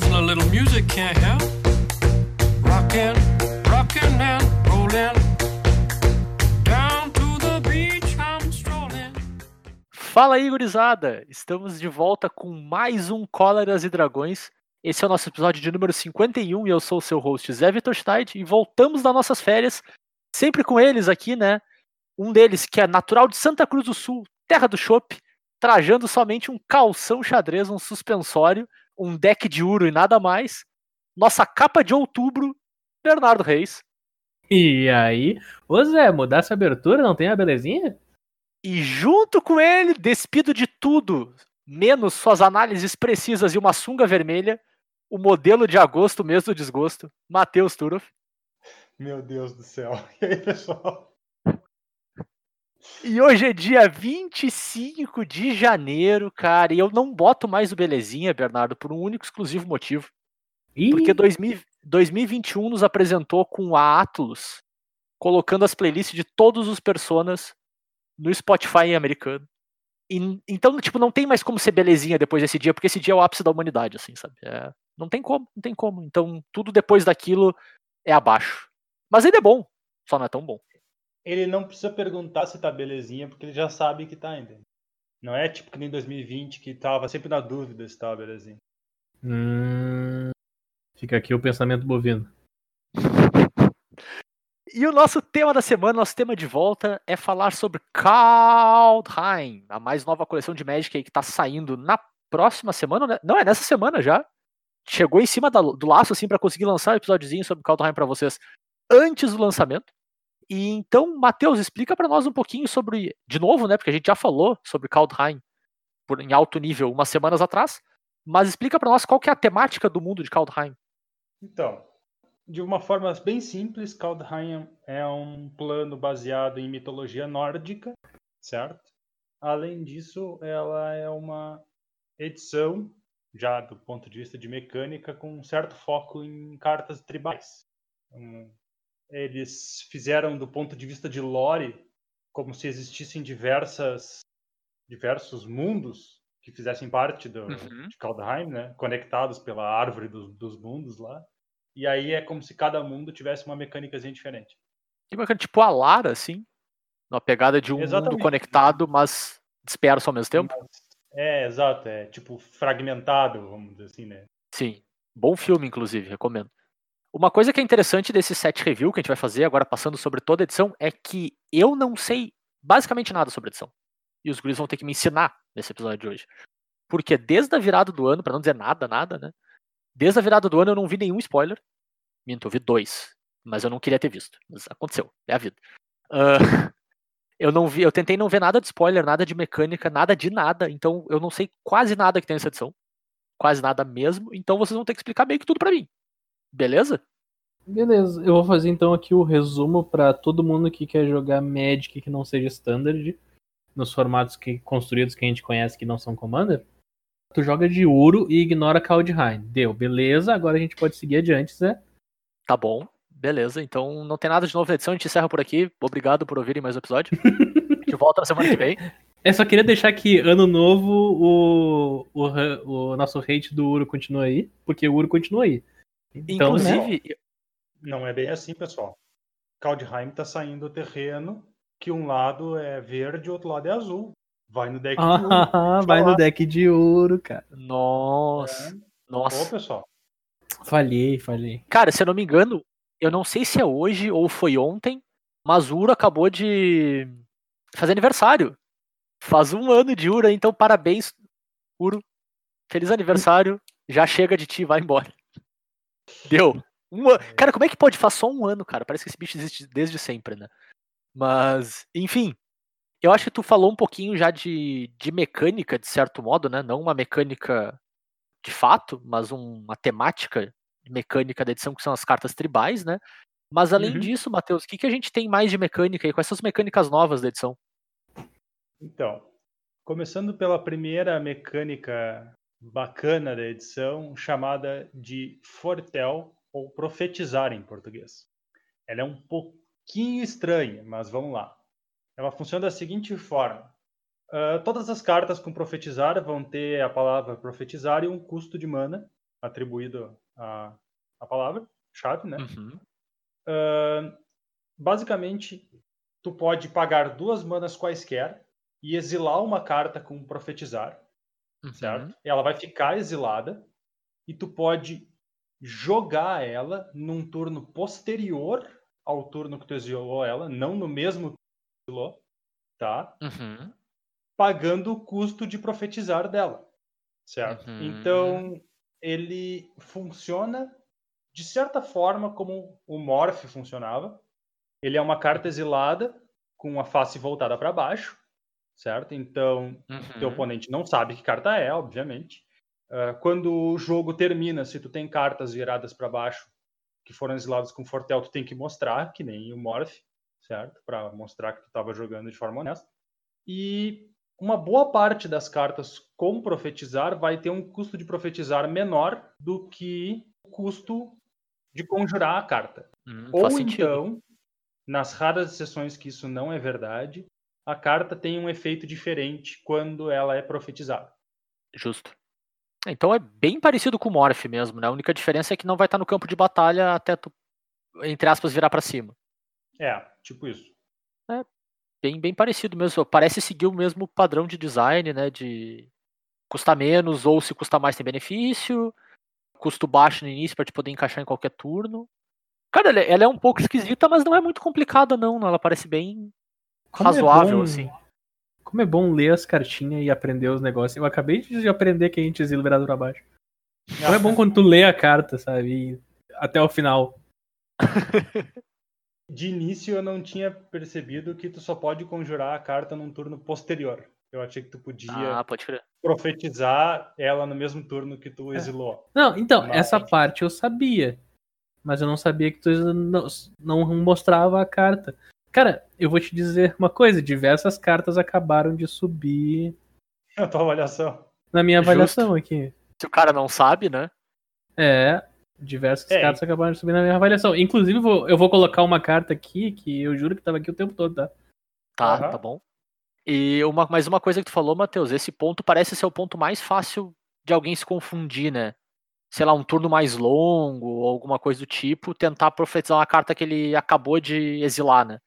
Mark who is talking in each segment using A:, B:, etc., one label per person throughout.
A: little music can't help. Rockin', rockin' and rollin'. Down to the beach I'm.
B: Fala aí, gurizada! Estamos de volta com mais um Cóleras e Dragões. Esse é o nosso episódio de número 51 e eu sou o seu host Zé Vitor Steit e voltamos das nossas férias, sempre com eles aqui, né? Um deles que é natural de Santa Cruz do Sul, terra do chopp, trajando somente um calção xadrez, um suspensório, um deck de ouro e nada mais. Nossa capa de outubro, Bernardo Reis.
C: E aí? Ô Zé, mudar essa abertura não tem a belezinha?
B: E junto com ele, despido de tudo, menos suas análises precisas e uma sunga vermelha, o modelo de agosto mês do desgosto, Matheus Turoff.
D: Meu Deus do céu. E aí, pessoal?
B: E hoje é dia 25 de janeiro, cara, e eu não boto mais o Belezinha, Bernardo, por um único exclusivo motivo.
C: Ih,
B: Porque 2000 2021 nos apresentou com a Atlus, colocando as playlists de todos os personas no Spotify americano. E, então, tipo, não tem mais como ser belezinha depois desse dia, porque esse dia é o ápice da humanidade, assim, sabe? É, não tem como, não tem como. Então, tudo depois daquilo é abaixo. Mas ainda é bom, só não é tão bom.
D: Ele não precisa perguntar se tá belezinha, porque ele já sabe que tá, entendeu? Não é tipo que nem 2020, que tava sempre na dúvida se tava belezinha.
C: hum, Fica aqui o pensamento bovino.
B: E o nosso tema da semana, nosso tema de volta, é falar sobre Kaldheim, a mais nova coleção de Magic aí que tá saindo na próxima semana, né? Não, é nessa semana já. Chegou em cima da- do laço, assim, para conseguir lançar um episódiozinho sobre Kaldheim para vocês antes do lançamento. E então, Matheus, explica para nós um pouquinho sobre, de novo, né? Porque a gente já falou sobre Kaldheim em alto nível umas semanas atrás, mas explica para nós qual que é a temática do mundo de Kaldheim.
D: Então, de uma forma bem simples, Kaldheim é um plano baseado em mitologia nórdica, certo? Além disso, ela é uma edição, já do ponto de vista de mecânica, com um certo foco em cartas tribais. Hum, Eles fizeram, do ponto de vista de lore, como se existissem diversas, diversos mundos que fizessem parte do,
B: Uhum.
D: de Kaldheim, né? conectados pela árvore dos, dos mundos lá. E aí é como se cada mundo tivesse uma mecânicazinha diferente.
B: Que bacana, tipo a Lara, assim, uma pegada de um mundo
D: Exatamente.
B: conectado, mas disperso ao mesmo tempo.
D: É, exato, é tipo fragmentado, vamos dizer assim, né?
B: Sim. Bom filme, inclusive, recomendo. Uma coisa que é interessante desse set review que a gente vai fazer agora, passando sobre toda a edição, é que eu não sei basicamente nada sobre a edição. E os guris vão ter que me ensinar nesse episódio de hoje. Porque desde a virada do ano, pra não dizer nada, nada, né? Desde a virada do ano eu não vi nenhum spoiler. Minto, eu vi dois. Mas eu não queria ter visto. Mas aconteceu. É a vida. Ah, eu não vi, eu tentei não ver nada de spoiler, nada de mecânica, nada de nada. Então eu não sei quase nada que tem nessa edição. Quase nada mesmo. Então vocês vão ter que explicar meio que tudo pra mim. Beleza?
C: Beleza, eu vou fazer então aqui o resumo pra todo mundo que quer jogar Magic que não seja Standard, nos formatos que, construídos que a gente conhece que não são Commander. Tu joga de Uro e ignora Kaldheim. Deu, beleza, agora a gente pode seguir adiante, Zé.
B: Tá bom. Beleza. Então não tem nada de novo na edição. A gente encerra por aqui. Obrigado por ouvirem mais um episódio. De volta na semana que vem.
C: Eu só queria deixar que ano novo o, o, o nosso hate do Uro continua aí, porque o Uro continua aí. Então, né?
B: Inclusive,
D: Não é bem assim, pessoal. Kaldheim tá saindo do terreno que um lado é verde e o outro lado é azul. Vai no deck de ouro.
C: Ah, vai no
D: falar.
C: deck de ouro, cara.
B: nossa.
D: Ô,
B: Nossa.
D: pessoal.
C: Falhei, falhei.
B: Cara, se eu não me engano, eu não sei se é hoje ou foi ontem, mas o Uro acabou de fazer aniversário. Faz um ano de Uro, então parabéns, Uro. Feliz aniversário. Já chega de ti, vai embora. Deu. Um an... Cara, como é que pode? Faz só um ano, cara. Parece que esse bicho existe desde sempre, né? Mas, enfim. Eu acho que tu falou um pouquinho já de, de mecânica, de certo modo, né? Não uma mecânica de fato, mas um- uma temática mecânica da edição, que são as cartas tribais, né? Mas além
D: Uhum.
B: disso, Matheus, o que, que a gente tem mais de mecânica e quais são as mecânicas novas da edição?
D: Então, começando pela primeira mecânica bacana da edição, chamada de Fortel, ou Profetizar em português. Ela é um pouquinho estranha, mas vamos lá. Ela funciona da seguinte forma: ah, todas as cartas com profetizar vão ter a palavra profetizar e um custo de mana. atribuído a, a palavra-chave, né?
B: Uhum.
D: Ahn, basicamente, tu pode pagar duas manas quaisquer e exilar uma carta com profetizar,
B: Uhum.
D: certo? Ela vai ficar exilada e tu pode jogar ela num turno posterior ao turno que tu exilou ela, não no mesmo turno que tu exilou, tá?
B: Uhum.
D: Pagando o custo de profetizar dela, certo?
B: Uhum.
D: Então, ele funciona de certa forma como o Morph funcionava. Ele é uma carta exilada com a face voltada para baixo, certo? Então, teu
B: Uhum.
D: oponente não sabe que carta é, obviamente. Ah, quando o jogo termina, se tu tem cartas viradas para baixo que foram exiladas com Fortel, tu tem que mostrar, que nem o Morph, certo? Para mostrar que tu estava jogando de forma honesta. E uma boa parte das cartas com profetizar vai ter um custo de profetizar menor do que o custo de conjurar a carta.
B: Hum,
D: Ou
B: faz sentido.
D: então, nas raras exceções que isso não é verdade, a carta tem um efeito diferente quando ela é profetizada.
B: Justo. Então é bem parecido com o Morph mesmo, né? A única diferença é que não vai estar no campo de batalha até tu, entre aspas, virar pra cima.
D: É, tipo isso.
B: Bem, bem parecido mesmo. Parece seguir o mesmo padrão de design, né? De custar menos ou se custar mais tem benefício. Custo baixo no início pra te poder encaixar em qualquer turno. Cara, é- ela é um pouco esquisita, mas não é muito complicada, não. Ela parece bem
C: Como é
B: razoável,
C: bom-
B: assim.
C: Como é bom ler as cartinhas e aprender os negócios. Eu acabei de aprender que a gente exila virado pra baixo. Como é bom quando tu lê a carta, sabe? E até o final.
D: De início eu não tinha percebido que tu só pode conjurar a carta num turno posterior. Eu achei que tu podia
B: Ah,
D: profetizar ela no mesmo turno que tu
C: É.
D: exilou.
C: Não, então,
D: Mas-
C: essa parte eu sabia. Mas eu não sabia que tu não, não mostrava a carta. Cara, eu vou te dizer uma coisa: diversas cartas acabaram de subir
D: A tua avaliação.
C: na minha
B: Justo.
C: avaliação aqui.
B: Se o cara não sabe, né?
C: É, diversas
D: É.
C: cartas acabaram de subir na minha avaliação. Inclusive, vou- eu vou colocar uma carta aqui que eu juro que tava aqui o tempo todo, tá?
B: Tá,
D: Aham.
B: tá bom. E uma, mais uma coisa que tu falou, Matheus, esse ponto parece ser o ponto mais fácil de alguém se confundir, né? Sei lá, um turno mais longo ou alguma coisa do tipo, tentar profetizar uma carta que ele acabou de exilar, né?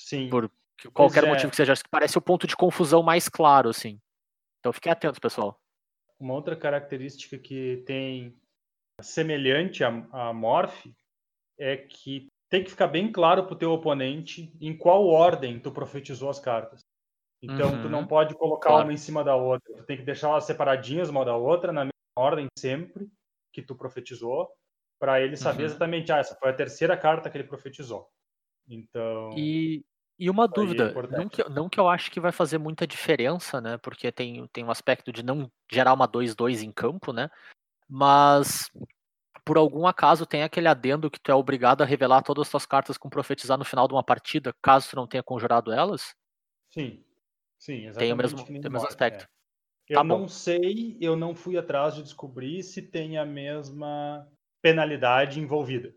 D: Sim.
B: Por que- qualquer
D: é.
B: motivo que seja. Acho que parece o ponto de confusão mais claro, assim. Então fiquem atentos, pessoal.
D: Uma outra característica que tem semelhante a, a Morph é que tem que ficar bem claro pro teu oponente em qual ordem tu profetizou as cartas. Então tu
B: Uhum.
D: não pode colocar
B: Claro.
D: uma em cima da outra. Tu tem que deixar elas separadinhas uma da outra na mesma ordem sempre que tu profetizou, para ele saber
B: Uhum.
D: exatamente, ah, essa foi a terceira carta que ele profetizou. Então,
B: E, e uma
D: Aí é
B: dúvida, não que, eu- não que eu acho que vai fazer muita diferença, né? Porque tem, tem um aspecto de não gerar uma 2-2 em campo, né? Mas por algum acaso tem aquele adendo que tu é obrigado a revelar todas as tuas cartas com profetizar no final de uma partida, caso tu não tenha conjurado elas?
D: sim. Sim, exatamente.
B: Tem o mesmo, tem o mesmo aspecto.
D: é. Eu
B: Tá
D: não
B: bom.
D: sei, eu não fui atrás de descobrir se tem a mesma penalidade envolvida,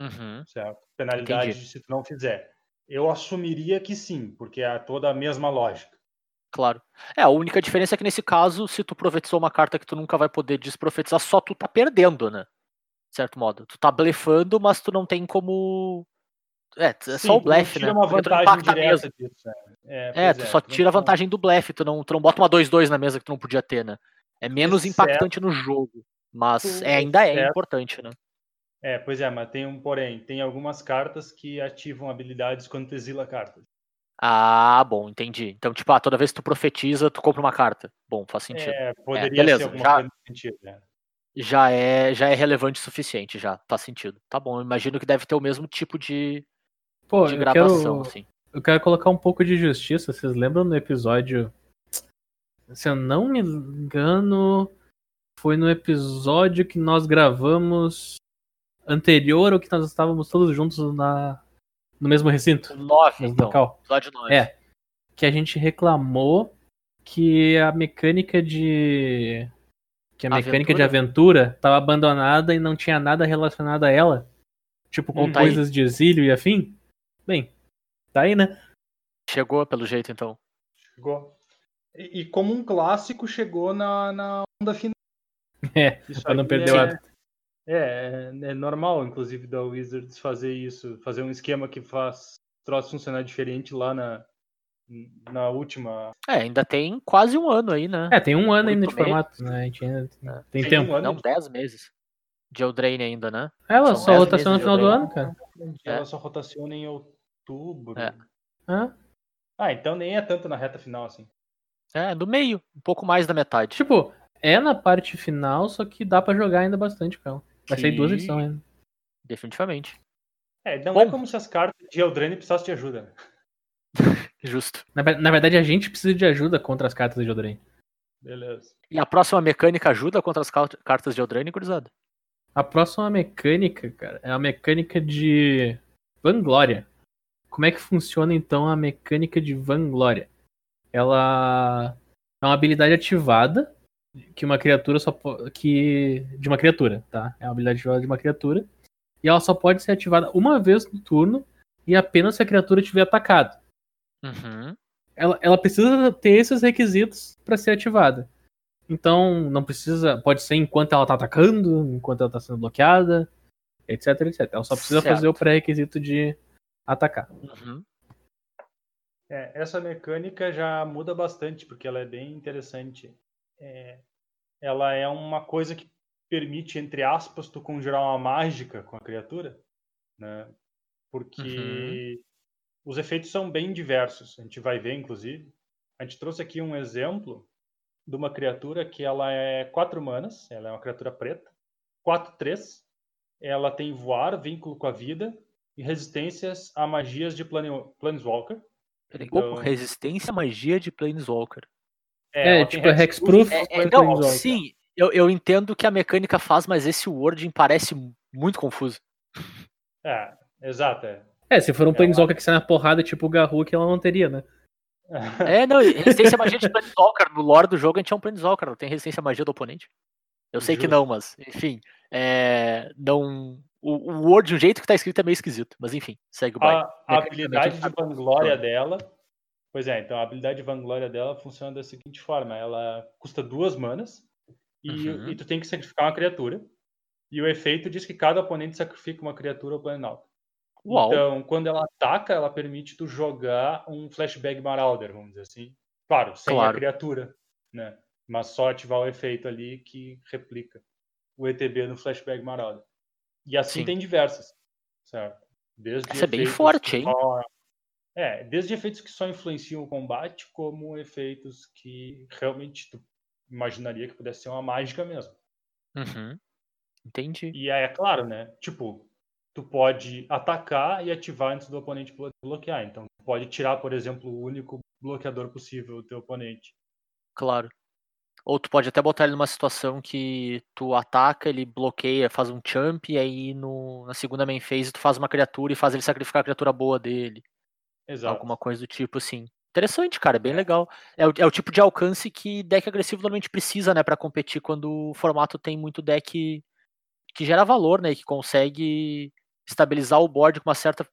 B: Uhum,
D: certo? Penalidade
B: Entendi.
D: se tu não fizer. Eu assumiria que sim, porque é toda a mesma lógica.
B: claro. É, a única diferença é que nesse caso, se tu profetizou uma carta que tu nunca vai poder desprofetizar, só tu tá perdendo, né? De certo modo. Tu tá blefando, mas tu não tem como. É, é
D: Sim,
B: só o
D: tu
B: blefe,
D: tira
B: né?
D: uma
B: tu
D: vantagem
B: impacta
D: direta
B: mesmo.
D: disso. É,
B: É,
D: pois
B: tu só
D: tu
B: tira a vantagem do blefe, tu não, tu não bota uma 2-2 na mesa que tu não podia ter, né? É menos
D: Exceto-
B: impactante no jogo. Mas
D: Tu-
B: é, ainda é
D: exceto-
B: importante, né?
D: É, pois é, mas tem um porém. Tem algumas cartas que ativam habilidades quando tu exila cartas.
B: Ah, bom, entendi. Então, tipo, ah, toda vez que tu profetiza, tu compra uma carta. Bom, faz sentido.
D: É, poderia
B: beleza,
D: ser alguma
B: já-
D: coisa sentido, né?
B: Já é já é relevante o suficiente, já. Faz sentido. Tá bom, eu imagino que deve ter o mesmo tipo de,
C: Pô,
B: de
C: eu
B: gradação,
C: quero,
B: assim.
C: eu quero colocar um pouco de justiça. Vocês lembram no episódio. Se eu não me engano, foi no episódio que nós gravamos anterior ao que nós estávamos todos juntos na, no mesmo recinto.
B: 9,
C: No
B: então.
C: local.
B: Episódio 9.
C: É. Que a gente reclamou que a mecânica de. Que a mecânica de aventura estava abandonada e não tinha nada relacionado a ela. Tipo, com
D: Hum,
B: tá
C: coisas de exílio e afim. Bem, tá aí, né?
B: Chegou, pelo jeito, então.
D: Chegou. E, e como um clássico, chegou na, na onda final.
C: É,
D: Isso
C: pra não perder o
D: é,
C: hábito.
D: É, é, é normal, inclusive, da Wizards fazer isso, fazer um esquema que faz troço funcionar diferente lá na, na última.
B: É, ainda tem quase um ano aí, né?
C: É, tem um ano ainda de
B: Oito meses.
C: formato, né? A gente ainda
B: É.
C: tem
D: Tem
C: tempo.
D: um ano
B: Não,
D: de-
B: 10 meses. De Eldraine ainda, né?
C: Ela
B: São
C: só
B: dez
C: rotação no final
B: de
C: do ano, cara.
B: É.
D: Ela só rotaciona em outubro.
B: É.
C: Hã?
D: Ah, então nem é tanto na reta final assim.
B: É, no meio, um pouco mais da metade.
C: Tipo, é na parte final, só que dá pra jogar ainda bastante com ela. Vai sair duas edições ainda.
B: Definitivamente.
D: É, não
B: Bom.
D: é como se as cartas de Eldraine precisassem de ajuda. né?
B: Justo.
C: Na, na verdade, a gente precisa de ajuda contra as cartas de Eldraine.
D: Beleza.
B: E a próxima mecânica ajuda contra as cartas de Eldraine, gurizada?
C: A próxima mecânica, cara, é a mecânica de Vanglória. Como é que funciona então a mecânica de Vanglória? Ela é uma habilidade ativada que uma criatura só que de uma criatura, tá? É uma habilidade ativada de uma criatura e ela só pode ser ativada uma vez no turno e apenas se a criatura tiver atacado.
B: Uhum.
C: Ela, ela precisa ter esses requisitos para ser ativada. Então, não precisa. Pode ser enquanto ela tá atacando, enquanto ela tá sendo bloqueada, etc, etc. Ela só precisa
B: Certo.
C: fazer o pré-requisito de atacar.
B: Uhum.
D: É, essa mecânica já muda bastante, porque ela é bem interessante. É, ela é uma coisa que permite, entre aspas, tu conjurar uma mágica com a criatura, né? Porque os efeitos são bem diversos. A gente vai ver, inclusive. A gente trouxe aqui um exemplo de uma criatura que ela é 4 manas, ela é uma criatura preta, 4-3, ela tem voar, vínculo com a vida e resistências a magias de plane- Planeswalker. Então-
B: opa, resistência à magia de Planeswalker.
C: É,
D: tem
C: tipo, é hexproof.
B: É, é, não, sim, eu, eu entendo o que a mecânica faz, mas esse wording parece muito confuso.
D: É, exato. É.
C: É, se for um
D: Ela-
C: Planeswalker que sai na porrada, tipo o Garruk, ela não teria, né?
B: É, não, resistência à magia de Planeswalker. No lore do jogo a gente é um Planeswalker, não tem resistência à magia do oponente. Eu sei que
D: Justo.
B: não, mas, enfim. É, não, o, o word, o jeito que tá escrito é meio esquisito. Mas enfim, segue o baile.
D: A, a habilidade de vanglória dela. Pois é, então a habilidade de vanglória dela funciona da seguinte forma: ela custa duas manas e,
B: Uhum.
D: e tu tem que sacrificar uma criatura. E o efeito diz que cada oponente sacrifica uma criatura ou planalto.
B: Uau,
D: Então, quando ela ataca, ela permite tu jogar um flashback Marauder, vamos dizer assim. Claro, sem a
B: Claro.
D: criatura, né? Mas só ativar o efeito ali que replica o ETB no flashback Marauder. E assim
B: Sim.
D: tem diversas, certo? Desde
B: Essa é bem forte, hein?
D: só- É, desde efeitos que só influenciam o combate, como efeitos que realmente tu imaginaria que pudesse ser uma mágica mesmo.
B: Uhum. Entendi.
D: E aí, é claro, né? Tipo, tu pode atacar e ativar antes do oponente blo- bloquear. Então, tu pode tirar, por exemplo, o único bloqueador possível do teu oponente.
B: Claro. Ou tu pode até botar ele numa situação que tu ataca, ele bloqueia, faz um champ, e aí no, na segunda main phase tu faz uma criatura e faz ele sacrificar a criatura boa dele.
D: Exato.
B: Alguma coisa do tipo assim. Interessante, cara, é bem legal. É o, é o tipo de alcance que deck agressivo normalmente precisa, né, pra competir quando o formato tem muito deck que gera valor, né, e que consegue estabilizar o board com uma certa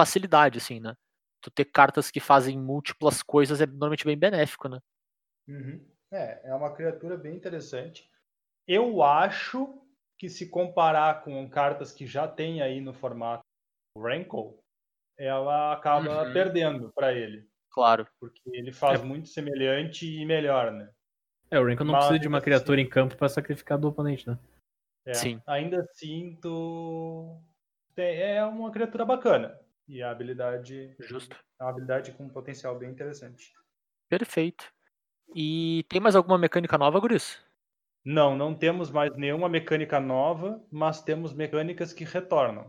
B: facilidade, assim, né. Tu ter cartas que fazem múltiplas coisas é normalmente bem benéfico, né.
D: Uhum. É, é uma criatura bem interessante. Eu acho que se comparar com cartas que já tem aí no formato Rankle, ela acaba
B: Uhum.
D: perdendo para ele.
B: Claro.
D: Porque ele faz muito semelhante e melhor, né?
C: É, o Rankle não
D: Mas
C: precisa de uma
D: ainda
C: criatura
D: assim-
C: em campo pra sacrificar do oponente, né?
D: É,
B: Sim.
D: Ainda assim, tu... é uma criatura bacana. E a habilidade
B: Justo.
D: é uma habilidade com um potencial bem interessante.
B: Perfeito. E tem mais alguma mecânica nova, Guris?
D: Não, não temos mais nenhuma mecânica nova, mas temos mecânicas que retornam.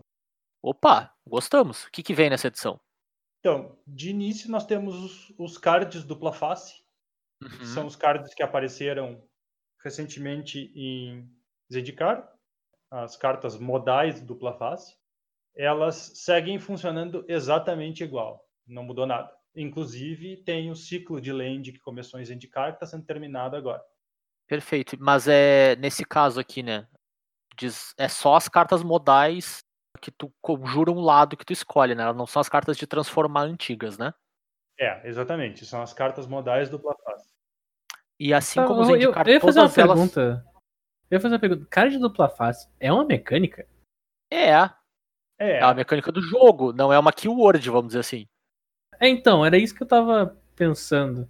B: Opa, gostamos. O que, que vem nessa edição?
D: Então, de início nós temos os, os cards dupla face, que
B: Uhum.
D: são os cards que apareceram recentemente em Zendikar, as cartas modais dupla face. Elas seguem funcionando exatamente igual, não mudou nada. Inclusive, tem o ciclo de land que começou em Zendikar, que está sendo terminado agora.
B: Perfeito. Mas é nesse caso aqui, né? Diz, é só as cartas modais que tu conjura um lado que tu escolhe, né? Elas não são as cartas de transformar antigas, né?
D: É, exatamente. São as cartas modais dupla face.
B: E assim
C: Tá,
B: como os
C: eu, eu, eu ia fazer uma
B: elas.
C: pergunta. Eu ia fazer uma pergunta. Cara de dupla face é uma mecânica?
B: É, é
D: É,
B: a mecânica do jogo, não é uma keyword, vamos dizer assim.
C: É, então, era isso que eu tava pensando.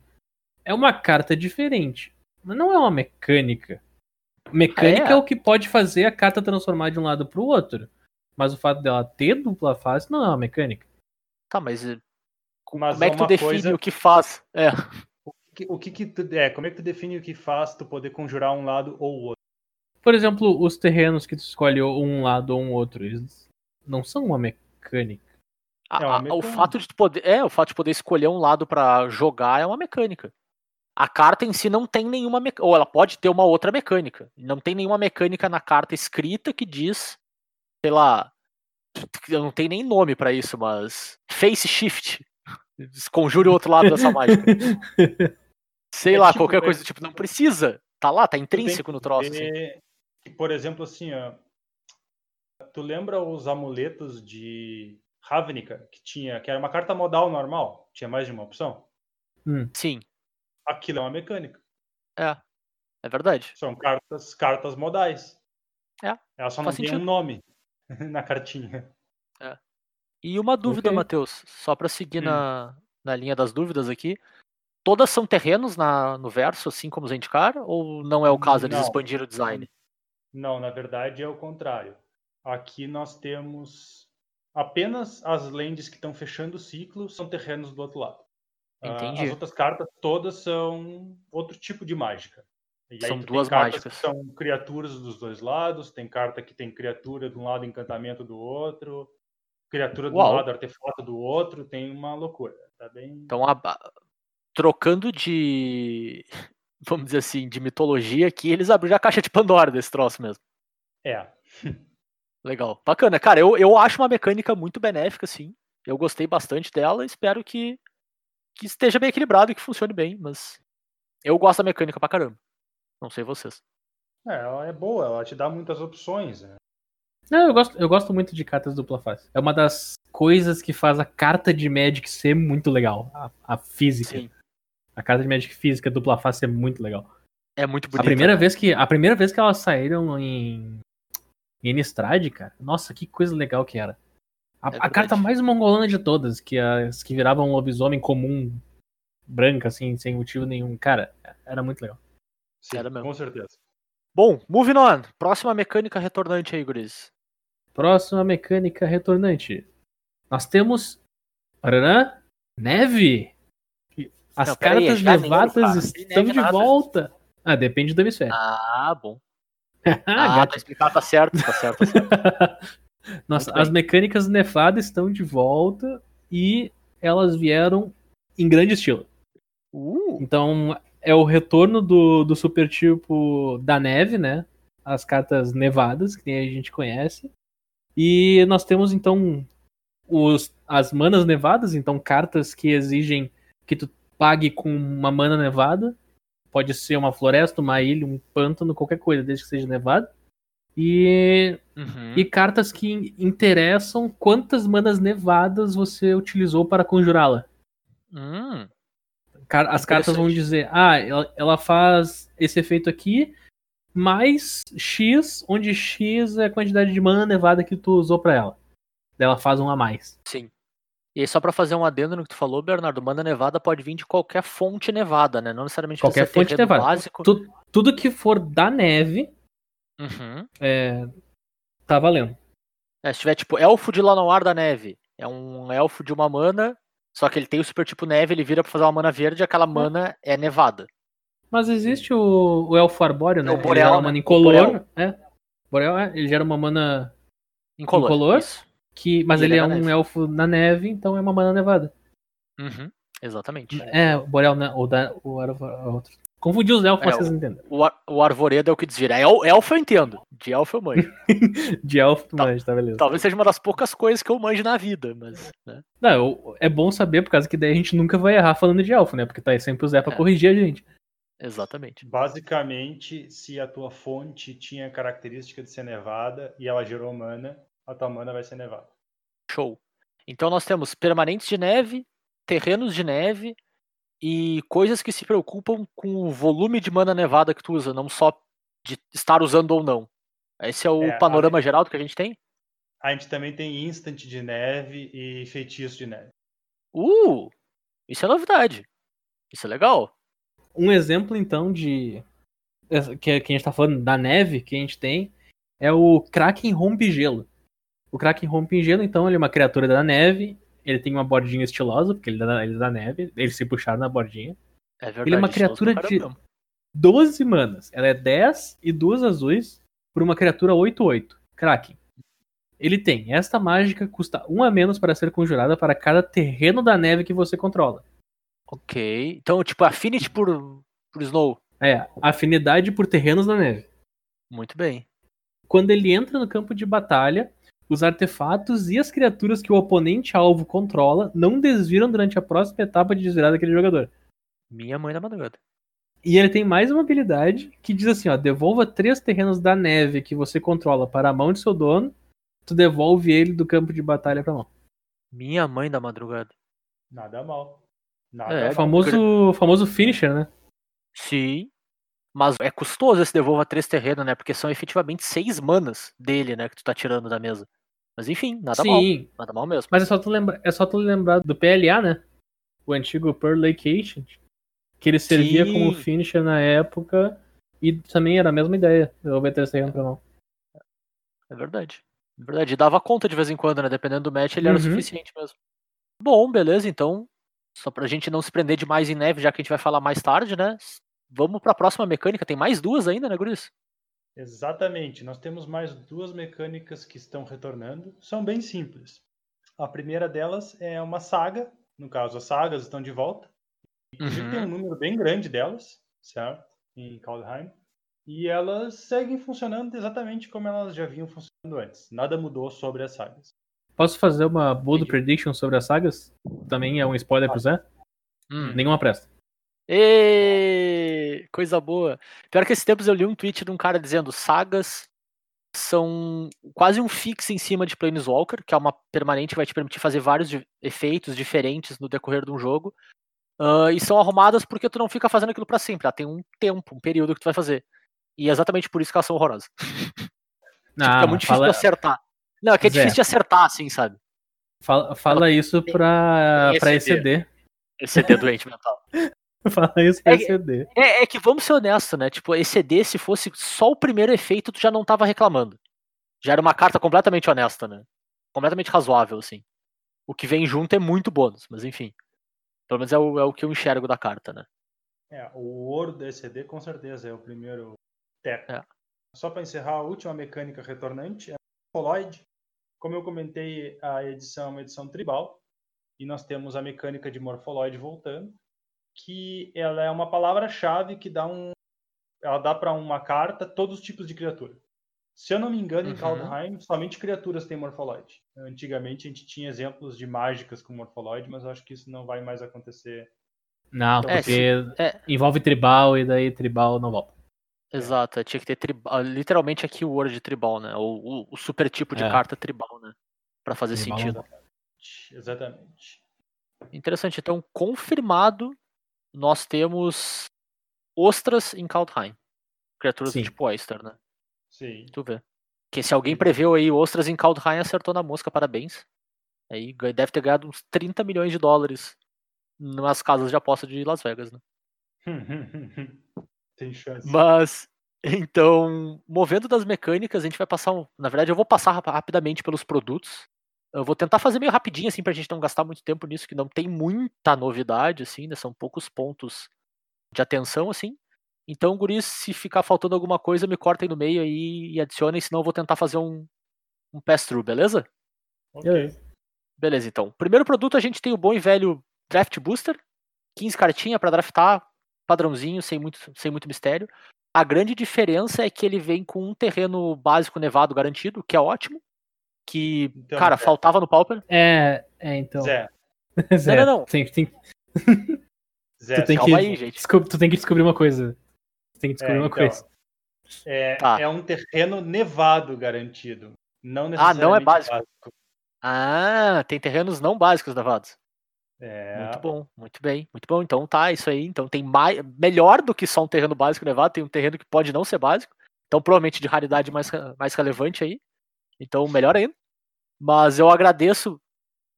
C: É uma carta diferente, mas não é uma mecânica. Mecânica
B: É.
C: é, o que pode fazer a carta transformar de um lado pro outro. Mas o fato dela ter dupla face não é uma mecânica.
B: Tá, mas eh,
D: Mas
B: como é que tu define
D: coisa-
B: o que faz? É,
D: que- o que que tu, é, como é que tu define o que faz tu poder conjurar um lado ou o outro?
C: Por exemplo, os terrenos que tu escolhe um lado ou um outro, eles não são uma mecânica.
B: a-
D: É uma
B: a- o
D: mecânica.
B: fato de tu poder, é, o fato de poder escolher um lado pra jogar é uma mecânica. A carta em si não tem nenhuma mecânica, ou ela pode ter uma outra mecânica. Não tem nenhuma mecânica na carta escrita que diz, sei lá, eu não tem nem nome pra isso, mas face shift. Conjure o outro lado dessa mágica. Sei
D: É
B: lá,
D: tipo,
B: qualquer coisa do tipo, não precisa. Tá lá, tá intrínseco no troço. assim.
D: por exemplo, assim, ó, tu lembra os amuletos de Ravnica que tinha, que era uma carta modal normal, tinha mais de uma opção?
B: Sim,
D: Aquilo é uma mecânica.
B: é. É verdade.
D: São cartas, cartas modais.
B: É,
D: Ela só não tem um nome na cartinha.
B: E uma dúvida,
C: Ok.
B: Matheus, só pra seguir
D: Hum.
B: na, na linha das dúvidas aqui. Todas são terrenos na, no verso, assim como Zendikar? Ou não é o caso, eles
D: Não.
B: expandiram o design?
D: Não, na verdade é o contrário. Aqui nós temos apenas as lands que estão fechando o ciclo são terrenos do outro lado. Ah,
B: Entendi.
D: As outras cartas todas são outro tipo de mágica. E
B: São duas mágicas.
D: que são criaturas dos dois lados, tem carta que tem criatura de um lado, encantamento do outro, criatura de um
B: Uau.
D: lado, artefato do outro, tem uma loucura. Tá bem.
B: Então, a- a- trocando de. Vamos dizer assim, de mitologia aqui, eles abriram a caixa de Pandora desse troço mesmo.
D: É.
B: Legal. Bacana. Cara, eu, eu acho uma mecânica muito benéfica, sim. Eu gostei bastante dela. Espero que, que esteja bem equilibrado e que funcione bem, mas. Eu gosto da mecânica pra caramba. Não sei vocês.
D: É, ela é boa, ela te dá muitas opções. né?
C: Não, eu gosto, eu gosto muito de cartas dupla face. É uma das coisas que faz a carta de Magic ser muito legal. A, a física.
B: Sim.
C: A carta de Magic física dupla face é muito legal.
B: É muito
C: A
B: bonito.
C: primeira vez que a primeira vez que elas saíram em em Innistrad, cara. Nossa, que coisa legal que era. A,
B: É
C: a carta mais mongolana de todas, que as que viravam um lobisomem comum branca assim, sem motivo nenhum. Cara, era muito legal.
D: Sim,
B: Era mesmo.
D: com certeza.
B: Bom, moving on. Próxima mecânica retornante aí, guris.
C: Próxima mecânica retornante. Nós temos Paraná, neve. As
B: Não,
C: cartas
B: nem
C: nevadas estão de
B: nada.
C: volta. Ah, depende do hemisfério.
B: Ah, bom.
C: Ah,
B: Ah, tá explicado, tá certo, tá certo. Tá certo.
C: Nossa, as mecânicas nevadas estão de volta e elas vieram em grande estilo.
B: Uh,
C: Então, é o retorno do, do super tipo da neve, né? As cartas nevadas, que a gente conhece. E nós temos, então, os, as manas nevadas, então cartas que exigem que tu pague com uma mana nevada. Pode ser uma floresta, uma ilha, um pântano, qualquer coisa, desde que seja nevado. E,
B: uhum.
C: e cartas que interessam quantas manas nevadas você utilizou para conjurá-la.
B: Hum,
C: As cartas vão dizer, ah, ela, ela faz esse efeito aqui, mais X, onde X é a quantidade de mana nevada que tu usou pra ela. Daí Ela faz um a mais.
B: sim. E aí, só pra fazer um adendo no que tu falou, Bernardo, mana nevada pode vir de qualquer fonte nevada, né? Não necessariamente
C: Qualquer fonte nevada.
B: básico.
C: Tu- tudo que for da neve,
B: Uhum.
C: é, tá valendo.
B: É, se tiver tipo elfo de Lanoir da neve, é um elfo de uma mana, só que ele tem o super tipo neve, ele vira pra fazer uma mana verde, aquela mana é nevada.
C: Mas existe o, o Elfo Arbóreo, né?
B: É o
C: ele
B: Boreal,
C: gera uma
B: né?
C: mana incolor.
B: Boreal.
C: É. Boreal, é, ele gera uma mana
B: Incolor.
C: Incolor? Que. Mas
B: E
C: ele
B: ele
C: é
B: é
C: um
B: neve.
C: elfo na neve, então é uma mana nevada.
B: Uhum. Exatamente.
C: É, o Boreal, né? O da. O, o outro. Confundi os elfos,
B: É,
C: mas vocês entenderam.
B: O, o Arvoredo é o que desvira. El- Elfo eu entendo. De elfo eu manjo.
C: De elfo,
B: Tá.
C: mas tá beleza.
B: Talvez seja uma das poucas coisas que eu manjo na vida, mas. né?
C: Não, eu- é bom saber, por causa que daí a gente nunca vai errar falando de elfo, né? Porque tá aí sempre o Zé pra
B: É.
C: corrigir a gente.
B: Exatamente.
D: Basicamente, se a tua fonte tinha característica de ser nevada e ela gerou mana, a tua mana vai ser nevada.
B: Show. Então nós temos permanentes de neve, terrenos de neve e coisas que se preocupam com o volume de mana nevada que tu usa, não só de estar usando ou não. Esse é o
D: É, a-
B: panorama geral do que a gente tem?
D: A gente também tem instant de neve e feitiço de neve.
B: Uh! Isso é novidade. Isso é legal.
C: Um exemplo, então, de. Que, que a gente tá falando da neve que a gente tem é o Kraken Rompe Gelo. O Kraken Rompe Gelo, então, ele é uma criatura da neve. Ele tem uma bordinha estilosa, porque ele é da, ele da neve. Ele se puxar na bordinha.
B: É verdade.
C: Ele é uma criatura de-
B: caramba.
C: 12 manas. Ela é 10 e duas azuis por uma criatura 8-8. Kraken. Ele tem. Esta mágica custa 1 a menos para ser conjurada para cada terreno da neve que você controla.
B: Ok. Então, tipo, Affinity por, por Snow.
C: É, afinidade por terrenos da neve.
B: Muito bem.
C: Quando ele entra no campo de batalha, os artefatos e as criaturas que o oponente alvo controla não desviram durante a próxima etapa de desvirar daquele jogador.
B: Minha mãe da madrugada.
C: E ele tem mais uma habilidade que diz assim, ó, devolva três terrenos da neve que você controla para a mão de seu dono, tu devolve ele do campo de batalha pra mão.
B: Minha mãe da madrugada.
D: Nada mal. Nada
B: É,
C: É
D: mal.
C: o famoso, famoso finisher, né?
B: Sim. Mas é custoso esse devolva três terrenos, né? Porque são efetivamente seis manas dele, né? Que tu tá tirando da mesa. Mas enfim, nada mal.
C: Sim,
B: Nada mal mesmo.
C: mas é só, tu lembrar, é só tu lembrar do PLA, né? O antigo Pearl Lake Ancient, que ele servia
B: Sim.
C: como finisher na época e também era a mesma ideia, devolver três terrenos pra mão.
B: É verdade. É verdade. E dava conta de vez em quando, né? Dependendo do match, ele era o
C: Uhum.
B: suficiente mesmo. Bom, beleza, então. Só pra gente não se prender demais em neve, já que a gente vai falar mais tarde, né? Vamos pra próxima mecânica. Tem mais duas ainda, né, Guris?
D: Exatamente. Nós temos mais duas mecânicas que estão retornando. São bem simples. A primeira delas é uma saga. No caso, as sagas estão de volta. Inclusive tem um número bem grande delas, certo? Em Kaldheim. E elas seguem funcionando exatamente como elas já vinham funcionando antes. Nada mudou sobre as sagas.
C: Posso fazer uma bold
D: Entendi.
C: prediction sobre as sagas? Também é um spoiler pro Zé?
B: Hum.
C: Nenhuma presta.
B: Ê, coisa boa. Pior que esses tempos eu li um tweet de um cara dizendo sagas são quase um fixo em cima de Planeswalker, que é uma permanente que vai te permitir fazer vários efeitos diferentes no decorrer de um jogo. Ah, e são arrumadas porque tu não fica fazendo aquilo pra sempre. Ela tem um tempo, um período que tu vai fazer. E é exatamente por isso que elas são horrorosas. Tipo,
C: Ah,
B: é muito difícil
C: fala,
B: de acertar. Não, é que é
C: Zé.
B: difícil de acertar, assim, sabe?
C: fala, fala isso pra, pra
B: ECD.
C: ECD.
B: Doente mental.
C: Fala isso pra
B: É que-
C: ECD.
B: É, é que vamos ser honestos, né? Tipo, ECD, se fosse só o primeiro efeito, tu já não tava reclamando. Já era uma carta completamente honesta, né? Completamente razoável, assim. O que vem junto é muito bônus, mas enfim. Pelo menos é o, é o que eu enxergo da carta, né?
D: É, o ouro do ECD com certeza é o primeiro tap.
B: É.
D: Só para encerrar, a última mecânica retornante é o Morpholoid. Como eu comentei, a edição é uma edição tribal. E nós temos a mecânica de Morpholoid voltando. Que ela é uma palavra-chave que dá um. Ela dá para uma carta todos os tipos de criatura. Se eu não me engano, em
B: Uhum.
D: Kaldheim, somente criaturas têm Morpholoid. Antigamente a gente tinha exemplos de mágicas com Morpholoid, mas eu acho que isso não vai mais acontecer
C: Não,
B: É,
C: porque
B: é.
C: envolve tribal e daí tribal não volta.
B: Exato, tinha que ter tribal, literalmente aqui o word tribal, né? O, o, o super tipo de
C: É.
B: carta tribal, né? Pra fazer
C: Tribal
B: sentido.
D: Exatamente.
B: Interessante. Então, confirmado, nós temos ostras em Kaldheim. Criaturas
C: Sim.
B: do tipo Oyster, né?
D: Sim.
B: Tu vê. Que se alguém preveu aí ostras em Kaldheim, acertou na mosca, parabéns. Aí deve ter ganhado uns 30 milhões de dólares nas casas de aposta de Las Vegas, né?
D: Tem chance.
B: Mas, então, movendo das mecânicas, a gente vai passar. Um... Na verdade, eu vou passar rap- rapidamente pelos produtos. Eu vou tentar fazer meio rapidinho, assim, pra gente não gastar muito tempo nisso, que não tem muita novidade, assim, né? São poucos pontos de atenção, assim. Então, guris, se ficar faltando alguma coisa, me cortem no meio aí e adicionem, senão eu vou tentar fazer um, um pass-through, beleza?
D: Ok.
C: Beleza.
B: Beleza, então. Primeiro produto, a gente tem o bom e velho Draft Booster. 15 cartinhas pra draftar, padrãozinho, sem muito, sem muito mistério. A grande diferença é que ele vem com um terreno básico nevado garantido, que é ótimo. Que,
D: Então,
B: cara,
D: Zé.
B: faltava no Pauper.
C: É, é então.
D: Zé,
C: Zé,
B: Não, não, não.
C: Tem, tem,
D: Zé,
C: tu, tem
B: calma
C: que,
B: aí, gente.
C: descob- tu tem que descobrir uma coisa. Tu tem que descobrir
D: É,
C: uma
D: então,
C: coisa.
D: é,
B: Tá.
D: é um terreno nevado garantido. Não
B: Ah,
D: necessariamente
B: não é básico. Ah, tem terrenos não básicos nevados.
D: É,
B: Muito bom, muito bem, muito bom. Então tá, isso aí. Então tem mais, melhor do que só um terreno básico nevado, tem um terreno que pode não ser básico. Então, provavelmente de raridade mais, mais relevante aí. Então, melhor ainda. Mas eu agradeço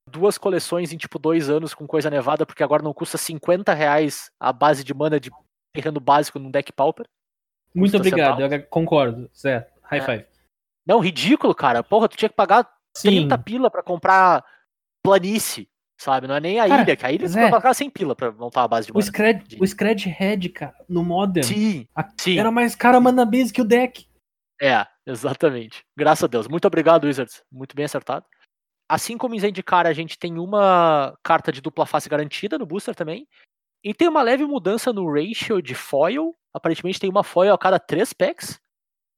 B: duas coleções em tipo dois anos com coisa nevada, porque agora não custa 50 reais a base de mana de terreno básico num deck pauper.
C: Muito obrigado,
B: centavos.
C: eu concordo. Certo. High
B: É.
C: five.
B: Não, ridículo, cara. Porra, tu tinha que pagar
C: Sim.
B: 30 pila pra comprar planície, sabe? Não é nem a
C: Cara,
B: ilha, que a ilha tu
C: Zé,
B: vai pagar 100 pila pra montar a base de
C: O
B: mana.
C: Scred, o Scred Head, cara, no Modern,
B: Sim,
C: a-
B: sim.
C: era mais caro a mana base que o deck.
B: É, exatamente. Graças a Deus. Muito obrigado, Wizards. Muito bem acertado. Assim como em Zendikar, a gente tem uma carta de dupla face garantida no booster também. E tem uma leve mudança no ratio de foil. Aparentemente tem uma foil a cada três packs.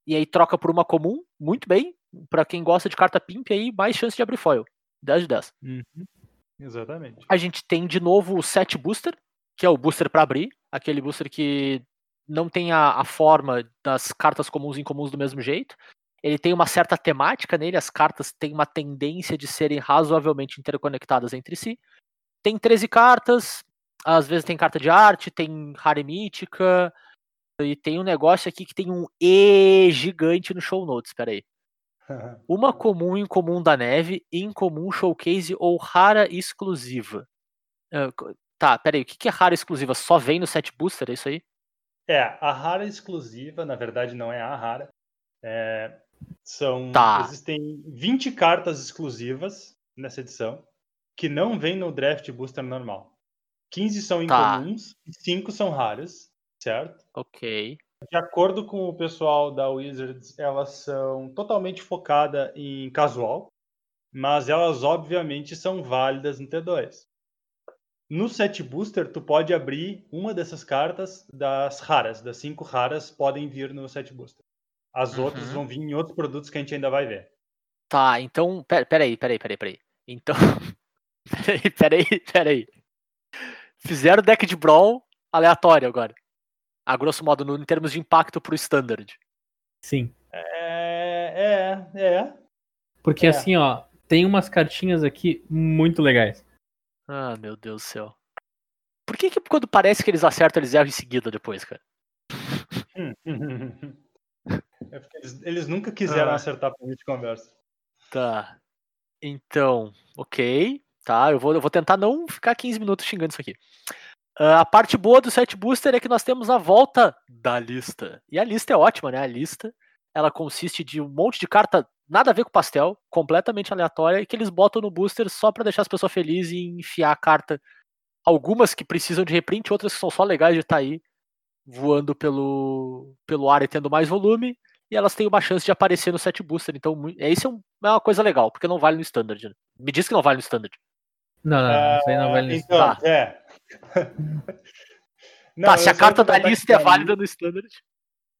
B: E aí troca por uma comum. Muito bem. Pra quem gosta de carta pimp aí, mais chance de abrir foil. 10 de 10.
D: Uhum. Exatamente.
B: A gente tem de novo o set booster, que é o booster para abrir, aquele booster que não tem a, a forma das cartas comuns e incomuns do mesmo jeito. Ele tem uma certa temática nele, as cartas têm uma tendência de serem razoavelmente interconectadas entre si. Tem 13 cartas, às vezes tem carta de arte, tem rara mítica, e tem um negócio aqui que tem um E gigante no show notes, peraí. Uma comum incomum da neve, incomum showcase ou rara exclusiva. Ah, tá, peraí, o que que é rara exclusiva? Só vem no set booster, é isso aí?
D: É, a rara exclusiva, na verdade não é a rara. É, são
B: Tá.
D: existem 20 cartas exclusivas nessa edição que não vêm no draft booster normal. 15 são
B: Tá.
D: incomuns e 5 são raras, certo?
B: Ok.
D: De acordo com o pessoal da Wizards, elas são totalmente focadas em casual, mas elas obviamente são válidas no T2. No set booster, tu pode abrir uma dessas cartas das raras, das cinco raras podem vir no set booster. As outras
B: Uhum.
D: vão vir em outros produtos que a gente ainda vai ver.
B: Tá, então. pe- Peraí, peraí, peraí, peraí. Então. Peraí, peraí, peraí. Fizeram deck de Brawl aleatório agora. A grosso modo, no, em termos de impacto pro Standard.
C: Sim.
D: É, é, é.
C: Porque
D: É.
C: assim, ó, tem umas cartinhas aqui muito legais.
B: Ah, meu Deus do céu. Por que, que quando parece que eles acertam, eles erram em seguida depois, cara?
D: É porque eles, eles nunca quiseram
B: Ah.
D: acertar por de conversa.
B: Tá. Então, ok. Tá, eu vou, eu vou tentar não ficar 15 minutos xingando isso aqui. Ah, a parte boa do set booster é que nós temos a volta da lista. E a lista é ótima, né? A lista ela consiste de um monte de carta nada a ver com pastel, completamente aleatória, e que eles botam no booster só pra deixar as pessoas felizes e enfiar a carta. Algumas que precisam de reprint, outras que são só legais de estar aí voando pelo, pelo ar e tendo mais volume e elas têm uma chance de aparecer no set booster. Então, é isso é, um- é uma coisa legal, porque não vale no standard. né? Me diz que não vale no standard.
C: Não, não, não, isso aí não vale nisso.
D: Então,
B: Tá.
D: é.
B: tá, se a carta da lista é válida no standard.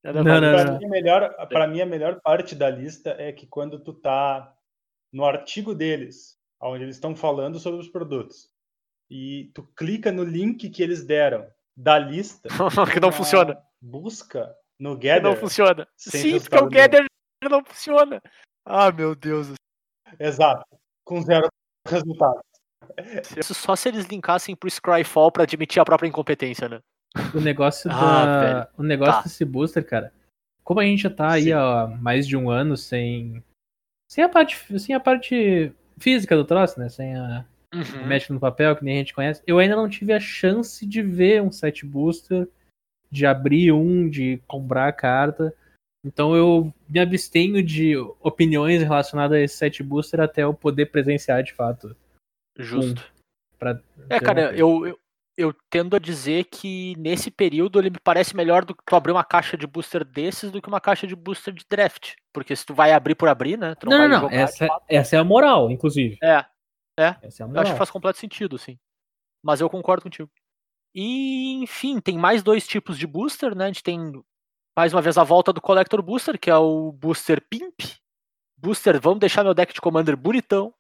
B: É
C: Não, não,
D: Pra
C: não.
B: standard.
D: mim, a melhor, pra mim, a melhor parte da lista é que quando tu tá no artigo deles, onde eles estão falando sobre os produtos, e tu clica no link que eles deram da lista,
B: que não funciona.
D: Busca no
B: Que
D: Gather.
B: não funciona. Sim, porque o Gather não funciona. Ah, meu Deus. do
D: Exato. Com zero resultado.
B: Isso só se eles linkassem pro Scryfall pra admitir a própria incompetência, né?
C: O negócio,
B: Ah,
C: da...
B: velho.
C: o negócio
B: Tá.
C: desse booster, cara. Como a gente já tá aí
D: Sim.
C: há mais de um ano sem. Sem a parte, sem a parte física do troço, né? Sem a
B: Uhum.
C: mexe no papel, que nem a gente conhece. Eu ainda não tive a chance de ver um set booster, de abrir um, de comprar a carta. Então eu me abstenho de opiniões relacionadas a esse set booster até eu poder presenciar de fato.
B: Justo.
C: Pra
B: É, cara, eu, eu, eu tendo a dizer que nesse período ele me parece melhor do que tu abrir uma caixa de booster desses do que uma caixa de booster de draft. Porque se tu vai abrir por abrir, né?
C: Não, não, não. Essa,
B: fato.
C: essa é a moral, inclusive.
B: É,
C: Essa é a
B: eu
C: moral.
B: acho que faz completo sentido, sim. Mas eu concordo contigo. E, enfim, tem mais dois tipos de booster, né? A gente tem mais uma vez a volta do Collector Booster, que é o Booster Pimp. Booster, vamos deixar meu deck de Commander bonitão.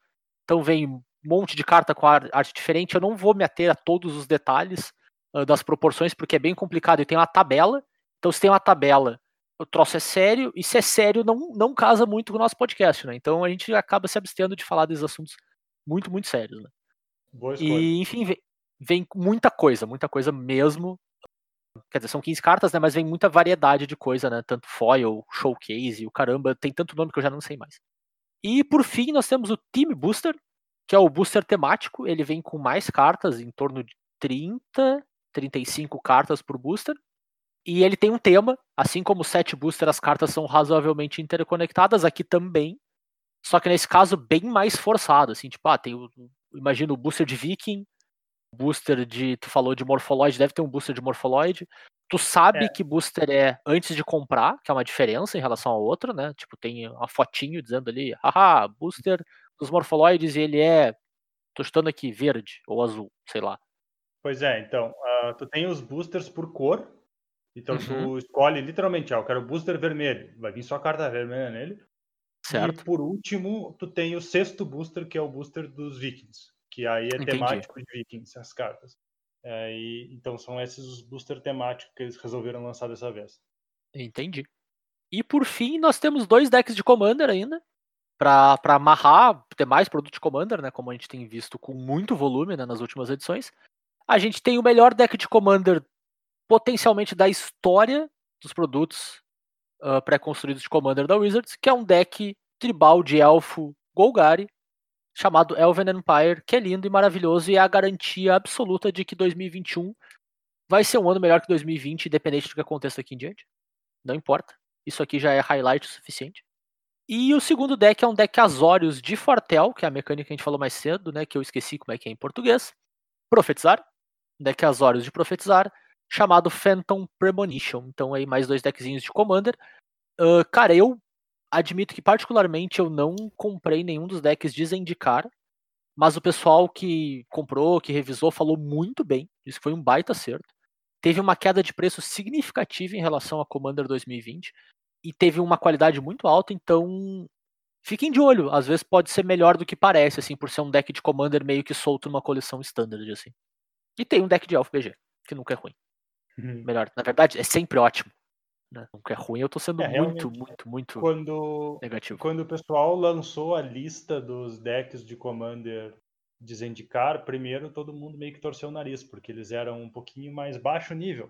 B: Então vem monte de carta com ar- arte diferente. Eu não vou me ater a todos os detalhes ah, das proporções, porque é bem complicado. E tem uma tabela. Então, se tem uma tabela, o troço é sério. E se é sério, não, não casa muito com o nosso podcast, né? Então a gente acaba se abstendo de falar desses assuntos muito, muito sérios, né? E, enfim, vem, vem muita coisa, muita coisa mesmo. Quer dizer, são 15 cartas, né? Mas vem muita variedade de coisa, né? Tanto foil, showcase, o caramba, tem tanto nome que eu já não sei mais. E por fim, nós temos o Team Booster, que é o booster temático. Ele vem com mais cartas, em torno de 30, 35 cartas por booster. E ele tem um tema, assim como o set booster, as cartas são razoavelmente interconectadas, aqui também. Só que nesse caso, bem mais forçado, assim, tipo, ah, tem o. Imagina o booster de Viking, booster de. Tu falou de Morpholoid, deve ter um booster de Morpholoid. Tu sabe
D: É.
B: que booster é antes de comprar, que é uma diferença em relação ao outro, né? Tipo, tem uma fotinho dizendo ali, haha, booster dos Morpholoids e ele é. Tô chutando aqui, verde ou azul, sei lá.
D: Pois é, então, ah, tu tem os boosters por cor. Então
B: Uhum.
D: tu escolhe literalmente, ah, eu quero booster vermelho. Vai vir só a carta vermelha nele.
B: Certo?
D: E por último, tu tem o sexto booster, que é o booster dos Vikings. Que aí é
B: Entendi.
D: temático de Vikings, as cartas. É, e- então são esses os booster temáticos que eles resolveram lançar dessa vez.
B: Entendi. E por fim, nós temos dois decks de Commander ainda. Pra amarrar, ter mais produto de Commander, né? Como a gente tem visto com muito volume né, nas últimas edições. A gente tem o melhor deck de Commander potencialmente da história dos produtos ah, pré-construídos de Commander da Wizards, que é um deck tribal de elfo Golgari, chamado Elven Empire, que é lindo e maravilhoso e é a garantia absoluta de que 2021 vai ser um ano melhor que 2020, independente do que aconteça aqui em diante. Não importa. Isso aqui já é highlight o suficiente. E o segundo deck é um deck Azorius de Fortel, que é a mecânica que a gente falou mais cedo, né? Que eu esqueci como é que é em português. Profetizar. Um deck Azorius de Profetizar, chamado Phantom Premonition. Então aí mais dois deckzinhos de Commander. Ah, cara, eu admito que particularmente eu não comprei nenhum dos decks de Zendikar. Mas o pessoal que comprou, que revisou, falou muito bem. Que foi um baita acerto teve uma queda de preço significativa em relação a Commander 2020 e teve uma qualidade muito alta, então fiquem de olho, às vezes pode ser melhor do que parece, assim, por ser um deck de Commander meio que solto numa coleção standard, assim. E tem um deck de Elf BG, que nunca é ruim. Melhor, na verdade, é sempre ótimo. Né? Nunca é ruim, eu tô sendo
D: É,
B: muito, muito, muito
D: Quando,
B: negativo.
D: quando o pessoal lançou a lista dos decks de Commander de Zendikar, primeiro todo mundo meio que torceu o nariz, porque eles eram um pouquinho mais baixo nível.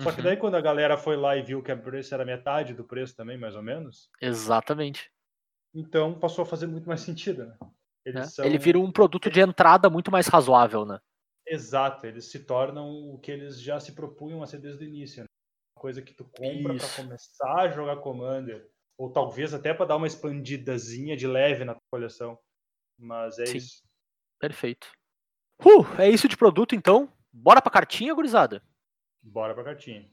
D: Só que
B: Uhum,
D: daí quando a galera foi lá e viu que o preço era metade do preço também, mais ou menos,
B: Exatamente.
D: então passou a fazer muito mais sentido, né? Eles são...
B: Ele vira um produto de entrada muito mais razoável, né?
D: Exato, eles se tornam o que eles já se propunham a ser desde o início. Né? Uma coisa que tu compra para começar a jogar Commander, ou talvez até para dar uma expandidazinha de leve na tua coleção. Mas é
B: Sim.
D: isso.
B: Perfeito. Uh, é isso de produto, então. Bora pra cartinha, gurizada?
D: Bora pra cartinha.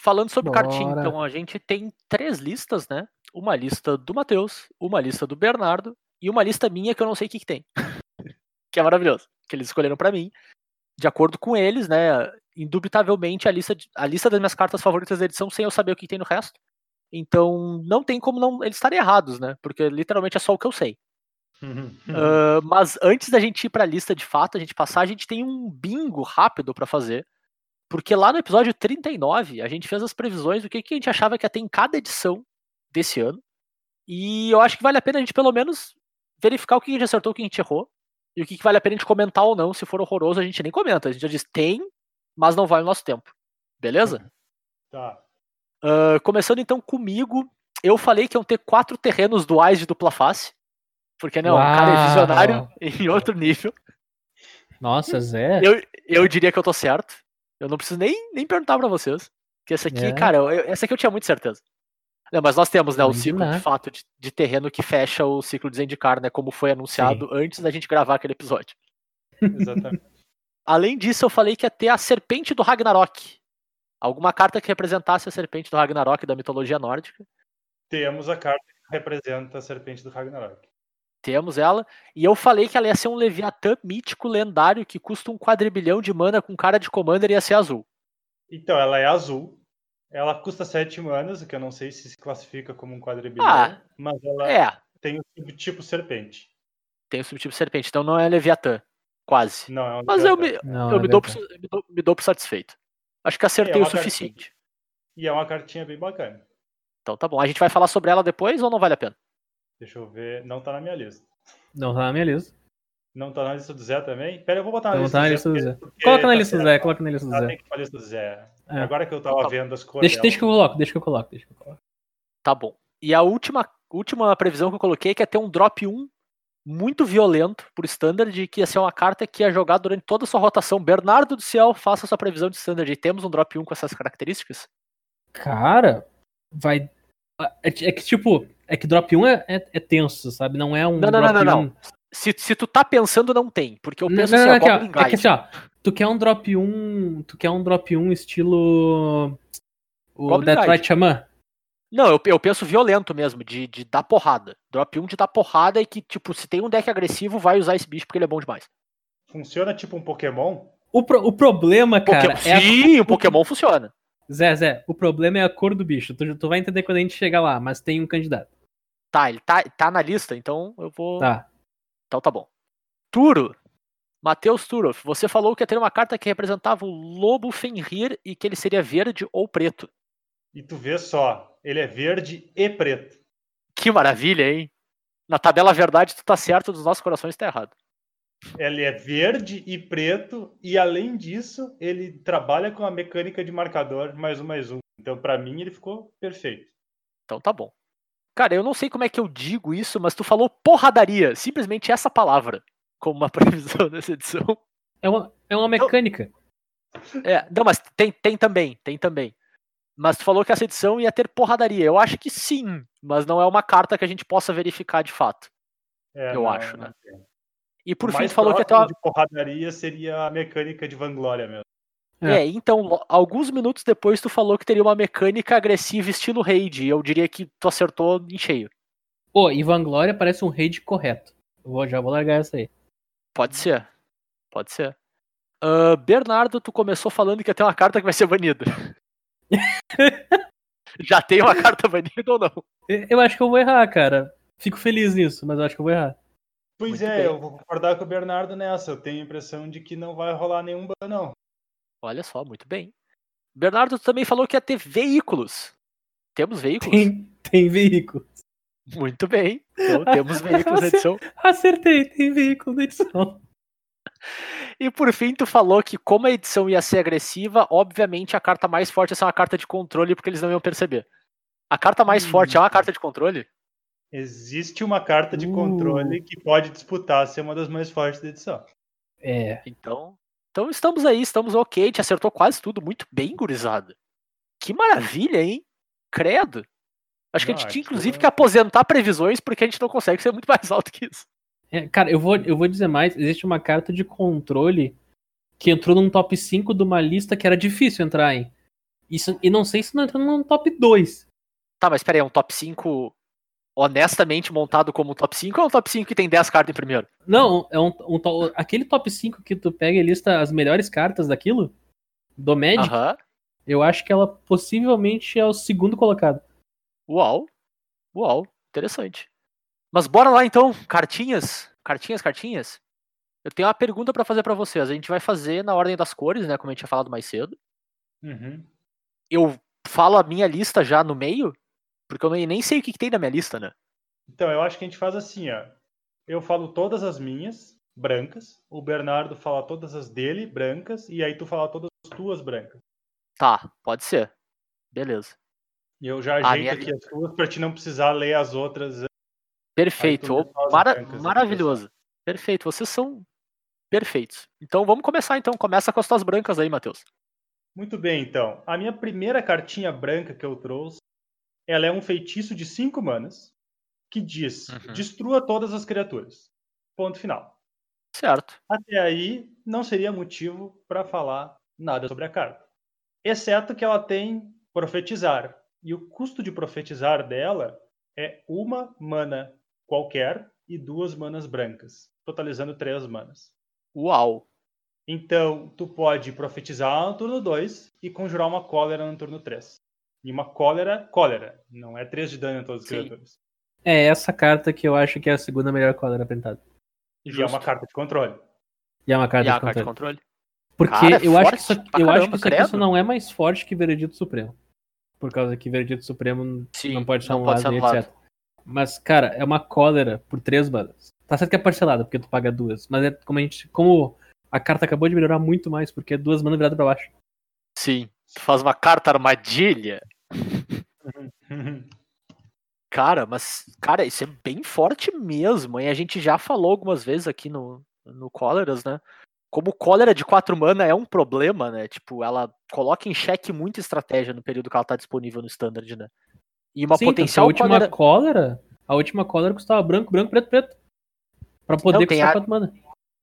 B: Falando sobre cartinha,
C: Bora.
B: então a gente tem três listas, né? Uma lista do Matheus, uma lista do Bernardo e uma lista minha que eu não sei o que, que tem. que é maravilhoso. Que eles escolheram pra mim. De acordo com eles, né? Indubitavelmente a lista, de- a lista das minhas cartas favoritas da edição sem eu saber o que tem no resto. Então não tem como não eles estarem errados, né? Porque literalmente é só o que eu sei. Ah, mas antes da gente ir pra lista de fato, a gente passar, a gente tem um bingo rápido pra fazer. Porque lá no episódio 39, a gente fez as previsões do que, que a gente achava que ia ter em cada edição desse ano. E eu acho que vale a pena a gente pelo menos verificar o que a gente acertou, o que a gente errou. E o que, que vale a pena a gente comentar ou não. Se for horroroso, a gente nem comenta. A gente já diz tem, mas não vale o nosso tempo. Beleza?
D: Tá.
B: Ah, começando então comigo, eu falei que iam ter quatro terrenos duais de dupla face. Porque não, o cara é
C: Uau!
B: visionário em outro nível.
C: Nossa, Zé.
B: Eu, eu diria que eu tô certo. Eu não preciso nem, nem perguntar pra vocês. Que essa aqui,
C: É.
B: cara, eu- essa aqui eu tinha muita certeza. Não, mas nós temos, né, o ciclo de fato de, de terreno que fecha o ciclo de Zendikar, né? Como foi anunciado antes da gente gravar aquele episódio.
D: Exatamente.
B: Além disso, eu falei que ia ter a serpente do Ragnarok. Alguma carta que representasse a serpente do Ragnarok da mitologia nórdica.
D: Temos a carta que representa a serpente do Ragnarok.
B: Temos ela. E eu falei que ela ia ser um Leviatã mítico lendário que custa um quadrilhão de mana com cara de Commander e ia ser azul.
D: Então, ela é azul. Ela custa 7 manas, o que eu não sei se se classifica como um quadrilhão,
B: Ah,
D: mas ela
B: É,
D: tem o subtipo serpente.
B: tem o subtipo serpente, então não é Leviatã. Quase.
D: Não, é um
B: Mas eu me.
C: Não,
B: eu
C: é
B: me, dou por, me, dou, me dou por satisfeito. Acho que acertei
D: É
B: o
D: uma
B: suficiente.
D: E é uma cartinha bem bacana.
B: Então tá bom. A gente vai falar sobre ela depois ou não vale a pena?
D: Deixa eu ver. Não tá na minha lista.
C: Não tá na minha lista.
D: Não tá na lista do Zé também? Pera, eu vou botar na lista
C: tá na
D: do
C: lista do
D: Zé. Porque-
C: Coloca na
D: tá
C: lista do
D: certo.
C: Zé, coloca na lista do
D: Ah,
C: Zé.
D: tem que pra lista do Zé.
C: É.
D: Agora que eu tava vendo as cores.
C: Deixa, deixa que eu coloco, deixa que eu coloco, deixa que eu coloco.
B: Tá bom. E a última, última previsão que eu coloquei é que ia ter um drop 1 muito violento por standard, que ia ser uma carta que ia jogar durante toda a sua rotação. Bernardo do Ciel, faça sua previsão de standard. E temos um drop 1 com essas características?
C: Cara, vai. É, que- é que, tipo, é que drop 1 é, é, é tenso, sabe? Não é um
B: Não, não, não,
C: drop
B: não,
C: 1.
B: não. Se, se tu tá pensando, não tem. Porque eu
C: Não,
B: penso
C: não,
B: assim,
C: não,
B: ó,
C: aqui, ó,
B: Goblin
C: é que
B: Guide.
C: assim, ó, tu quer um drop 1. Tu quer um drop 1 estilo. O
B: Goblin
C: Deathlight
B: Guide.
C: Shaman?
B: Não, eu, eu penso violento mesmo, de, de dar porrada. Drop 1 de dar porrada e que, tipo, se tem um deck agressivo, vai usar esse bicho porque ele é bom demais.
D: Funciona tipo um Pokémon?
C: O, pro- o problema, cara,
B: Poké-
C: é a-
B: Sim, o Pokémon funciona.
C: Zé, Zé, o problema é a cor do bicho. Tu, tu vai entender quando a gente chegar lá, mas tem um candidato.
B: Tá, ele tá, tá na lista, então eu vou.
C: Tá.
B: Então tá bom. Turo. Matheus Turoff, você falou que ia ter uma carta que representava o lobo Fenrir e que ele seria verde ou preto.
D: E tu vê só, ele é verde e preto.
B: Que maravilha, hein? Na tabela verdade, tu tá certo, dos nossos corações tá errado.
D: Ele é verde e preto, e além disso, ele trabalha com a mecânica de marcador mais um mais um. Então, pra mim, ele ficou perfeito.
B: Então tá bom. Cara, eu não sei como é que eu digo isso, mas tu falou porradaria. Simplesmente essa palavra. Como uma previsão dessa edição.
C: É uma, é uma mecânica.
B: É, não, mas tem, tem também, tem também. Mas tu falou que essa edição ia ter porradaria. Eu acho que sim, mas não é uma carta que a gente possa verificar de fato.
D: É,
B: Eu
D: não,
B: acho,
D: não
B: né?
D: tem.
B: E por
D: o
B: fim, falou que
D: próximo
B: uma...
D: de porradaria seria a mecânica de Vanglória mesmo.
C: É.
B: É, então, alguns minutos depois tu falou que teria uma mecânica agressiva estilo raid. E eu diria que tu acertou em cheio.
C: Pô, e Vanglória parece um raid correto. Eu vou- já vou largar essa aí.
B: Pode ser. Pode ser. Ah, Bernardo, tu começou falando que ia ter uma carta que vai ser banida. Já tem uma carta banida ou não?
C: Eu eu acho que eu vou errar, cara. Fico feliz nisso, mas eu acho que eu vou errar.
D: Pois
B: Muito
D: é,
B: bem.
D: eu vou concordar com o Bernardo nessa. Eu tenho a impressão de que não vai rolar nenhum ban, não.
B: Olha só, muito bem. Bernardo, tu também falou que ia ter veículos. Temos veículos?
C: Tem, tem veículo.
B: Muito bem. Então temos veículos na edição.
C: Acertei, tem veículo na edição.
B: E por fim, tu falou que como a edição ia ser agressiva, obviamente a carta mais forte ia ser uma carta de controle, porque eles não iam perceber. A carta mais
D: Hum.
B: forte é uma carta de controle?
D: Existe uma carta de
C: Uh.
D: controle que pode disputar ser uma das mais fortes da edição.
C: É.
B: Então, então estamos aí, estamos ok. A gente acertou quase tudo. Muito bem, gurizada. Que maravilha, hein? Credo. Acho que a
D: Não,
B: gente tinha, inclusive,
D: que-
B: que aposentar previsões, porque a gente não consegue ser muito mais alto que isso.
C: É, Cara, eu vou, eu vou dizer mais. Existe uma carta de controle que entrou num top 5 de uma lista que era difícil entrar em. Isso, e não sei se não entrou num top 2.
B: Tá, mas peraí, é um top 5 honestamente montado como um top 5 ou é um top 5 que tem 10 cartas em primeiro?
C: Não, é um, um to- aquele top 5 que tu pega e lista as melhores cartas daquilo, do Magic,
B: Aham.
C: eu acho que ela possivelmente é o segundo colocado.
B: Uau. Uau. Interessante. Mas bora lá então, cartinhas. Cartinhas, cartinhas. Eu tenho uma pergunta pra fazer pra vocês. A gente vai fazer na ordem das cores, né? Como a gente tinha falado mais cedo.
D: Uhum.
B: Eu falo a minha lista já no meio, porque eu nem sei o que, que tem na minha lista, né?
D: Então, eu acho que a gente faz assim, ó. Eu falo todas as minhas, brancas. O Bernardo fala todas as dele, brancas. E aí tu fala todas as tuas, brancas.
B: Tá, pode ser. Beleza.
D: E eu já ajeito aqui as tuas pra te não precisar ler as outras.
B: Perfeito.
D: lê só as
B: mara-
D: brancas,
B: maravilhoso. Perfeito. Vocês são perfeitos. Então vamos começar então. Começa com as tuas brancas aí, Matheus.
D: Muito bem, então. A minha primeira cartinha branca que eu trouxe, ela é um feitiço de 5 manas que diz:
B: Uhum.
D: destrua todas as criaturas. Ponto final.
B: Certo.
D: Até aí não seria motivo para falar nada sobre a carta. Exceto que ela tem profetizar. E o custo de profetizar dela é uma mana qualquer e duas manas brancas, totalizando três manas.
B: Uau.
D: Então, tu pode profetizar no turno 2 e conjurar uma cólera no turno 3. E uma cólera, cólera. Não é 3 de dano em todas as
B: Sim.
D: criaturas.
C: É essa carta que eu acho que é a segunda melhor cólera pintada.
D: E é
B: Justo.
D: uma carta de controle.
C: E é uma carta
B: a
C: de
B: carta de
C: controle.
B: controle?
C: Porque
B: Cara, é
C: eu, acho que isso,
B: pra
C: eu acho
B: caramba,
C: que isso aqui não é mais forte que Veredito Supremo. Por causa que Veredito Supremo
B: Sim,
C: não pode ser um lado etc. Mas, cara, é uma cólera por três balas. Tá certo que é parcelada, porque tu paga duas. Mas é como a gente. Como a carta acabou de melhorar muito mais, porque é duas manas viradas pra baixo.
B: Sim. Tu faz uma carta armadilha. Cara, mas, cara, isso é bem forte mesmo. E a gente já falou algumas vezes aqui no, no Cóleras, né? Como cólera de 4 mana é um problema, né? Tipo, ela coloca em xeque muita estratégia no período que ela tá disponível no standard, né? E uma
C: Sim, que
B: potencial
C: a última
B: cólera-
C: cólera. A última cólera custava branco, branco, preto, preto. Pra poder
B: Não, tem
C: custar
B: a-
C: 4 mana.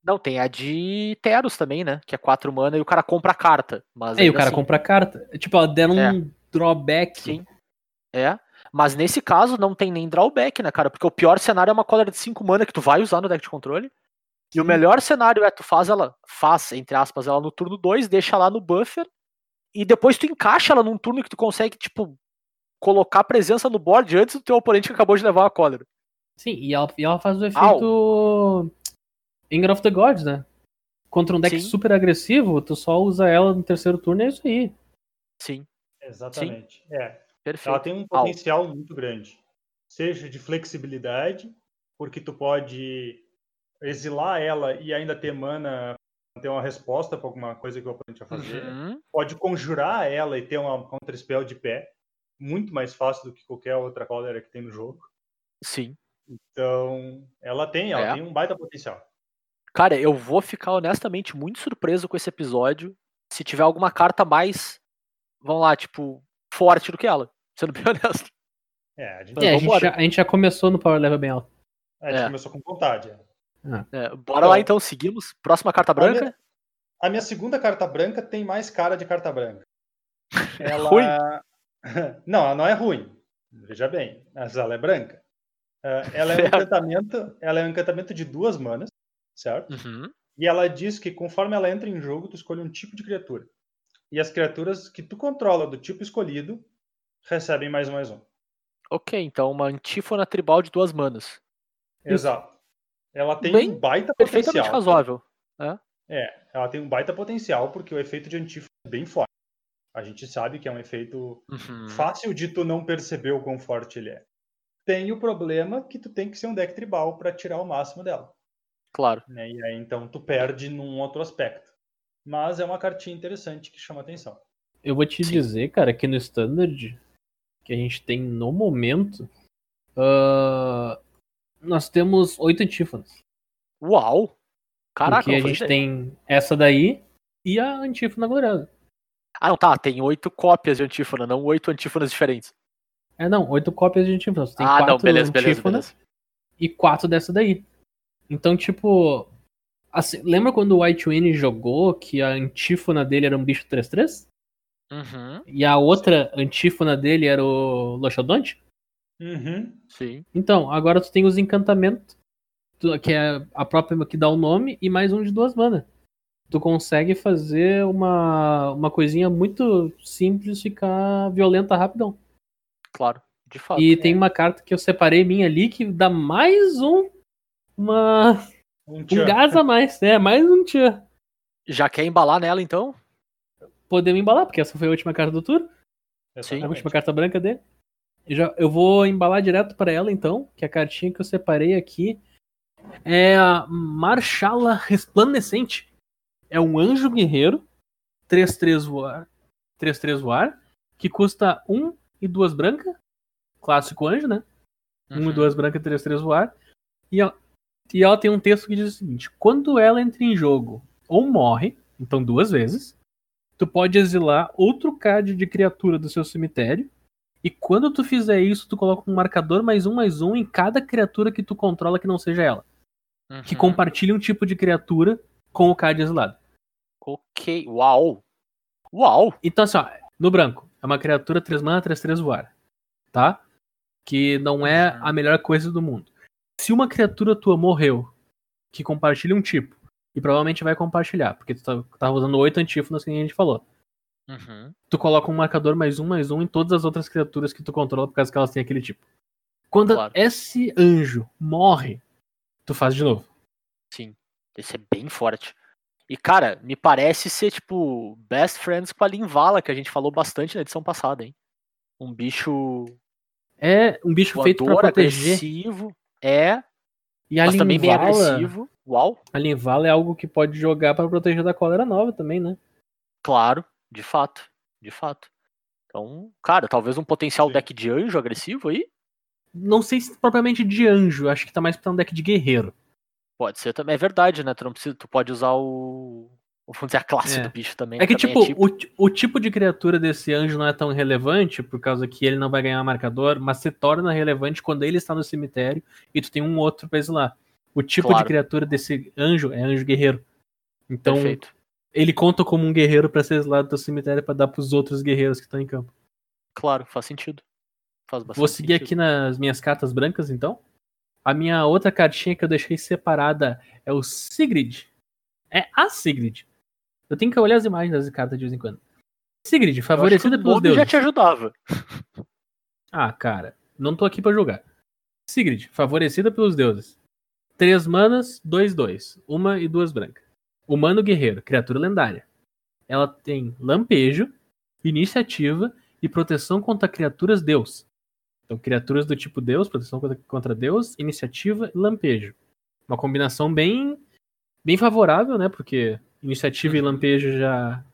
B: Não, tem a de Teros também, né? Que é 4 mana e o cara compra a carta. Mas
C: Aí o cara
B: assim-
C: compra a carta. Tipo, ela deram
B: É.
C: um drawback.
B: Sim. É. Mas nesse caso não tem nem drawback, né, cara? Porque o pior cenário é uma cólera de 5 mana que tu vai usar no deck de controle. E o melhor cenário é tu faz ela, faz, entre aspas, ela no turno 2, deixa lá no buffer, e depois tu encaixa ela num turno que tu consegue, tipo, colocar presença no board antes do teu oponente que acabou de levar a cólera.
C: Sim, e ela, e ela faz o efeito Anger of the Gods, né? Contra um deck
B: Sim.
C: super agressivo, tu só usa ela no terceiro turno e é isso aí.
B: Sim,
D: Exatamente. É.
B: perfeito.
D: Ela tem um potencial muito grande. Seja de flexibilidade, porque tu pode exilar ela e ainda ter mana, ter uma resposta para alguma coisa que o oponente vai fazer.
B: Uhum.
D: Pode conjurar ela e ter uma counter spell de pé, muito mais fácil do que qualquer outra cólera que tem no jogo.
B: Sim.
D: Então, ela tem, ela
B: É.
D: tem um baita potencial.
B: Cara, eu vou ficar honestamente muito surpreso com esse episódio se tiver alguma carta mais, vamos lá, tipo, forte do que ela. Sendo bem honesto.
D: É, a gente,
B: Mas
C: É, a gente, já, a gente já começou no Power Level bem alto.
D: a gente
B: é.
D: começou com vontade. é.
B: É, bora lá
D: Então,
B: então, seguimos. Próxima carta branca.
D: minha- A minha segunda carta branca tem mais cara de carta branca. Ela...
B: ruim?
D: Não, ela não é ruim. Veja bem, mas ela é branca. Ah, Ela é um encantamento, ela é um encantamento de duas manas, certo?
B: Uhum.
D: E ela diz que conforme ela entra em jogo, tu escolhe um tipo de criatura. E as criaturas que tu controla do tipo escolhido recebem mais um mais um.
B: Ok, então uma antífona tribal de duas manas.
D: Exato. Ela tem
B: Bem
D: um baita
B: Perfeitamente
D: potencial.
B: razoável.
D: É, ela tem um baita potencial porque o efeito de antífona é bem forte. A gente sabe que é um efeito
B: Uhum.
D: fácil de tu não perceber o quão forte ele é. Tem o problema que tu tem que ser um deck tribal para tirar o máximo dela.
B: Claro.
D: Né? E aí então tu perde num outro aspecto. Mas é uma cartinha interessante que chama atenção.
C: Eu vou te
B: Sim.
C: dizer, cara, que no Standard que a gente tem no momento, ah, nós temos oito antífonas.
B: Uau! Caraca,
C: porque a gente
B: ideia.
C: tem essa daí e a antífona gloriosa.
B: Ah, não, tá. Tem oito cópias de antífona, não oito antífonas diferentes.
C: É, não, oito cópias de antífona. Você tem
B: ah,
C: quatro
B: não, beleza, beleza,
C: antífonas
B: beleza.
C: e quatro dessa daí. Então, tipo. Assim, lembra quando o White Wayne jogou que a antífona dele era um bicho 3-3?
B: Uhum,
C: E a outra antífona dele era o Loxodonte?
D: Uhum.
B: sim.
C: Então, agora tu tem os encantamentos, que é a própria que dá o nome, e mais um de duas manas. Tu consegue fazer uma, uma coisinha muito simples ficar violenta rapidão.
B: Claro. De fato.
C: E tem uma carta que eu separei minha ali que dá mais um. Uma,
D: Um
C: um gás a mais, né? Mais um tchan.
B: Já quer embalar nela, então?
C: Podemos embalar, porque essa foi a última carta do turno, a
D: Exatamente.
C: última carta branca dele. Eu, já, eu vou embalar direto pra ela então, que a cartinha que eu separei aqui é a Marshala Resplandecente. É um anjo guerreiro, 3-3 voar, 3-3 voar, que custa 1 e 2 branca. Clássico anjo, né? 1 e
B: Uhum.
C: 2 branca, 3-3 voar. E e ela tem um texto que diz o seguinte: quando ela entra em jogo ou morre, então duas vezes, tu pode exilar outro card de criatura do seu cemitério. E quando tu fizer isso, tu coloca um marcador mais um mais um em cada criatura que tu controla que não seja ela. Que
B: Uhum.
C: compartilhe um tipo de criatura com o card exilado.
B: Ok. Uau! Uau!
C: Então, assim, ó, no branco, é uma criatura 3 mana, 3, 3 voar. Tá? Que não é
B: Uhum.
C: a melhor coisa do mundo. Se uma criatura tua morreu, que compartilha um tipo, e provavelmente vai compartilhar, porque tu tá- tava usando oito antífonas que a gente falou.
B: Uhum.
C: Tu coloca um marcador mais um, mais um em todas as outras criaturas que tu controla por causa que elas têm aquele tipo. Quando
B: Claro.
C: esse anjo morre, tu faz de novo.
B: Sim. Esse é bem forte. E, cara, me parece ser, tipo, best friends com a Linvala, que a gente falou bastante na edição passada, hein? Um bicho
C: É um bicho feito pra
B: voador,
C: proteger.
B: agressivo. É.
C: E a
B: Mas também bem agressivo. Uau,
C: a Linvala é algo que pode jogar pra proteger da cólera nova também, né?
B: claro, de fato. De fato. Então, cara, talvez um potencial
D: Sim.
B: deck de anjo agressivo aí.
C: Não sei se propriamente de anjo, acho que tá mais pra um deck de guerreiro.
B: Pode ser também, é verdade, né? Tu não precisa, tu pode usar o. Vamos dizer, a classe
C: É.
B: do bicho também.
C: É que,
B: também
C: tipo, O, ti- o tipo de criatura desse anjo não é tão relevante, por causa que ele não vai ganhar marcador, mas se torna relevante quando ele está no cemitério e tu tem um outro pra exilar. O tipo
B: Claro.
C: de criatura desse anjo é anjo guerreiro. Então,
B: Perfeito.
C: ele conta como um guerreiro pra ser exilado do cemitério pra dar pros outros guerreiros que estão em campo.
B: Claro, faz sentido. Faz bastante
C: Vou seguir
B: sentido.
C: aqui nas minhas cartas brancas, então. A minha outra cartinha que eu deixei separada é o Sigrid. É a Sigrid. Eu tenho que olhar as imagens das cartas de vez em quando. Sigrid, favorecida pelos
B: nome já
C: deuses.
B: te ajudava.
C: Ah, cara, não tô aqui pra julgar. Sigrid, favorecida pelos deuses. Três manas, dois, dois. Uma e duas brancas. Humano guerreiro, criatura lendária. Ela tem lampejo, iniciativa e proteção contra criaturas deus. Então, criaturas do tipo deus, proteção contra, contra deus, iniciativa e lampejo. Uma combinação bem bem favorável, né? Porque iniciativa e
B: Uhum.
C: lampejo já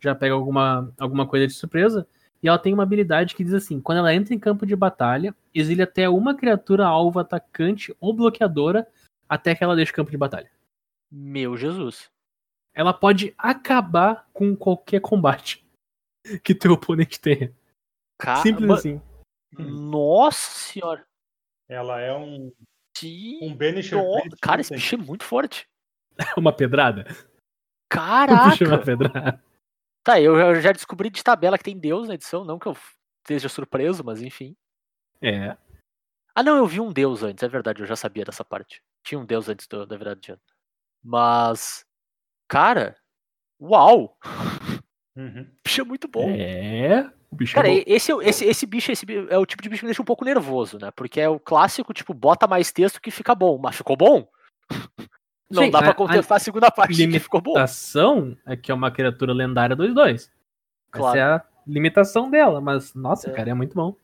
C: já pega alguma, alguma coisa de surpresa. E ela tem uma habilidade que diz assim: quando ela entra em campo de batalha, exile até uma criatura alvo atacante ou bloqueadora até que ela deixe o campo de batalha.
B: Meu Jesus.
C: Ela pode acabar com qualquer combate que teu oponente tenha. Simples assim.
B: Nossa senhora.
D: Ela é um,
B: Sim.
D: um Banisher.
B: No- Cara, esse bicho é muito forte.
C: Uma pedrada.
B: Caraca.
C: uma pedrada.
B: Tá, eu já- eu já descobri de tabela que tem Deus na edição, não que eu esteja surpreso, mas enfim.
C: É.
B: Ah, não, eu vi um Deus antes, é verdade, eu já sabia dessa parte. Tinha um Deus antes do- da virada de ano. Mas, cara, uau!
D: Uhum.
B: O bicho é muito bom.
C: É. O bicho
B: Cara,
C: é bom.
B: esse, é esse, esse bicho esse é o tipo de bicho que me deixa um pouco nervoso, né? Porque é o clássico, tipo, bota mais texto que fica bom. Mas ficou bom? Não
C: Sim,
B: dá
C: a-
B: pra
C: a
B: contestar a, segunda parte que
C: limita-
B: ficou bom.
C: limitação é que é uma criatura lendária 2-2.
B: Claro.
C: Essa é a limitação dela, mas, nossa,
B: É.
C: cara, é muito bom.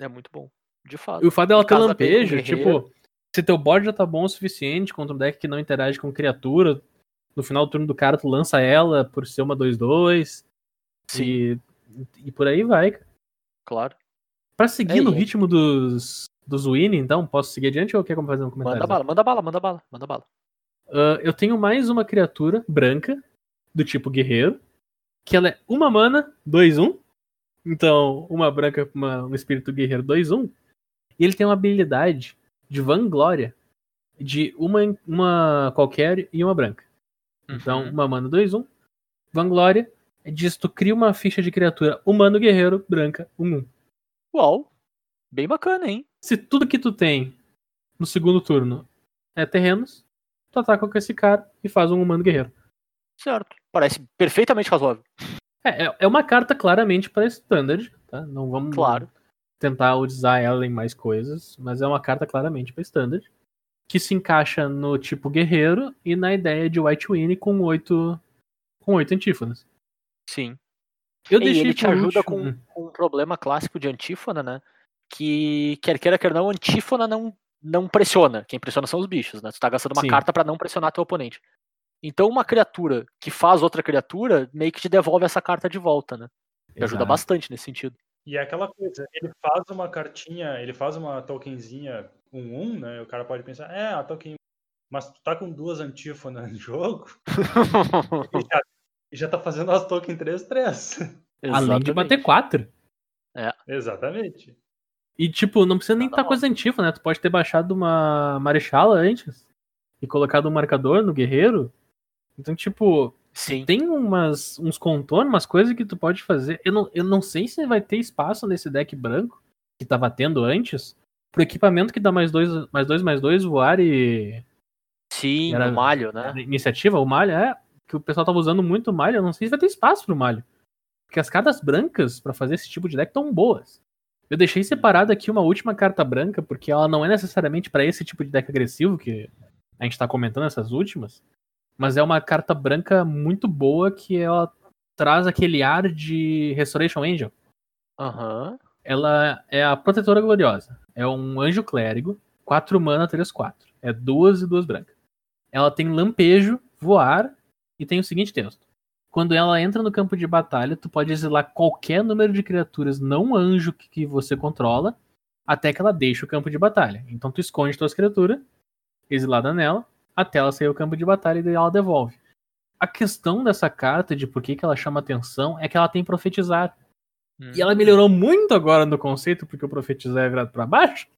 B: É muito bom. De fato.
C: E o fato dela ter lampejo, tipo, se teu board já tá bom o suficiente contra um deck que não interage com criatura, no final do turno do cara tu lança ela por ser uma 2-2
B: Sim,
C: e, e por aí vai. cara.
B: claro.
C: Pra seguir
B: É,
C: no
B: é-
C: ritmo dos, dos Winnie, então, posso seguir adiante ou quer fazer um comentário?
B: Manda bala, manda bala, manda bala, manda bala.
C: Ah, eu tenho mais uma criatura branca, do tipo guerreiro, que ela é uma mana, 2-1. Então, uma branca, uma, um espírito guerreiro 2-1. E ele tem uma habilidade de vanglória de uma, uma qualquer e uma branca. Então,
B: Uhum.
C: uma mana 2-1. Vanglória diz tu cria uma ficha de criatura humano guerreiro branca 1-1.
B: Uau! Bem bacana, hein?
C: Se tudo que tu tem no segundo turno é terrenos, tu ataca com esse cara e faz um humano guerreiro.
B: Certo. Parece perfeitamente razoável.
C: É, é- é uma carta claramente para standard, tá? Não vamos
B: Claro.
C: tentar usar ela em mais coisas, mas é uma carta claramente para standard que se encaixa no tipo guerreiro e na ideia de White Winnie com oito com oito antífonas.
B: Sim.
C: Eu
B: e ele te ajuda com, com um problema clássico de antífona, né? Que quer queira, quer não, antífona não, não pressiona. Quem pressiona são os bichos, né? Tu tá gastando uma
C: Sim.
B: carta pra não pressionar teu oponente. Então uma criatura que faz outra criatura meio que te devolve essa carta de volta, né? E ajuda bastante nesse sentido.
D: E é aquela coisa, ele faz uma cartinha, ele faz uma tokenzinha 1-1, né? O cara pode pensar, é, a token. Mas tu tá com duas antífonas no jogo e já, e já tá fazendo as token 3-3.
C: Além de bater quatro.
D: Exatamente.
C: E, tipo, não precisa nem estar
B: mal.
C: coisa antífona, né? Tu pode ter baixado uma Marechala antes e colocado um marcador no guerreiro. Então, tipo,
B: Sim.
C: tem umas, uns contornos, umas coisas que tu pode fazer. Eu não, eu não sei se vai ter espaço nesse deck branco que tava tendo antes pro equipamento que dá mais dois, mais dois, mais dois, voar e.
B: Sim,
C: Era-
B: no malho, né?
C: Iniciativa, o malho, é. Que o pessoal tava usando muito o malho. Eu não sei se vai ter espaço pro malho. Porque as cartas brancas pra fazer esse tipo de deck tão boas. Eu deixei separado aqui uma última carta branca, porque ela não é necessariamente pra esse tipo de deck agressivo que a gente tá comentando essas últimas. Mas é uma carta branca muito boa que ela traz aquele ar de Restoration Angel.
B: Aham.
C: Ela é a Protetora Gloriosa. É um anjo clérigo, 4 mana, 3, 4. É duas e duas brancas. Ela tem lampejo, voar e tem o seguinte texto. Quando ela entra no campo de batalha, tu pode exilar qualquer número de criaturas não anjo que, que você controla até que ela deixe o campo de batalha. Então tu esconde tuas criaturas exilada nela até ela sair do campo de batalha e daí ela devolve. A questão dessa carta de por que, que ela chama atenção é que ela tem profetizar.
B: Hum.
C: E ela melhorou muito agora no conceito, porque o profetizar é virado pra baixo.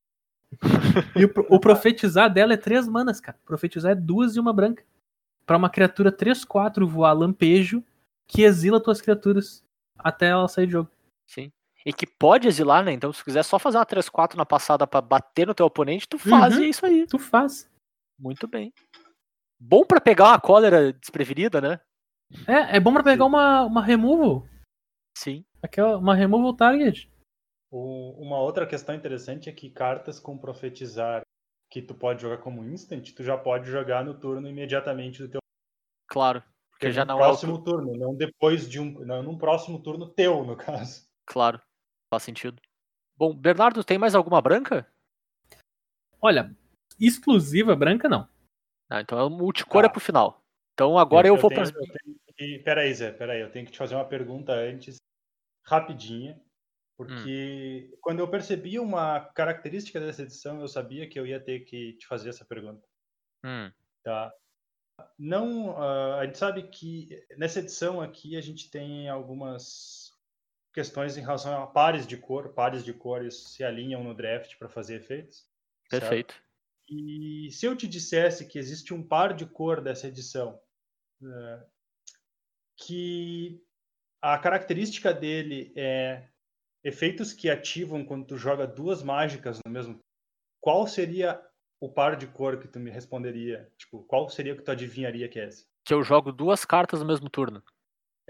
C: e o, o profetizar dela é três manas, cara. Profetizar é duas e uma branca. Pra uma criatura 3-4 voar lampejo que exila tuas criaturas até ela sair de jogo.
B: Sim. E que pode exilar, né? Então, se tu quiser só fazer uma 3-4 na passada pra bater no teu oponente, tu faz
C: Uhum.
B: e é isso aí.
C: Tu faz.
B: Muito bem. Bom pra pegar uma cólera desprevenida, né?
C: É, é bom pra pegar uma, uma removal.
B: Sim.
C: Aquela, uma removal target.
D: O- uma outra questão interessante é que cartas com profetizar que tu pode jogar como instant, tu já pode jogar no turno imediatamente do teu
B: Claro. Porque
D: no
B: já não é o
D: próximo turno, não depois de um, não num próximo turno teu, no caso.
B: Claro, faz sentido. Bom, Bernardo, tem mais alguma branca?
C: Olha, exclusiva branca não.
B: Ah, então é o multicor é
D: Tá.
B: pro final. Então agora eu, vou
D: tenho,
B: pra...
D: eu tenho que, peraí, Zé, peraí, eu tenho que te fazer uma pergunta antes, rapidinha, porque quando eu percebi uma característica dessa edição, eu sabia que eu ia ter que te fazer essa pergunta.
B: Hum,
D: Tá. Não, ah, a gente sabe que nessa edição aqui a gente tem algumas questões em relação a pares de cor. Pares de cores se alinham no draft para fazer efeitos. certo?
B: perfeito.
D: E se eu te dissesse que existe um par de cor dessa edição, eh, que a característica dele é efeitos que ativam quando tu joga duas mágicas no mesmo qual seria o par de cor que tu me responderia? Tipo, qual seria que tu adivinharia que é esse?
B: Que eu jogo duas cartas no mesmo turno.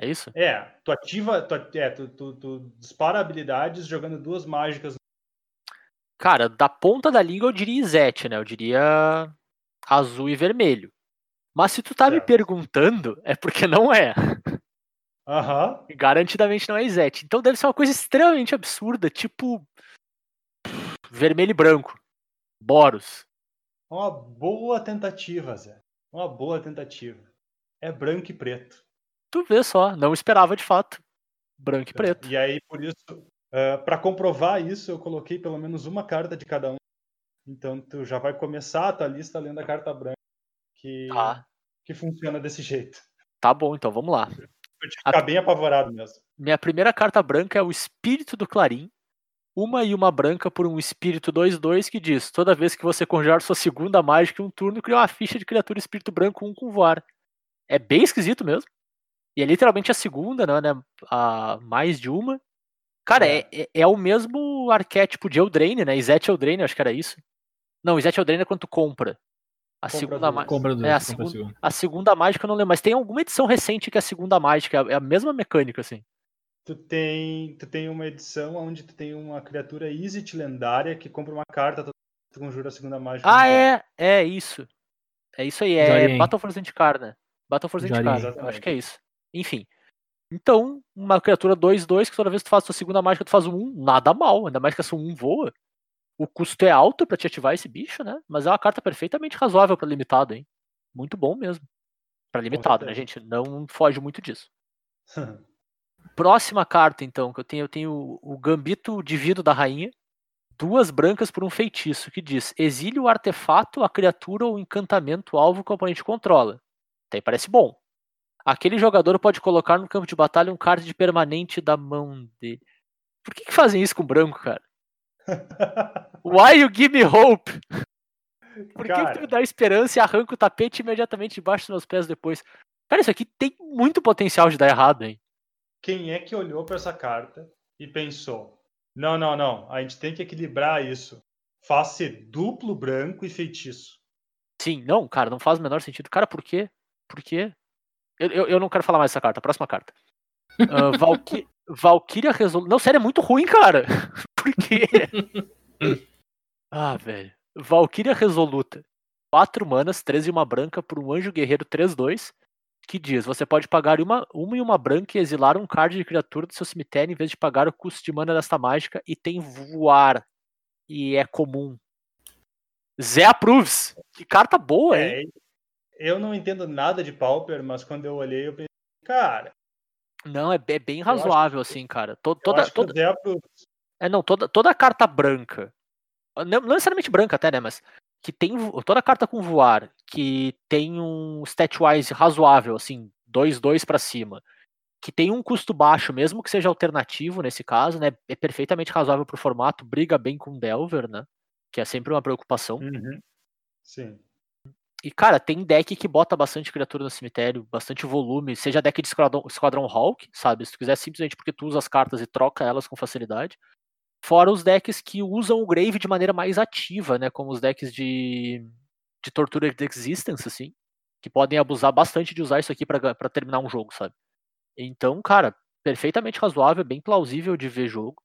B: É isso?
D: É, tu ativa, tu, é, tu, tu, tu dispara habilidades jogando duas mágicas.
B: Cara, da ponta da língua eu diria Izete, né? Eu diria azul e vermelho. Mas se tu tá me perguntando, é porque não é.
D: Aham.
B: Garantidamente não é Izete. Então deve ser uma coisa extremamente absurda, tipo. Vermelho e branco. Boros.
D: Uma boa tentativa, Zé. Uma boa tentativa. É branco e preto.
B: Tu vê só, não esperava de fato. Branco e preto.
D: E aí, por isso, para comprovar isso, eu coloquei pelo menos uma carta de cada um. Então, tu já vai começar a tua lista lendo a carta branca, que,
B: Tá,
D: que funciona desse jeito.
B: tá bom, então vamos lá.
D: Pra te ficar bem apavorado mesmo.
B: Minha primeira carta branca é o Espírito do Clarim. Uma e uma branca por um Espírito 2-2 que diz: toda vez que você conjurar sua segunda mágica em um turno, cria uma ficha de criatura Espírito Branco 1 com voar. É bem esquisito mesmo. E é literalmente a segunda, né? né, A mais de uma. Cara, é, é, é o mesmo arquétipo de Eldraine, né? Izete Eldraine, acho que era isso. Não, Izete Eldraine é quando tu compra. A
D: Compra
B: segunda mágica. É, a segunda. A segunda mágica eu não lembro, mas tem alguma edição recente que é a segunda mágica, é a mesma mecânica, assim.
D: Tu tem, tu tem uma edição onde tu tem uma criatura Isit lendária que compra uma carta, tu conjura a segunda mágica.
B: Ah, é, é isso. É isso aí, é. Battle for Zendikar, né? Battle for Zendikar, eu acho que é isso. Enfim. Então, uma criatura 2-2 que toda vez que tu faz tua segunda mágica, tu faz um 1, nada mal, ainda mais que essa 1 voa. O custo é alto pra te ativar esse bicho, né? Mas é uma carta perfeitamente razoável pra limitado, hein? Muito bom mesmo. Pra limitado, né, gente? Não foge muito disso. Próxima carta, então, que eu tenho, eu tenho o Gambito Divino da Rainha. Duas brancas por um feitiço, que diz: exile o artefato, a criatura ou encantamento alvo que o oponente controla. Até aí parece bom. Aquele jogador pode colocar no campo de batalha um card permanente da mão dele. Por que, que fazem isso com branco, cara? Why you give me hope? Por que, que tu me dá esperança e arranca o tapete imediatamente debaixo dos meus pés depois? Cara, isso aqui tem muito potencial de dar errado, hein?
D: Quem é que olhou para essa carta e pensou: não, não, não, a gente tem que equilibrar isso. Faz ser duplo branco e feitiço.
B: Sim, não, cara, não faz o menor sentido. Cara, por quê? Por quê? Eu, eu, eu não quero falar mais dessa carta. Próxima carta. Uh, Valky... Valkyria Resoluta. Não, sério, é muito ruim, cara. Por quê? ah, velho. Valkyria Resoluta. 4 manas, 13 e uma branca por um anjo guerreiro 3-2. Que diz: você pode pagar uma, uma e uma branca e exilar um card de criatura do seu cemitério em vez de pagar o custo de mana desta mágica e tem voar. E é comum. Zé approves. Que carta boa, hein?
D: É, eu não entendo nada de Pauper, mas quando eu olhei, eu pensei, cara.
B: Não, é, é bem razoável, assim, cara. Toda, toda, toda... É, não, toda, toda carta branca. Não, não necessariamente branca até, né? Mas que tem toda carta com voar, que tem um stat-wise razoável, assim, 2-2 para cima, que tem um custo baixo, mesmo que seja alternativo nesse caso, né? É perfeitamente razoável pro formato, briga bem com Delver, né? Que é sempre uma preocupação.
D: Uhum. Sim.
B: E, cara, tem deck que bota bastante criatura no cemitério, bastante volume, seja deck de Esquadrão, Esquadrão Hawk, sabe? Se tu quiser simplesmente porque tu usa as cartas e troca elas com facilidade. Fora os decks que usam o Grave de maneira mais ativa, né? Como os decks de, de Tortura de Existence, assim. Que podem abusar bastante de usar isso aqui para terminar um jogo, sabe? Então, cara, perfeitamente razoável, bem plausível de ver jogo.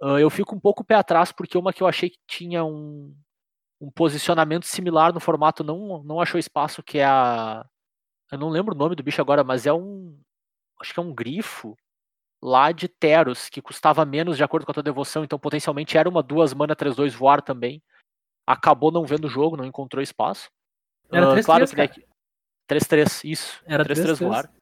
B: Uh, eu fico um pouco pé atrás porque uma que eu achei que tinha um, um posicionamento similar no formato não, não achou espaço, que é a. Eu não lembro o nome do bicho agora, mas é um. Acho que é um grifo lá de Teros, que custava menos de acordo com a tua devoção, então potencialmente era uma duas mana 3-2 voar também. Acabou não vendo o jogo, não encontrou espaço.
C: Era 3-3, uh, claro que
B: 3-3, isso.
C: Era 3-3 voar.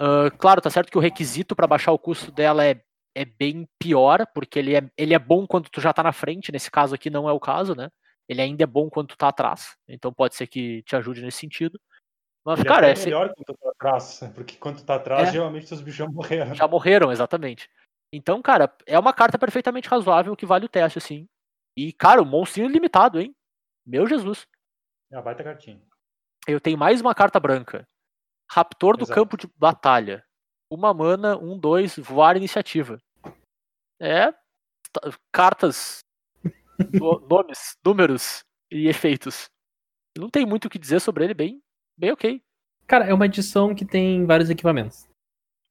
B: Uh, claro, tá certo que o requisito para baixar o custo dela é, é bem pior, porque ele é, ele é bom quando tu já tá na frente, nesse caso aqui não é o caso, né? Ele ainda é bom quando tu tá atrás, então pode ser que te ajude nesse sentido.
D: Mas, ele cara, é melhor quando tá atrás, porque quando tá atrás, é. geralmente os bichos já morreram.
B: Já morreram, exatamente. Então, cara, é uma carta perfeitamente razoável que vale o teste, assim. E, cara, o monstrinho limitado, hein? Meu Jesus.
D: É a baita cartinha.
B: Eu tenho mais uma carta branca. Raptor do Exato. campo de batalha. Uma mana, um, dois, voar iniciativa. É. Cartas nomes, números e efeitos. Não tem muito o que dizer sobre ele, bem, bem ok.
C: Cara, é uma edição que tem vários equipamentos.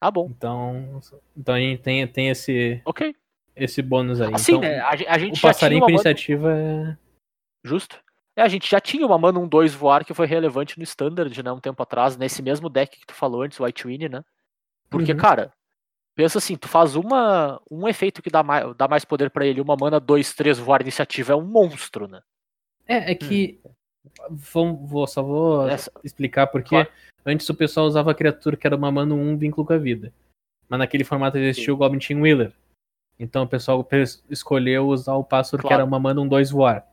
B: Ah, bom.
C: Então, então a gente tem, tem esse,
B: ok
C: esse bônus aí.
B: Assim,
C: então,
B: né? A, a gente
C: o passarinho com iniciativa é...
B: Justo. É, a gente já tinha uma mana 1-2 voar que foi relevante no Standard, né, um tempo atrás, nesse mesmo deck que tu falou antes, o White Winnie, né? Porque, uhum. cara, Pensa assim, tu faz uma, um efeito que dá mais, dá mais poder para ele, uma mana 2, 3 voar iniciativa, é um monstro, né?
C: É, é que. Vou, vou, só vou Essa... explicar porque claro. antes o pessoal usava a criatura que era uma mana 1 vínculo com a vida. Mas naquele formato existia o Goblin Team Wheeler. Então o pessoal escolheu usar o pássaro claro. que era uma mana 1 2 voar.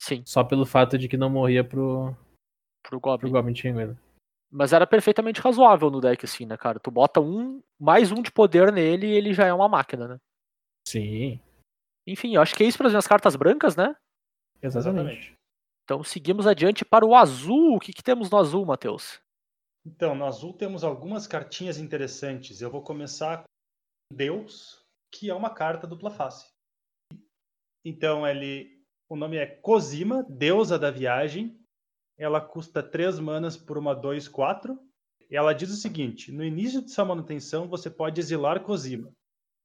B: Sim.
C: Só pelo fato de que não morria pro,
B: pro Goblin,
C: pro Goblin Team Wheeler.
B: Mas era perfeitamente razoável no deck, assim, né, cara? Tu bota um, mais um de poder nele e ele já é uma máquina, né?
C: Sim.
B: Enfim, eu acho que é isso para as cartas brancas, né?
C: Exatamente.
B: Então seguimos adiante para o azul. O que, que temos no azul, Matheus?
D: Então, no azul temos algumas cartinhas interessantes. Eu vou começar com Deus, que é uma carta dupla face. Então, ele, o nome é Cosima, deusa da viagem, ela custa 3 manas por uma 2-4. E ela diz o seguinte: no início de sua manutenção, você pode exilar Cosima.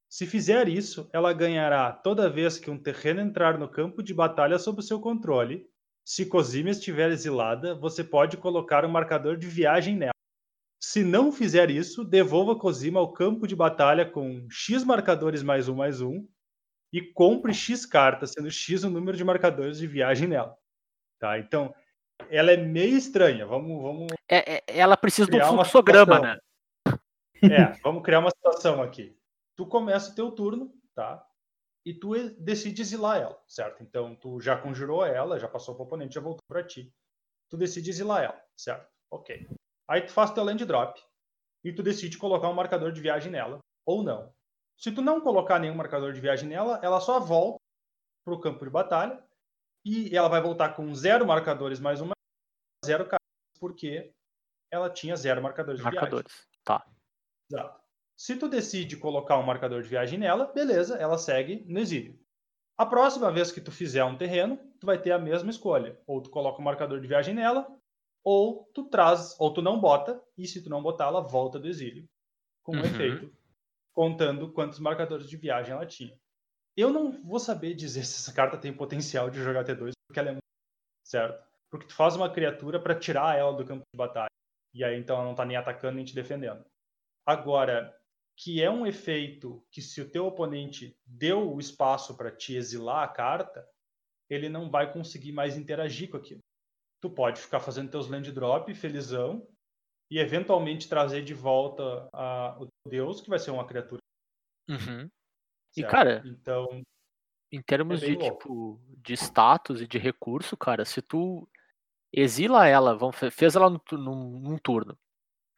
D: Se fizer isso, ela ganhará toda vez que um terreno entrar no campo de batalha sob seu controle. Se Cosima estiver exilada, você pode colocar um marcador de viagem nela. Se não fizer isso, devolva Cosima ao campo de batalha com X marcadores mais um mais um e compre X cartas, sendo X o número de marcadores de viagem nela. Tá? Então, ela é meio estranha. Vamos, vamos.
B: É, é, ela precisa de um fluxograma, né?
D: É, vamos criar uma situação aqui. Tu começa o teu turno, tá? E tu decide exilar ela, certo? Então tu já conjurou ela, já passou pro oponente, já voltou para ti. Tu decide exilar ela, certo? Ok. Aí tu faz teu land drop e tu decide colocar um marcador de viagem nela ou não. Se tu não colocar nenhum marcador de viagem nela, ela só volta pro campo de batalha e ela vai voltar com zero marcadores mais uma, zero cartas, porque ela tinha zero marcadores de
B: marcadores.
D: viagem.
B: Tá.
D: Exato. Se tu decide colocar um marcador de viagem nela, beleza, ela segue no exílio. A próxima vez que tu fizer um terreno, tu vai ter a mesma escolha. Ou tu coloca um marcador de viagem nela, ou tu traz, ou tu não bota, e se tu não botar, ela volta do exílio. Com um uhum. efeito, contando quantos marcadores de viagem ela tinha. Eu não vou saber dizer se essa carta tem potencial de jogar T2, porque ela é muito certo. Porque tu faz uma criatura para tirar ela do campo de batalha. E aí então ela não tá nem atacando nem te defendendo. Agora, que é um efeito que se o teu oponente deu o espaço para te exilar a carta, ele não vai conseguir mais interagir com aquilo. tu pode ficar fazendo teus land drop felizão e eventualmente trazer de volta a, o deus, que vai ser uma criatura.
B: Uhum. E, cara,
D: Então,
B: Em termos
D: É
B: de,
D: louco.
B: tipo, de status e de recurso, cara, se tu exila ela, vamos, fe- fez ela num turno,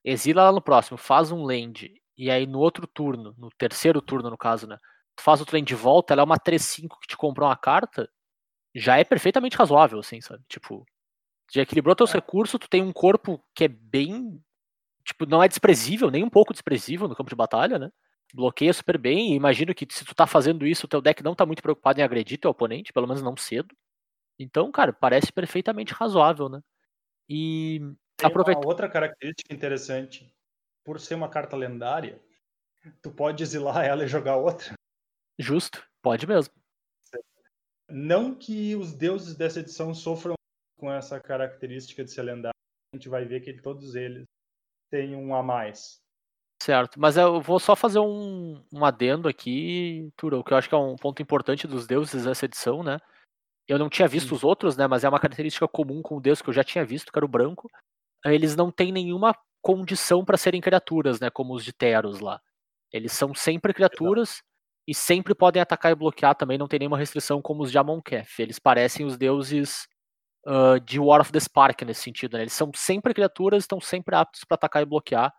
B: exila ela no próximo, faz um land, e aí no outro turno, no terceiro turno no caso, né, tu faz outro land de volta, ela é uma 3-5 que te comprou uma carta, já é perfeitamente razoável, assim, sabe? Tipo, já equilibrou teus
D: É.
B: recursos, tu tem um corpo que é bem, tipo, não é desprezível, nem um pouco desprezível no campo de batalha, né? bloqueia super bem. E imagino que se tu tá fazendo isso, o teu deck não tá muito preocupado em agredir teu oponente, pelo menos não cedo. Então, cara, parece perfeitamente razoável, né? E
D: tem
B: aproveita.
D: uma outra característica interessante. Por ser uma carta lendária, tu pode exilar ela e jogar outra.
B: Justo, pode mesmo.
D: Não que os deuses dessa edição sofram com essa característica de ser lendário. A gente vai ver que todos eles têm um a mais.
B: Certo, mas eu vou só fazer um, um adendo aqui, Turo, que eu acho que é um ponto importante dos deuses dessa edição, né? Eu não tinha visto
D: Hum.
B: os outros, né? Mas é uma característica comum com o deus que eu já tinha visto, que era o branco. Eles não têm nenhuma condição para serem criaturas, né? Como os de Teros lá. Eles são sempre criaturas e sempre podem atacar e bloquear também, não tem nenhuma restrição como os de Amonkhet. Eles parecem os deuses ah, de War of the Spark nesse sentido, né? Eles são sempre criaturas, estão sempre aptos para atacar e bloquear,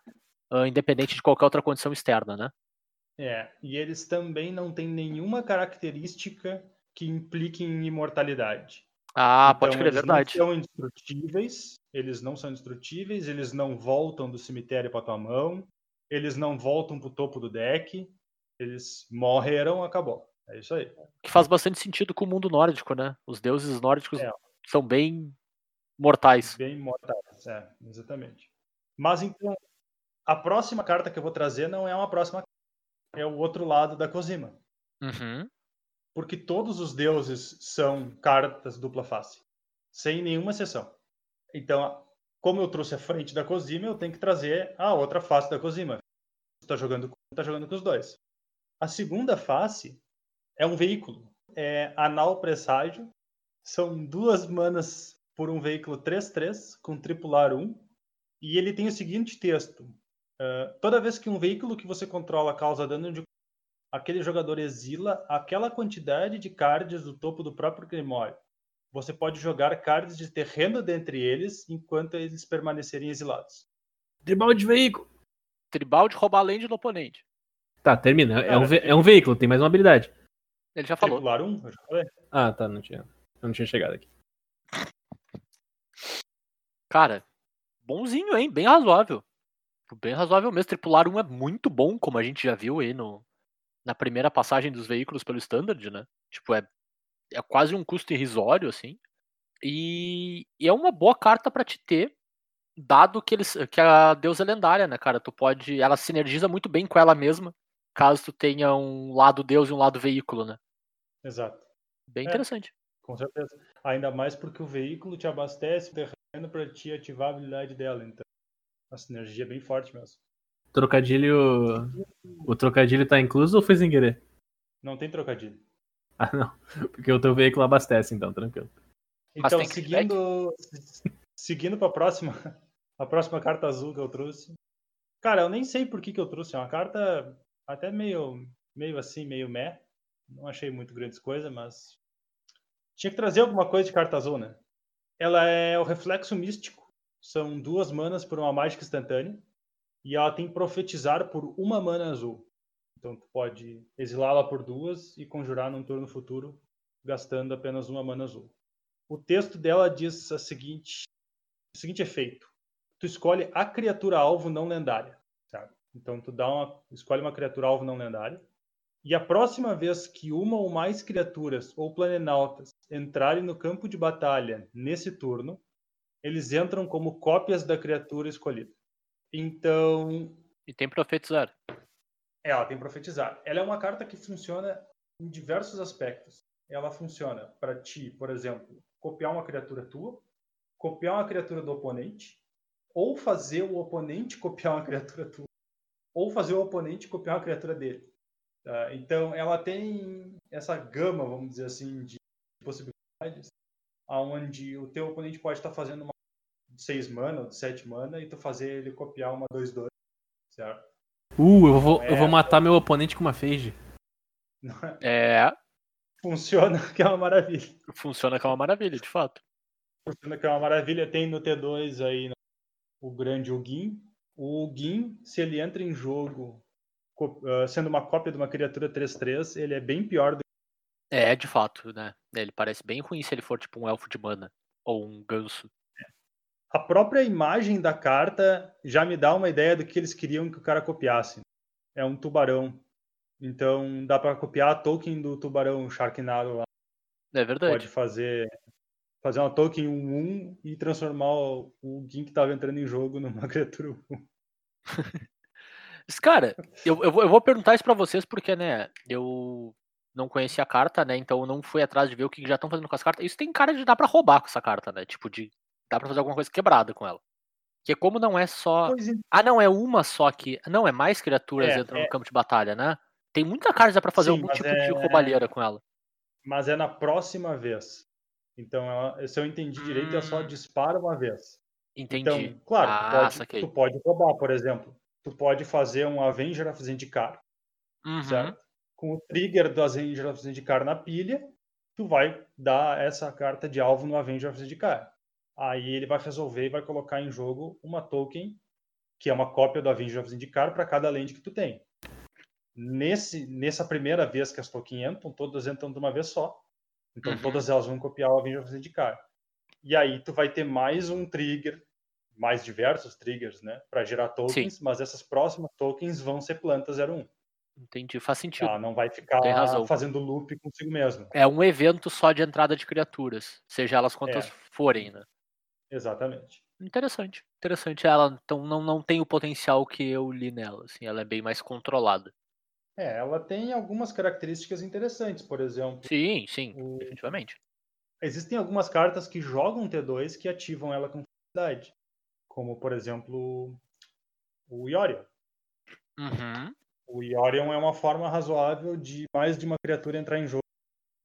B: ah, independente de qualquer outra condição externa, né?
D: É, e eles também não têm nenhuma característica que implique em imortalidade.
B: Ah, pode
D: Então,
B: crer,
D: eles
B: verdade.
D: Não são indestrutíveis, eles não são indestrutíveis, eles não voltam do cemitério para tua mão, eles não voltam pro topo do deck, eles morreram, acabou. É isso aí.
B: Que faz bastante sentido com o mundo nórdico, né? Os deuses nórdicos
D: É.
B: são bem mortais.
D: Bem mortais, é, exatamente. Mas então, a próxima carta que eu vou trazer não é uma próxima é o outro lado da Cosima.
B: Uhum.
D: Porque todos os deuses são cartas dupla face, sem nenhuma exceção. Então, como eu trouxe a frente da Cosima, eu tenho que trazer a outra face da Cosima. Você tá jogando, tá jogando com os dois. A segunda face é um veículo. É Anal Presságio. São duas manas por um veículo 3-3, com tripular 1. E ele tem o seguinte texto. ah, toda vez que um veículo que você controla causa dano de aquele jogador exila aquela quantidade de cards do topo do próprio Grimório. Você pode jogar cards de terreno dentre eles enquanto eles permanecerem exilados.
C: Tribal de veículo.
B: Tribal de roubar land do oponente.
C: Tá, termina. É um,
D: Cara,
C: ve- é um veículo, tem mais uma habilidade.
B: Ele já falou.
D: Tripular 1, eu já falei.
C: Ah, tá, não tinha. Eu não tinha chegado aqui.
B: Cara, bonzinho, hein? Bem razoável. Bem razoável mesmo. Tripular 1 é muito bom, como a gente já viu aí no, na primeira passagem dos veículos pelo Standard, né? Tipo, é, é quase um custo irrisório, assim. E, e é uma boa carta pra te ter, dado que, eles, que a deusa é lendária, né, cara? Tu pode. Ela sinergiza muito bem com ela mesma, caso tu tenha um lado deus e um lado veículo, né?
D: Exato,
B: Bem
D: É.
B: interessante.
D: com certeza. Ainda mais porque o veículo te abastece o terreno para te ativar a habilidade dela. Então, a sinergia é bem forte mesmo.
C: Trocadilho. O trocadilho tá incluso ou foi sem querer?
D: Não tem trocadilho.
C: Ah, não. Porque o teu veículo abastece, então, tranquilo.
B: Mas
D: Então, seguindo, seguindo para a próxima, a próxima carta azul que eu trouxe. Cara, eu nem sei por que, que eu trouxe. É uma carta até meio, meio assim, meio meh. Não achei muito grandes coisas, mas tinha que trazer alguma coisa de carta azul, né? Ela é o reflexo místico. São duas manas por uma mágica instantânea. E ela tem profetizar por uma mana azul. Então tu pode exilá-la por duas e conjurar num turno futuro, gastando apenas uma mana azul. O texto dela diz a seguinte, o seguinte efeito: tu escolhe a criatura alvo não lendária, sabe? Então tu dá uma, escolhe uma criatura alvo não lendária e a próxima vez que uma ou mais criaturas ou planenautas entrarem no campo de batalha nesse turno, eles entram como cópias da criatura escolhida. Então
B: E tem profetizar.
D: ela tem profetizar. Ela é uma carta que funciona em diversos aspectos. Ela funciona para ti, por exemplo, copiar uma criatura tua, copiar uma criatura do oponente, ou fazer o oponente copiar uma criatura tua, ou fazer o oponente copiar uma criatura dele. Tá? Então, ela tem essa gama, vamos dizer assim, de possibilidades onde o teu oponente pode estar fazendo uma 6 mana ou de 7 mana e tu fazer ele copiar uma 2-2, certo?
C: Uh, eu vou,
D: Não
C: eu vou
D: é-
C: matar meu oponente com uma phage.
B: É,
D: Funciona que é uma maravilha.
B: funciona que é uma maravilha, de fato.
D: Funciona que é uma maravilha. Tem no T2 aí né, o grande Ugin. O Ugin, se ele entra em jogo ah, sendo uma cópia de uma criatura 3-3, ele é bem pior do
B: É, de fato, né? Ele parece bem ruim se ele for tipo um elfo de mana. Ou um ganso.
D: A própria imagem da carta já me dá uma ideia do que eles queriam que o cara copiasse. É um tubarão. Então dá pra copiar a token do tubarão Sharknado lá.
B: É verdade.
D: Pode fazer fazer uma token 1-1 e transformar o, o Gin que tava entrando em jogo numa criatura 1.
B: Mas, cara, eu, eu, vou, perguntar isso pra vocês porque, né, eu não conhecia a carta, né, então eu não fui atrás de ver o que já estão fazendo com as cartas. Isso tem cara de dar pra roubar com essa carta, né, tipo, de dá pra fazer alguma coisa quebrada com ela. Porque como não é só...
D: É.
B: Ah, não, é uma só que... Não, é mais criaturas
D: É,
B: entrando
D: é.
B: no campo de batalha, né? Tem muita carta pra fazer
D: Sim,
B: algum tipo de
D: é-
B: roubalheira com ela.
D: Mas é na próxima vez. Então, ela- se eu entendi direito, é só
B: Hum.
D: dispara uma vez.
B: Entendi.
D: Então, claro, tu,
B: Ah,
D: pode,
B: saquei.
D: tu pode roubar, por exemplo. Tu pode fazer um Avenger of Zendikar,
B: Uhum.
D: certo? Com o trigger do Avenger of Zendikar na pilha, tu vai dar essa carta de alvo no Avenger of Zendikar. Aí ele vai resolver e vai colocar em jogo uma token que é uma cópia do Avenger of Zendikar para cada land que tu tem. Nesse, nessa primeira vez que as tokens entram, todas entram de uma vez só. Então
B: Uhum.
D: todas elas vão copiar o Avenger of Zendikar. E aí tu vai ter mais um trigger, mais diversos triggers, né, para gerar tokens, mas essas próximas tokens vão ser plantas 01.
B: Entendi, faz sentido.
D: Ela não vai ficar fazendo loop consigo mesmo.
B: É um evento só de entrada de criaturas, seja elas quantas
D: É.
B: forem, né?
D: Exatamente.
B: Interessante, interessante. Ela então não, não tem o potencial que eu li nela, assim, ela é bem mais controlada.
D: É, ela tem algumas características interessantes, por exemplo,
B: Sim, sim,
D: O-
B: definitivamente.
D: existem algumas cartas que jogam T2 que ativam ela com facilidade, como por exemplo o Yorion.
B: Uhum.
D: O Yorion é uma forma razoável de mais de uma criatura entrar em jogo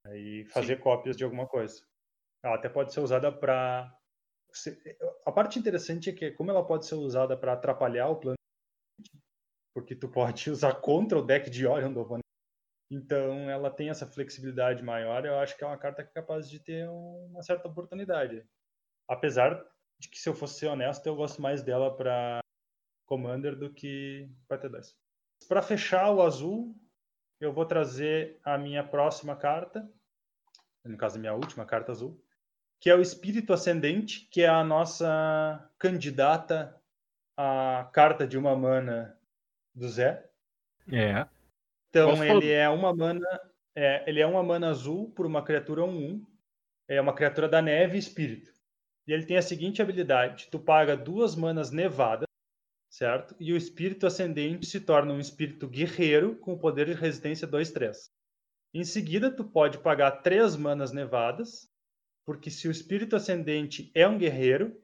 D: né, e fazer cópias de alguma coisa. Ela até pode ser usada para. A parte interessante é que, como ela pode ser usada para atrapalhar o plano, porque tu pode usar contra o deck de Yorion do oponente. Então ela tem essa flexibilidade maior. Eu acho que é uma carta é capaz de ter uma certa oportunidade. Apesar de que, se eu fosse ser honesto, eu gosto mais dela para Commander do que para T2. Para fechar o azul, eu vou trazer a minha próxima carta, no caso a minha última carta azul, que é o Espírito Ascendente, que é a nossa candidata à carta de uma mana do Zé.
C: É.
D: Então
B: Gostoso.
D: ele é uma mana, é, ele é uma mana azul por uma criatura 1/1. É uma criatura da neve e espírito. E ele tem a seguinte habilidade: tu paga duas manas nevadas, certo? E o espírito ascendente se torna um espírito guerreiro com poder de resistência 2/3. Em seguida, tu pode pagar três manas nevadas, porque se o espírito ascendente é um guerreiro,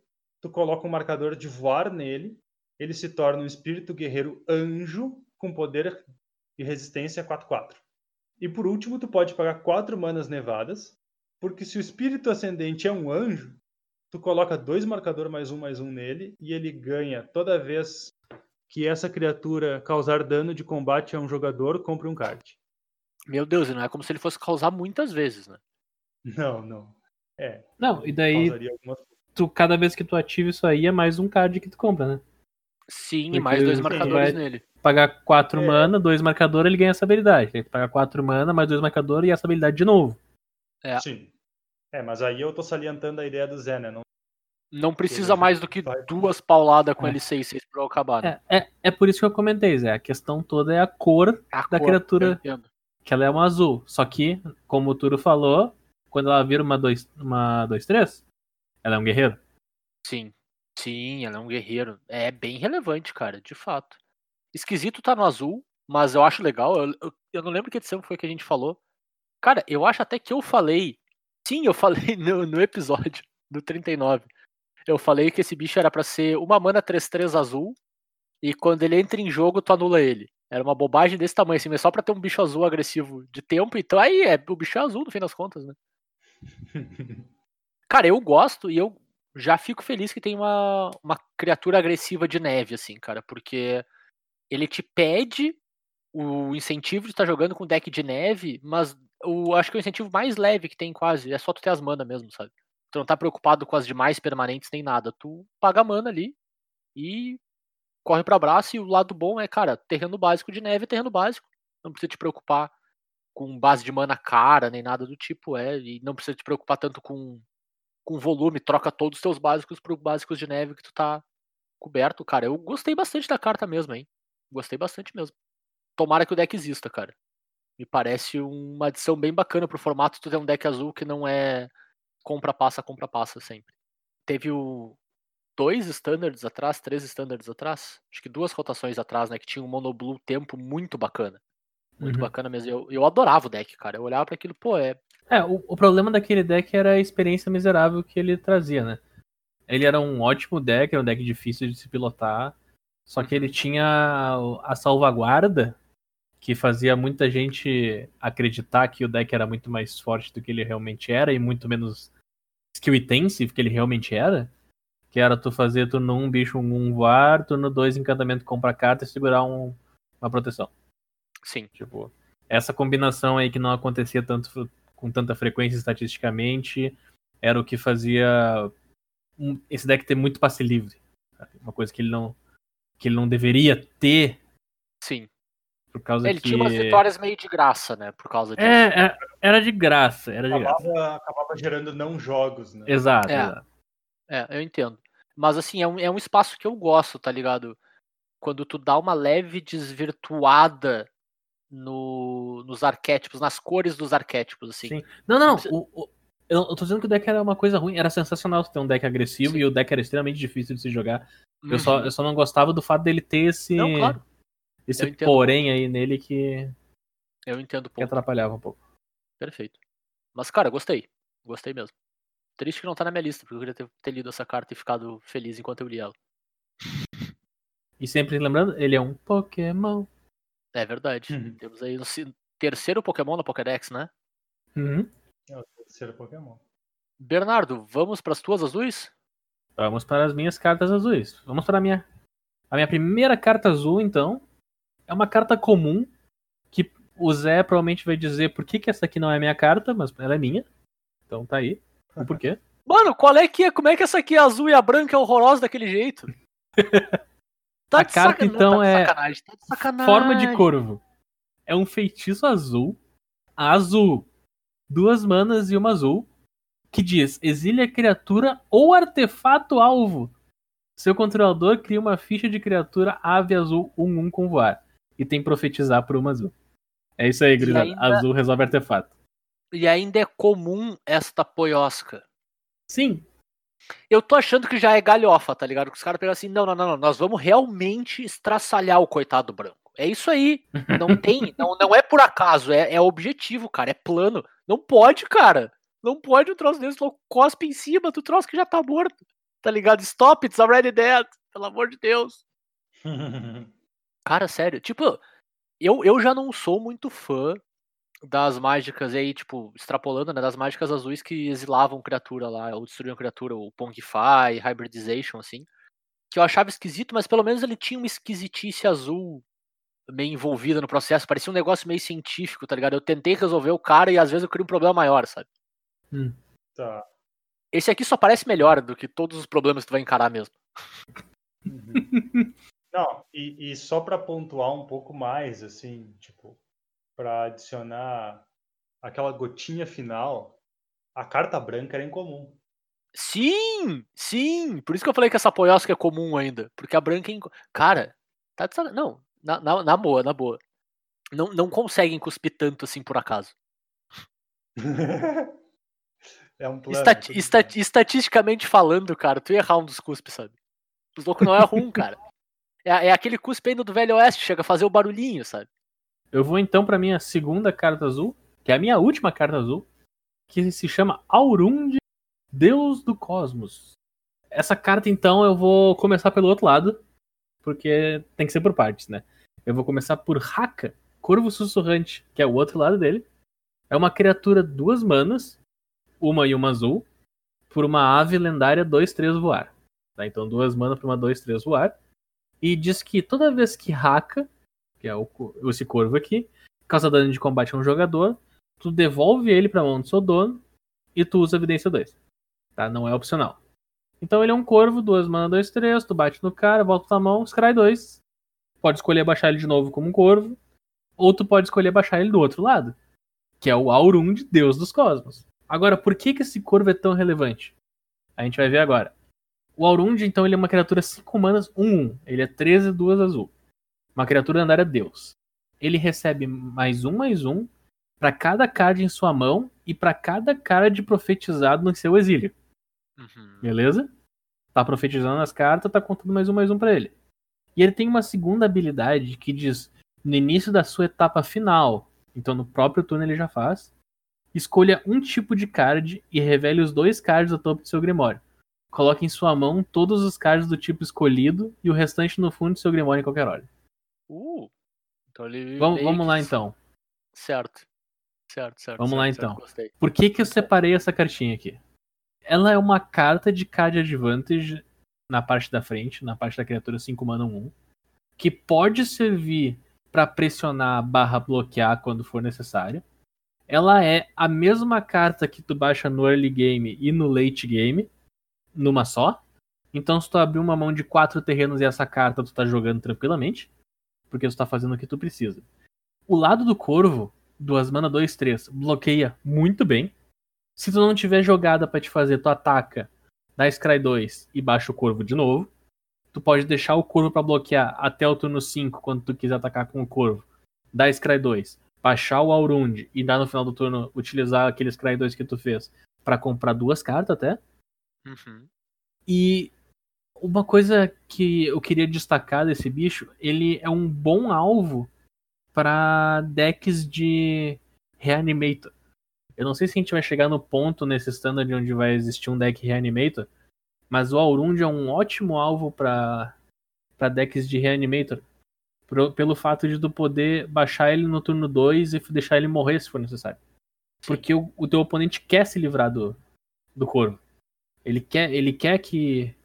D: tu coloca um marcador de voar nele, ele se torna um espírito guerreiro anjo com poder e resistência 4-4. E por último, tu pode pagar 4 manas nevadas, porque se o espírito ascendente é um anjo, tu coloca dois marcador mais um mais um nele e ele ganha toda vez que essa criatura causar dano de combate a um jogador, compre um card.
B: Meu Deus, e não é como se ele fosse causar muitas vezes, né?
D: Não, não. É,
C: Não, e daí,
D: algumas
C: tu, cada vez que tu ativa isso aí, é mais um card que tu compra, né?
B: Sim, e
C: Porque
B: mais dois marcadores nele.
C: Pagar 4
D: É.
C: mana, 2 marcador, ele ganha essa habilidade. Tem que pagar 4 mana, mais 2 marcador e essa habilidade de novo.
B: É.
D: Sim. É, mas aí eu tô salientando a ideia do Zé, né? Não
B: Não precisa mais do que
D: vai-
B: duas pauladas com
C: É.
B: L6 pra eu acabar, né?
C: É, é, é por isso que eu comentei, Zé. A questão toda é a cor,
B: A
C: da
B: cor,
C: criatura- que ela é um azul. Só que, como o Turo falou, quando ela vira uma 2-3, uma dois, três, ela é um guerreiro.
B: Sim. Sim, ela é um guerreiro. É bem relevante, cara, de fato. Esquisito tá no azul, mas eu acho legal. Eu, eu, eu não lembro que edição foi que a gente falou. Cara, eu acho até que eu falei. Sim, eu falei no, no episódio do 39. Eu falei que esse bicho era pra ser uma mana 3-3 azul. E quando ele entra em jogo, tu anula ele. Era uma bobagem desse tamanho, assim, mas só pra ter um bicho azul agressivo de tempo. Então aí é, o bicho é azul no fim das contas, né? Cara, eu gosto e eu já fico feliz que tem uma, uma criatura agressiva de neve, assim, cara, porque ele te pede o incentivo de estar jogando com deck de neve, mas o, acho que o incentivo mais leve que tem quase é só tu ter as mana mesmo, sabe? Tu não tá preocupado com as demais permanentes nem nada. Tu paga mana ali e corre para abraço. E o lado bom é, cara, terreno básico de neve é terreno básico. Não precisa te preocupar com base de mana cara, nem nada do tipo, é. E não precisa te preocupar tanto com, com volume. Troca todos os teus básicos pro básicos de neve que tu tá coberto, cara. Eu gostei bastante da carta mesmo, hein? Gostei bastante mesmo. Tomara que o deck exista, cara. Me parece uma adição bem bacana pro formato. Tu ter um deck azul que não é compra passa, compra passa sempre. Teve o dois standards atrás, três standards atrás, acho que duas rotações atrás, né, que tinha um monoblue tempo muito bacana. Muito
C: Uhum.
B: bacana mesmo. Eu, eu adorava o deck, cara. Eu olhava para aquilo, pô, é.
C: É, o, o problema daquele deck era a experiência miserável que ele trazia, né? Ele era um ótimo deck, era um deck difícil de se pilotar, só que ele tinha o- a salvaguarda que fazia muita gente acreditar que o deck era muito mais forte do que ele realmente era e muito menos skill intensive que ele realmente era. Que era tu fazer turno 1 um, bicho 1 um voar, turno 2 encantamento compra carta e segurar um- uma proteção.
B: Sim.
C: Tipo, essa combinação aí que não acontecia tanto com tanta frequência estatisticamente era o que fazia um- esse deck ter muito passe livre. sabe? Uma coisa que ele não que ele não deveria ter
B: Sim.
C: por causa
B: Ele
C: que
B: tinha umas vitórias meio de graça, né? Por causa disso.
C: é, é, era de graça, era de graça.
D: Acabava, acabava gerando não jogos, né?
C: Exato,
B: É.
C: exato.
B: É, eu entendo. Mas assim, é um, é um espaço que eu gosto, tá ligado? Quando tu dá uma leve desvirtuada no, nos arquétipos, nas cores dos arquétipos, assim.
C: Sim. Não, não, o- o- eu, eu tô dizendo que o deck era uma coisa ruim, era sensacional você ter um deck agressivo
B: Sim.
C: e o deck era extremamente difícil de se jogar. Eu, só,
B: Uhum.
C: eu só não gostava do fato dele ter esse,
B: Não, claro,
C: esse porém aí nele que,
B: eu entendo o
C: que
B: ponto.
C: atrapalhava um pouco.
B: Perfeito. Mas, cara, gostei. Gostei mesmo. Triste que não tá na minha lista, porque eu queria ter, ter lido essa carta e ficado feliz enquanto eu li ela.
C: E sempre lembrando, ele é um Pokémon.
B: É verdade.
D: Uhum.
B: Temos aí o terceiro Pokémon na Pokédex, né?
C: Uhum.
D: É o terceiro Pokémon.
B: Bernardo, vamos pras tuas azuis?
C: Vamos para as minhas cartas azuis. Vamos para a minha. A minha primeira carta azul, então, é uma carta comum que o Zé provavelmente vai dizer por que, que essa aqui não é minha carta, mas ela é minha. Então tá aí. O porquê?
B: Mano, qual é que é? Como é que essa aqui é azul e a branca é horrorosa daquele jeito? Tá
C: A carta,
B: saca-
C: então,
B: tá
C: é
B: sacanagem, tá sacanagem.
C: Forma de corvo. É um feitiço azul. Azul. Duas manas e uma azul. Que diz: exile a criatura ou artefato alvo. Seu controlador cria uma ficha de criatura ave azul 1-1 com voar. E tem profetizar por uma azul. É isso aí, gurizada.
B: ainda-
C: Azul resolve artefato.
B: E ainda é comum esta poiosca.
C: Sim.
B: Eu tô achando que já é galhofa, tá ligado? Que os caras pegam assim, não, não, não, não, nós vamos realmente estraçalhar o coitado branco. É isso aí. Não tem, não, não é por acaso, é, é objetivo, cara, é plano. Não pode, cara. Não pode um troço desse, cospe em cima do troço que já tá morto. Tá ligado? Stop, it's already dead. Pelo amor de Deus. Cara, sério, tipo, eu, eu já não sou muito fã das mágicas aí, tipo, extrapolando, né, das mágicas azuis que exilavam criatura lá, ou destruíam criatura, o Pongify, Hybridization, assim, que eu achava esquisito, mas pelo menos ele tinha uma esquisitice azul meio envolvida no processo, parecia um negócio meio científico, tá ligado? Eu tentei resolver o cara e às vezes eu crio um problema maior, sabe?
D: Tá.
B: Esse aqui só parece melhor do que todos os problemas que tu vai encarar mesmo.
D: Uhum. Não, e, e só para pontuar um pouco mais, assim, tipo, para adicionar aquela gotinha final, a carta branca era incomum.
B: Sim, sim. Por isso que eu falei que essa poiosca é comum ainda. Porque a branca. é Cara, tá de. Não, na, na, na boa, na boa. Não, não conseguem cuspir tanto assim por acaso.
D: é um plano.
B: Estati-
D: tudo
B: esta-
D: bem.
B: estatisticamente falando, cara, tu ia errar um dos cuspes, sabe? Os loucos não é ruim, cara. É, é aquele cuspe ainda do Velho Oeste, chega a fazer o barulhinho, sabe?
C: Eu vou então para minha segunda carta azul, que é a minha última carta azul, que se chama Aurund, Deus do Cosmos. Essa carta então eu vou começar pelo outro lado, porque tem que ser por partes, né? Eu vou começar por Haka, Corvo Sussurrante, que é o outro lado dele. É uma criatura duas manas, uma e uma azul, por uma ave lendária 2-3 voar. Tá? Então duas mana pra uma 2-3 voar. E diz que toda vez que raca, que é o, esse corvo aqui, causa dano de combate a um jogador, tu devolve ele pra mão do seu dono e tu usa evidência 2. Tá? Não é opcional. Então ele é um corvo, duas mana, 2, 3, tu bate no cara, volta tua mão, scry 2. Pode escolher baixar ele de novo como um corvo, ou tu pode escolher baixar ele do outro lado, que é o Aurund, deus dos cosmos. Agora, por que, que esse corvo é tão relevante? A gente vai ver agora. O Aurund, então, ele é uma criatura 5 manas 1-1. Ele é 13, 2 azul. Uma criatura lendária deus. Ele recebe mais um, mais um para cada card em sua mão e para cada card profetizado no seu exílio.
B: Uhum.
C: Beleza? Tá profetizando as cartas, tá contando mais um, mais um pra ele. E ele tem uma segunda habilidade que diz: no início da sua etapa final, então no próprio turno ele já faz, escolha um tipo de card e revele os dois cards do topo do seu Grimório. Coloque em sua mão todos os cards do tipo escolhido e o restante no fundo do seu Grimório em qualquer hora.
B: Uh, então ele
C: Vamos, vamos lá então.
B: Certo. Certo, certo.
C: Vamos
B: certo,
C: lá,
B: certo,
C: então.
B: Gostei.
C: Por que, que eu separei essa cartinha aqui? Ela é uma carta de card advantage na parte da frente, na parte da criatura 5 mana 1, que pode servir para pressionar barra bloquear quando for necessário. Ela é a mesma carta que tu baixa no early game e no late game, numa só. Então, se tu abrir uma mão de quatro terrenos e essa carta tu tá jogando tranquilamente, porque tu tá fazendo o que tu precisa. O lado do corvo, duas mana 2, 3, bloqueia muito bem. Se tu não tiver jogada pra te fazer, tu ataca, dá Scry 2 e baixa o corvo de novo. Tu pode deixar o corvo pra bloquear até o turno 5, quando tu quiser atacar com o corvo. Dá Scry 2, baixar o Aurund e dar no final do turno utilizar aquele Scry 2 que tu fez pra comprar duas cartas até.
B: Uhum.
C: E uma coisa que eu queria destacar desse bicho, ele é um bom alvo para decks de Reanimator. Eu não sei se a gente vai chegar no ponto nesse standard onde vai existir um deck Reanimator, mas o Aurund é um ótimo alvo para para decks de Reanimator. Pro- pelo fato de tu poder baixar ele no turno 2 e deixar ele morrer se for necessário. Porque o, o teu oponente quer se livrar do, do corvo. Ele quer, ele quer que,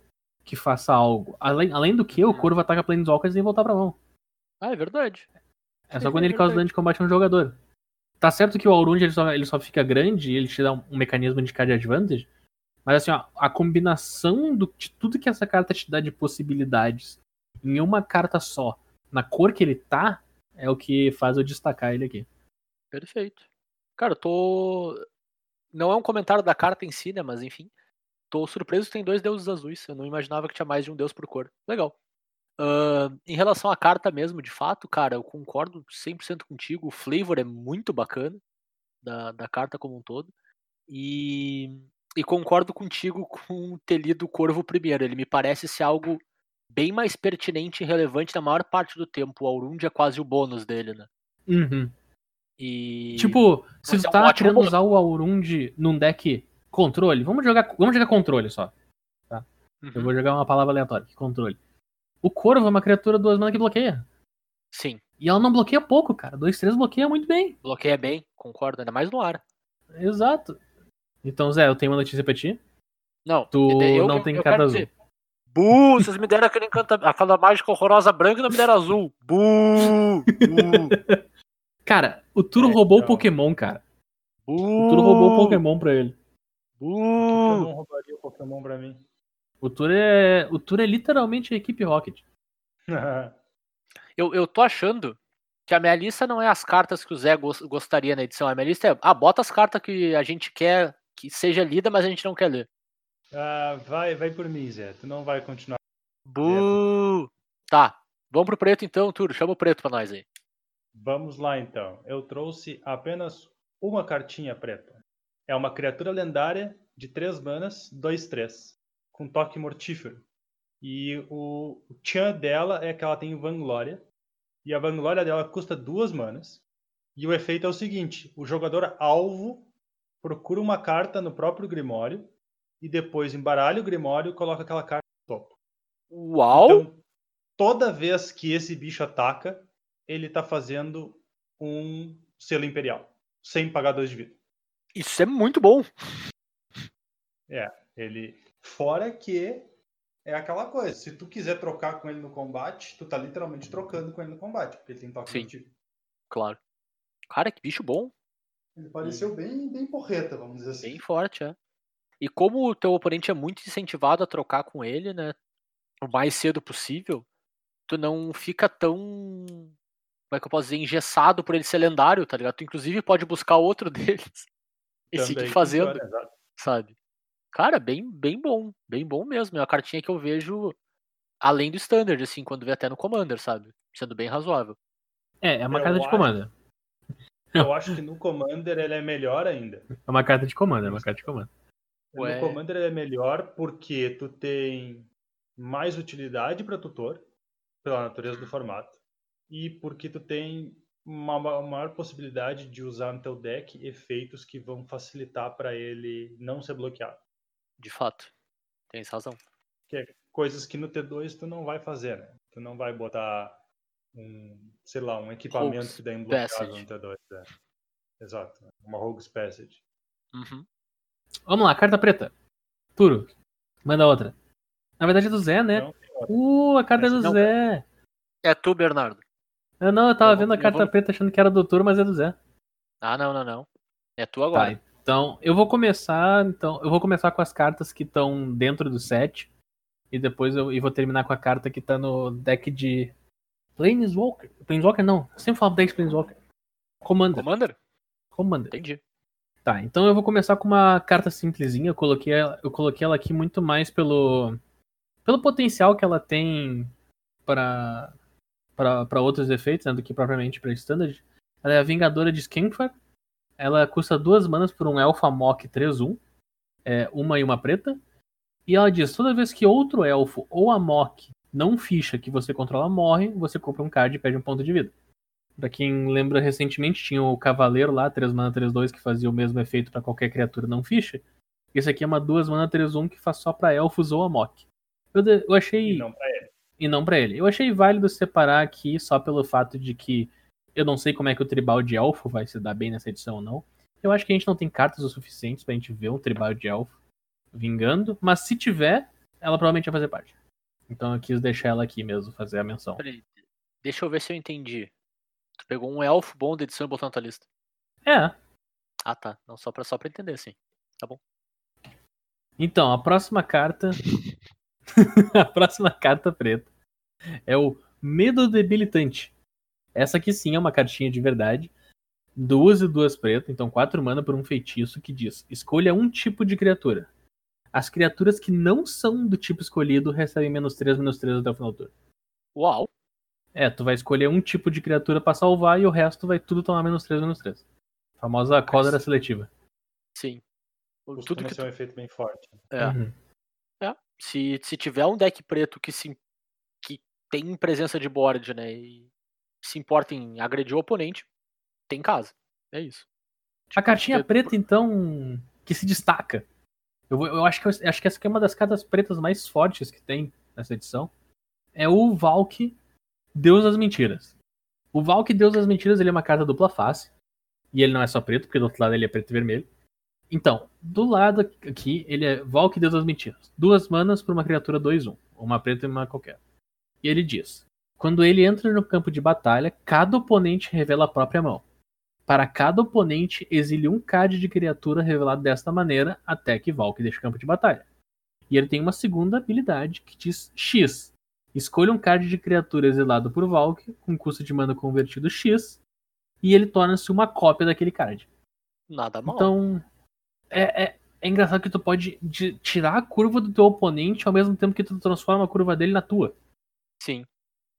C: que faça algo. Além, além do que, o
B: Uhum.
C: corvo ataca Planeswalkers e voltar pra mão.
B: Ah, é verdade.
C: É só quando
B: é
C: ele causa dano de combate a um jogador. Tá certo que o Aurund ele só, ele só fica grande e ele te dá um, um mecanismo de card advantage. Mas assim, ó, a combinação do, de tudo que essa carta te dá de possibilidades em uma carta só, na cor que ele tá, é o que faz eu destacar ele aqui.
B: Perfeito. Cara, eu tô. Não é um comentário da carta em si, né? Mas enfim. Tô surpreso que tem dois deuses azuis. Eu não imaginava que tinha mais de um deus por cor. Legal. Ahn, em relação à carta mesmo, de fato, cara, eu concordo 100% contigo. O flavor é muito bacana da, da carta como um todo. E, e concordo contigo com ter lido o Corvo primeiro. Ele me parece ser algo bem mais pertinente e relevante na maior parte do tempo. O Aurund é quase o bônus dele, né?
C: Uhum.
B: E.
C: Tipo, se
B: Mas
C: tu
B: é um
C: tá querendo
B: bônus.
C: usar o Aurund num deck controle, vamos jogar, vamos jogar controle só. Eu
B: Uhum.
C: vou jogar uma palavra aleatória, controle. O Corvo é uma criatura duas mana que bloqueia.
B: Sim,
C: E ela não bloqueia pouco, cara. 2-3 bloqueia muito bem.
B: bloqueia bem, concordo, ainda mais no ar.
C: Exato. Então, Zé, eu tenho uma notícia pra ti.
B: Não,
C: Tu
B: eu-
C: não
B: eu-
C: tem
B: eu
C: carta azul.
B: dizer, Bu, vocês me deram aquele encanta... aquela mágica horrorosa branca e não me deram azul. Bu! Bu!
C: Cara, o Turo
D: É,
C: roubou o
D: então.
C: Pokémon, cara.
B: Bu!
C: O Turo roubou o Pokémon pra ele.
D: Que eu não roubaria o Pokémon pra mim?
C: O Turo é, o Turo é literalmente a equipe Rocket.
B: Eu, eu tô achando que a minha lista não é as cartas que o Zé gos- gostaria na edição. A minha lista é, ah, bota as cartas que a gente quer que seja lida, mas a gente não quer ler.
D: Ah, vai, vai por mim, Zé. Tu não vai continuar.
B: Bu! Tá, vamos pro preto então, Turo. Chama o preto pra nós aí.
D: Vamos lá então. Eu trouxe apenas uma cartinha preta. É uma criatura lendária de 3 manas, 2-3, com toque mortífero. E o o tchan dela é que ela tem Vanglória. E a Vanglória dela custa 2 manas. E o efeito é o seguinte: o jogador alvo procura uma carta no próprio Grimório e depois embaralha o Grimório e coloca aquela carta no topo.
B: Uau!
D: Então, toda vez que esse bicho ataca, ele tá fazendo um selo imperial, sem pagar dois de vida.
B: Isso é muito bom.
D: Ele. Fora que é aquela coisa, se tu quiser trocar com ele no combate, tu tá literalmente trocando com ele no combate, porque ele tem toque
B: Sim. Claro. Cara, que bicho bom.
D: Ele pareceu bem, bem porreta, vamos dizer assim.
B: Bem forte, é. E como o teu oponente é muito incentivado a trocar com ele, né? O mais cedo possível, tu não fica tão. Como é que eu posso dizer? Engessado por ele ser lendário, tá ligado? Tu inclusive pode buscar outro deles e
D: Também
B: seguir fazendo, sabe? Cara, bem, bem bom. Bem bom mesmo. É uma cartinha que eu vejo além do standard, assim, quando vê até no Commander, sabe? Sendo bem razoável.
C: É, é uma
D: Eu
C: carta de
D: acho-
C: comando.
D: Eu acho que no Commander ele é melhor ainda.
C: É uma carta de comando, é uma carta de comando.
B: Ué.
D: No Commander ele é melhor porque tu tem mais utilidade para tutor, pela natureza do formato, e porque tu tem uma ma- maior possibilidade de usar no teu deck efeitos que vão facilitar para ele não ser bloqueado.
B: De fato. Tens razão.
D: Que é coisas que no T2 tu não vai fazer, né? Tu não vai botar um, sei lá, um equipamento
B: Rogue's
D: que dá bloqueado
B: Passage.
D: no T2. é. Exato. Uma Rogue's Passage.
B: Uhum.
C: Vamos lá, carta preta. Turo. Manda outra. Na verdade é do Zé, né?
D: Não.
C: Uh, a carta é do
B: Não.
C: Zé.
B: É tu, Bernardo.
C: Eu não, eu tava
B: Eu vou-
C: vendo a carta
B: vou-
C: preta achando que era do Turo, mas é do Zé.
B: Ah, não, não, não. É tu
C: Tá,
B: agora.
C: então eu vou começar, então eu vou começar com as cartas que estão dentro do set e depois eu e vou terminar com a carta que tá no deck de Planeswalker. Planeswalker não, eu sempre falo deck de Planeswalker. Commander,
B: Commander?
C: Commander.
B: Entendi.
C: Tá, então eu vou começar com uma carta simplesinha. Eu coloquei ela, eu coloquei ela aqui muito mais pelo pelo potencial que ela tem para para outros efeitos, né, do que propriamente para standard. Ela é a Vingadora de Skemfar. Ela custa duas manas por um Elfa Mock 3-1, é, uma e uma preta. E ela diz: toda vez que outro elfo ou a Mock não ficha que você controla morre, você compra um card e perde um ponto de vida. Pra quem lembra, recentemente tinha o Cavaleiro lá, 3 mana 3-2, que fazia o mesmo efeito pra qualquer criatura não ficha. Esse aqui é uma 2 mana 3-1 que faz só pra elfos ou Amok. Eu, eu achei.
D: E não pra.
C: E não pra ele. Eu achei válido separar aqui só pelo fato de que eu não sei como é que o tribal de elfo vai se dar bem nessa edição ou não. Eu acho que a gente não tem cartas o suficientes pra gente ver um tribal de elfo vingando, mas se tiver, ela provavelmente vai fazer parte. Então eu quis deixar ela aqui mesmo, fazer a menção.
B: Peraí, deixa eu ver se eu entendi. Tu pegou um elfo bom da edição e botou na tua lista.
C: É,
B: Ah, tá. Não, só pra, só pra entender, sim.
C: Então, a próxima carta. a próxima carta preta é o Medo Debilitante. Essa aqui sim é uma cartinha de verdade. Duas e duas pretas, então quatro mana por um feitiço que diz: escolha um tipo de criatura. As criaturas que não são do tipo escolhido recebem menos 3, menos 3 até o final do turno.
B: Uau!
C: É, tu vai escolher um tipo de criatura pra salvar e o resto vai tudo tomar menos 3, menos 3. Famosa cólera seletiva.
B: Sim.
D: Costuma
B: Tudo que
D: ser um efeito bem forte.
B: É,
C: Uhum.
B: é. Se, se tiver um deck preto que se tem presença de board, né, e se importa em agredir o oponente, tem casa. É isso.
C: A cartinha
B: é-
C: preta, então, que se destaca. Eu, eu acho, que, eu acho que essa aqui é uma das cartas pretas mais fortes que tem nessa edição. É o Valk, Deus das Mentiras. O Valk, Deus das Mentiras, ele é uma carta dupla face. E ele não é só preto, porque do outro lado ele é preto e vermelho. Então, do lado aqui, ele é Valk, Deus das Mentiras. Duas manas por uma criatura 2-1. Uma preta e uma qualquer. E ele diz: Quando ele entra no campo de batalha, cada oponente revela a própria mão. Para cada oponente, exile um card de criatura revelado desta maneira até que Valk deixe o campo de batalha. E ele tem uma segunda habilidade que diz X. Escolha um card de criatura exilado por Valk, com custo de mana convertido X, e ele torna-se uma cópia daquele card.
B: Nada mal.
C: Então, é, é, é engraçado que tu pode de- tirar a curva do teu oponente ao mesmo tempo que tu transforma a curva dele na tua.
B: Sim.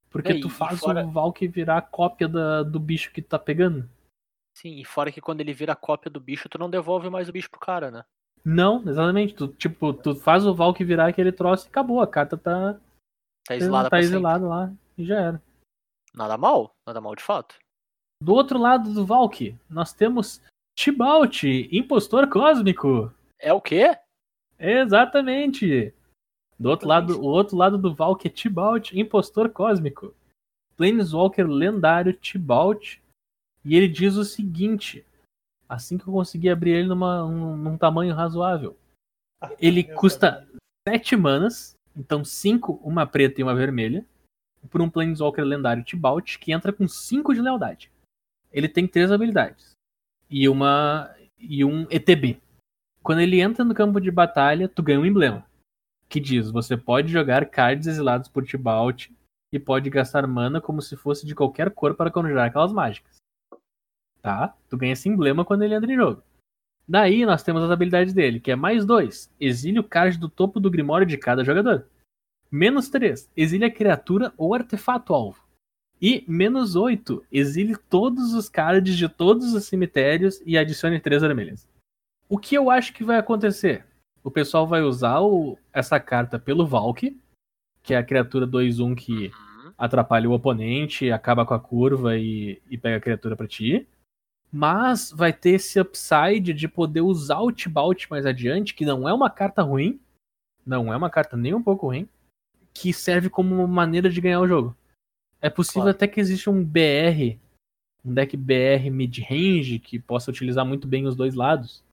C: Porque tu faz
B: fora-
C: o Valk virar a cópia da- do bicho que tu tá pegando.
B: Sim, e fora que quando ele vira a cópia do bicho, tu não devolve mais o bicho pro cara, né?
C: Não, exatamente. Tu, tipo, tu faz o Valk virar aquele troço e acabou. A carta tá,
B: Tá exilada
C: tá exilada lá e já era.
B: Nada mal, nada mal de fato.
C: Do outro lado do Valk, nós temos Tibalt, impostor cósmico.
B: É o quê?
C: Exatamente. Do outro lado, o outro lado do Valk é Tibalt, impostor cósmico. Planeswalker lendário Tibalt. E ele diz o seguinte: assim que eu conseguir abrir ele numa, um- num tamanho razoável. Ele
D: Eu
C: custa
D: sabia.
C: 7 manas, então 5, uma preta e uma vermelha, por um Planeswalker lendário Tibalt que entra com 5 de lealdade. Ele tem três habilidades e uma e um ETB. Quando ele entra no campo de batalha, tu ganha um emblema que diz: você pode jogar cards exilados por Tibalt e pode gastar mana como se fosse de qualquer cor para conjurar aquelas mágicas. Tá? Tu ganha esse emblema quando ele entra em jogo. Daí nós temos as habilidades dele, que é mais 2. Exile o card do topo do Grimório de cada jogador. Menos 3. Exile a criatura ou artefato alvo. E menos 8. Exile todos os cards de todos os cemitérios e adicione 3 vermelhas. O que eu acho que vai acontecer? O pessoal vai usar o- essa carta pelo Valk, que é a criatura 2-1 que
B: Uhum.
C: atrapalha o oponente, acaba com a curva e, e pega a criatura pra ti. Mas vai ter esse upside de poder usar o Tibalt mais adiante, que não é uma carta ruim, não é uma carta nem um pouco ruim, que serve como uma maneira de ganhar o jogo. É possível
B: Claro.
C: até que exista um BR, um deck BR mid-range, que possa utilizar muito bem os dois lados.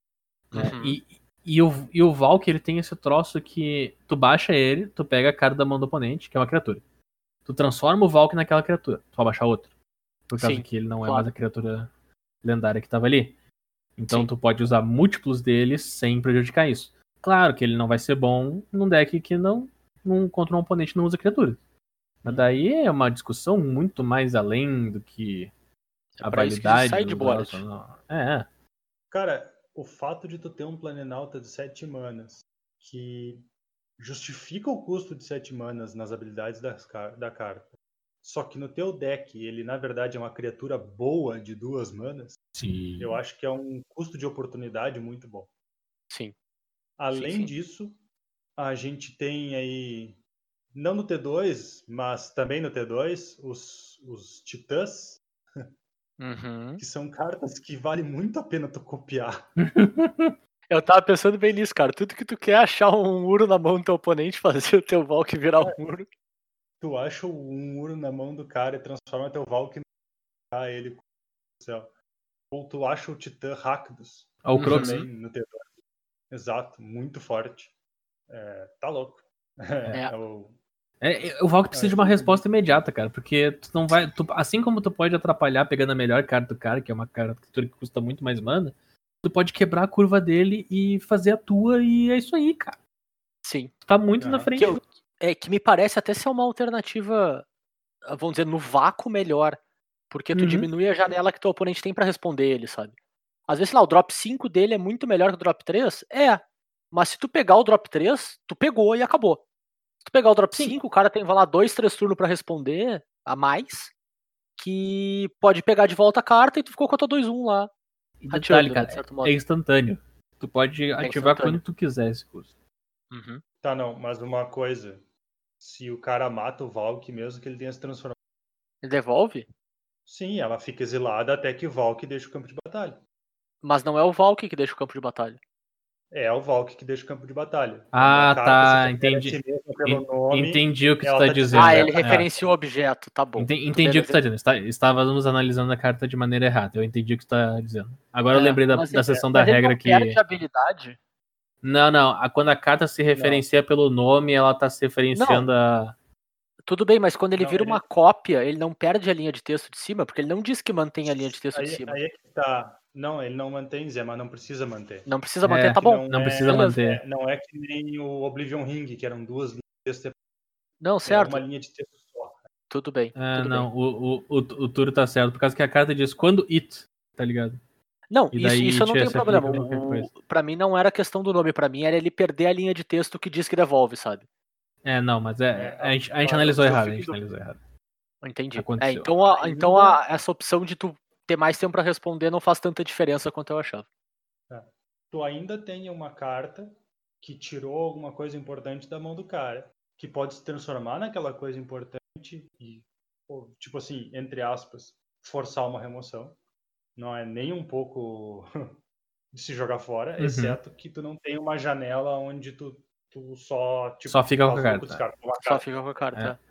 C: né?
B: Uhum.
C: E, e, o, e o Valk, ele tem esse troço que tu baixa ele, tu pega a carta da mão do oponente, que é uma criatura. Tu transforma o Valk naquela criatura. Tu vai baixar outro. Por causa
B: Sim,
C: que ele não é
B: claro.
C: mais a criatura lendária que tava ali. Então
B: Sim.
C: tu pode usar múltiplos deles sem prejudicar isso. Claro que ele não vai ser bom num deck que não, não contra um oponente não usa criatura. Mas daí é uma discussão muito mais além do que a
B: É isso que
C: validade.
B: sai de
C: do
B: board.
C: É,
D: Cara, o fato de tu ter um Planinauta de 7 manas que justifica o custo de 7 manas nas habilidades das da carta, só que no teu deck ele na verdade é uma criatura boa de duas manas,
C: sim.
D: eu acho que é um custo de oportunidade muito bom.
B: Sim.
D: Além
B: sim.
D: disso, a gente tem aí, não no T2, mas também no T2, os, os Titãs,
B: Uhum.
D: que são cartas que vale muito a pena tu copiar.
B: Eu tava pensando bem nisso, cara. Tudo que tu quer é achar um muro na mão do teu oponente, fazer o teu Valk virar um muro.
D: Tu acha um ouro na mão do cara e transforma teu Valk no ah, ele com o céu. Ou tu acha o Titã Rakdos
C: Ó, o Crocs.
D: também no T2. Exato, muito forte. É, tá louco.
B: É.
D: o-
C: É, é, o Valk precisa
D: É,
C: de uma resposta imediata, cara, porque tu não vai. tu- assim como tu pode atrapalhar pegando a melhor carta do cara, que é uma carta que custa muito mais mana, tu pode quebrar a curva dele e fazer a tua, e é isso aí, cara.
B: Sim.
C: Tu tá muito na
D: Aham.
C: frente.
B: Que, eu- é, que me parece até ser uma alternativa, ah, vamos dizer, no vácuo melhor. Porque tu
C: Uhum.
B: diminui a janela que teu oponente tem pra responder ele, sabe? Às vezes, sei lá, o drop 5 dele é muito melhor que o drop 3. É. Mas se tu pegar o drop 3, tu pegou e acabou. Se tu pegar o drop
C: Sim.
B: 5, o cara tem, vai lá, dois, três turnos pra responder a mais. Que pode pegar de volta a carta e tu ficou com a tua 2-1 lá.
C: E detalhe,
B: né,
C: cara,
B: de certo modo.
C: é instantâneo. Tu pode ativar
B: instantâneo.
C: quando tu quiser esse curso.
B: Uhum.
D: Tá, não, mas uma coisa. Se o cara mata o Valk, mesmo que ele tenha se transformado.
B: Ele devolve?
D: Sim, ela fica exilada até que o Valk deixa o campo de batalha.
B: Mas não é o Valk que deixa o campo de batalha.
D: É o Valk que deixa o campo de batalha.
C: Ah,
D: Quando a carta
C: tá, entendi.
D: nome,
C: Entendi o que tu
D: ela
C: tá
D: tá
C: dizendo.
B: Ah, ele
C: É.
B: referencia o objeto, tá bom.
C: Enten- Entendi o que tu tá dizendo. Está- Estávamos analisando a carta de maneira errada. Eu entendi o que tu tá dizendo. Agora eu
B: É,
C: lembrei da,
B: mas
C: da sessão da
B: mas ele
C: regra
B: não
C: que.
B: perde habilidade?
C: Não, não. a- Quando a carta se referencia pelo nome, ela tá se referenciando a.
B: Tudo bem, mas quando ele
D: Não,
B: vira
D: ele-
B: uma cópia, ele não perde a linha de texto de cima, porque ele não diz que mantém a linha de texto de
D: aí,
B: cima.
D: aí é que tá. Não, ele não mantém, Zé, mas não precisa manter.
B: Não precisa
C: É,
B: manter, tá
D: Que
B: bom.
C: Não
D: é-
C: precisa manter.
D: é- não é que nem o Oblivion Ring, que eram duas linhas de texto,
B: Não,
D: é
B: certo.
D: uma linha de texto só.
B: Tudo bem.
C: Ah,
B: tudo
C: não,
B: bem.
C: o, o, o, o Turo tá certo, por causa que a carta diz quando it, tá ligado?
B: Não, isso, isso eu não
C: te-
B: tenho problema. O, pra mim não era questão do nome, pra mim era ele perder a linha de texto que diz que devolve, sabe?
C: É, não, mas é,
D: É,
C: a, gente, a gente analisou errado, a gente
D: do-
C: analisou errado.
B: Entendi. É, então a, então a, essa opção de tu ter mais tempo pra responder não faz tanta diferença quanto eu achava.
D: Tu ainda tem uma carta que tirou alguma coisa importante da mão do cara, que pode se transformar naquela coisa importante e, tipo assim, entre aspas, forçar uma remoção. Não é nem um pouco de se jogar fora,
C: Uhum.
D: exceto que tu não tem uma janela onde tu, tu só, tipo,
C: Só fica com a carta.
D: descarta
B: Só fica com a carta.
C: É,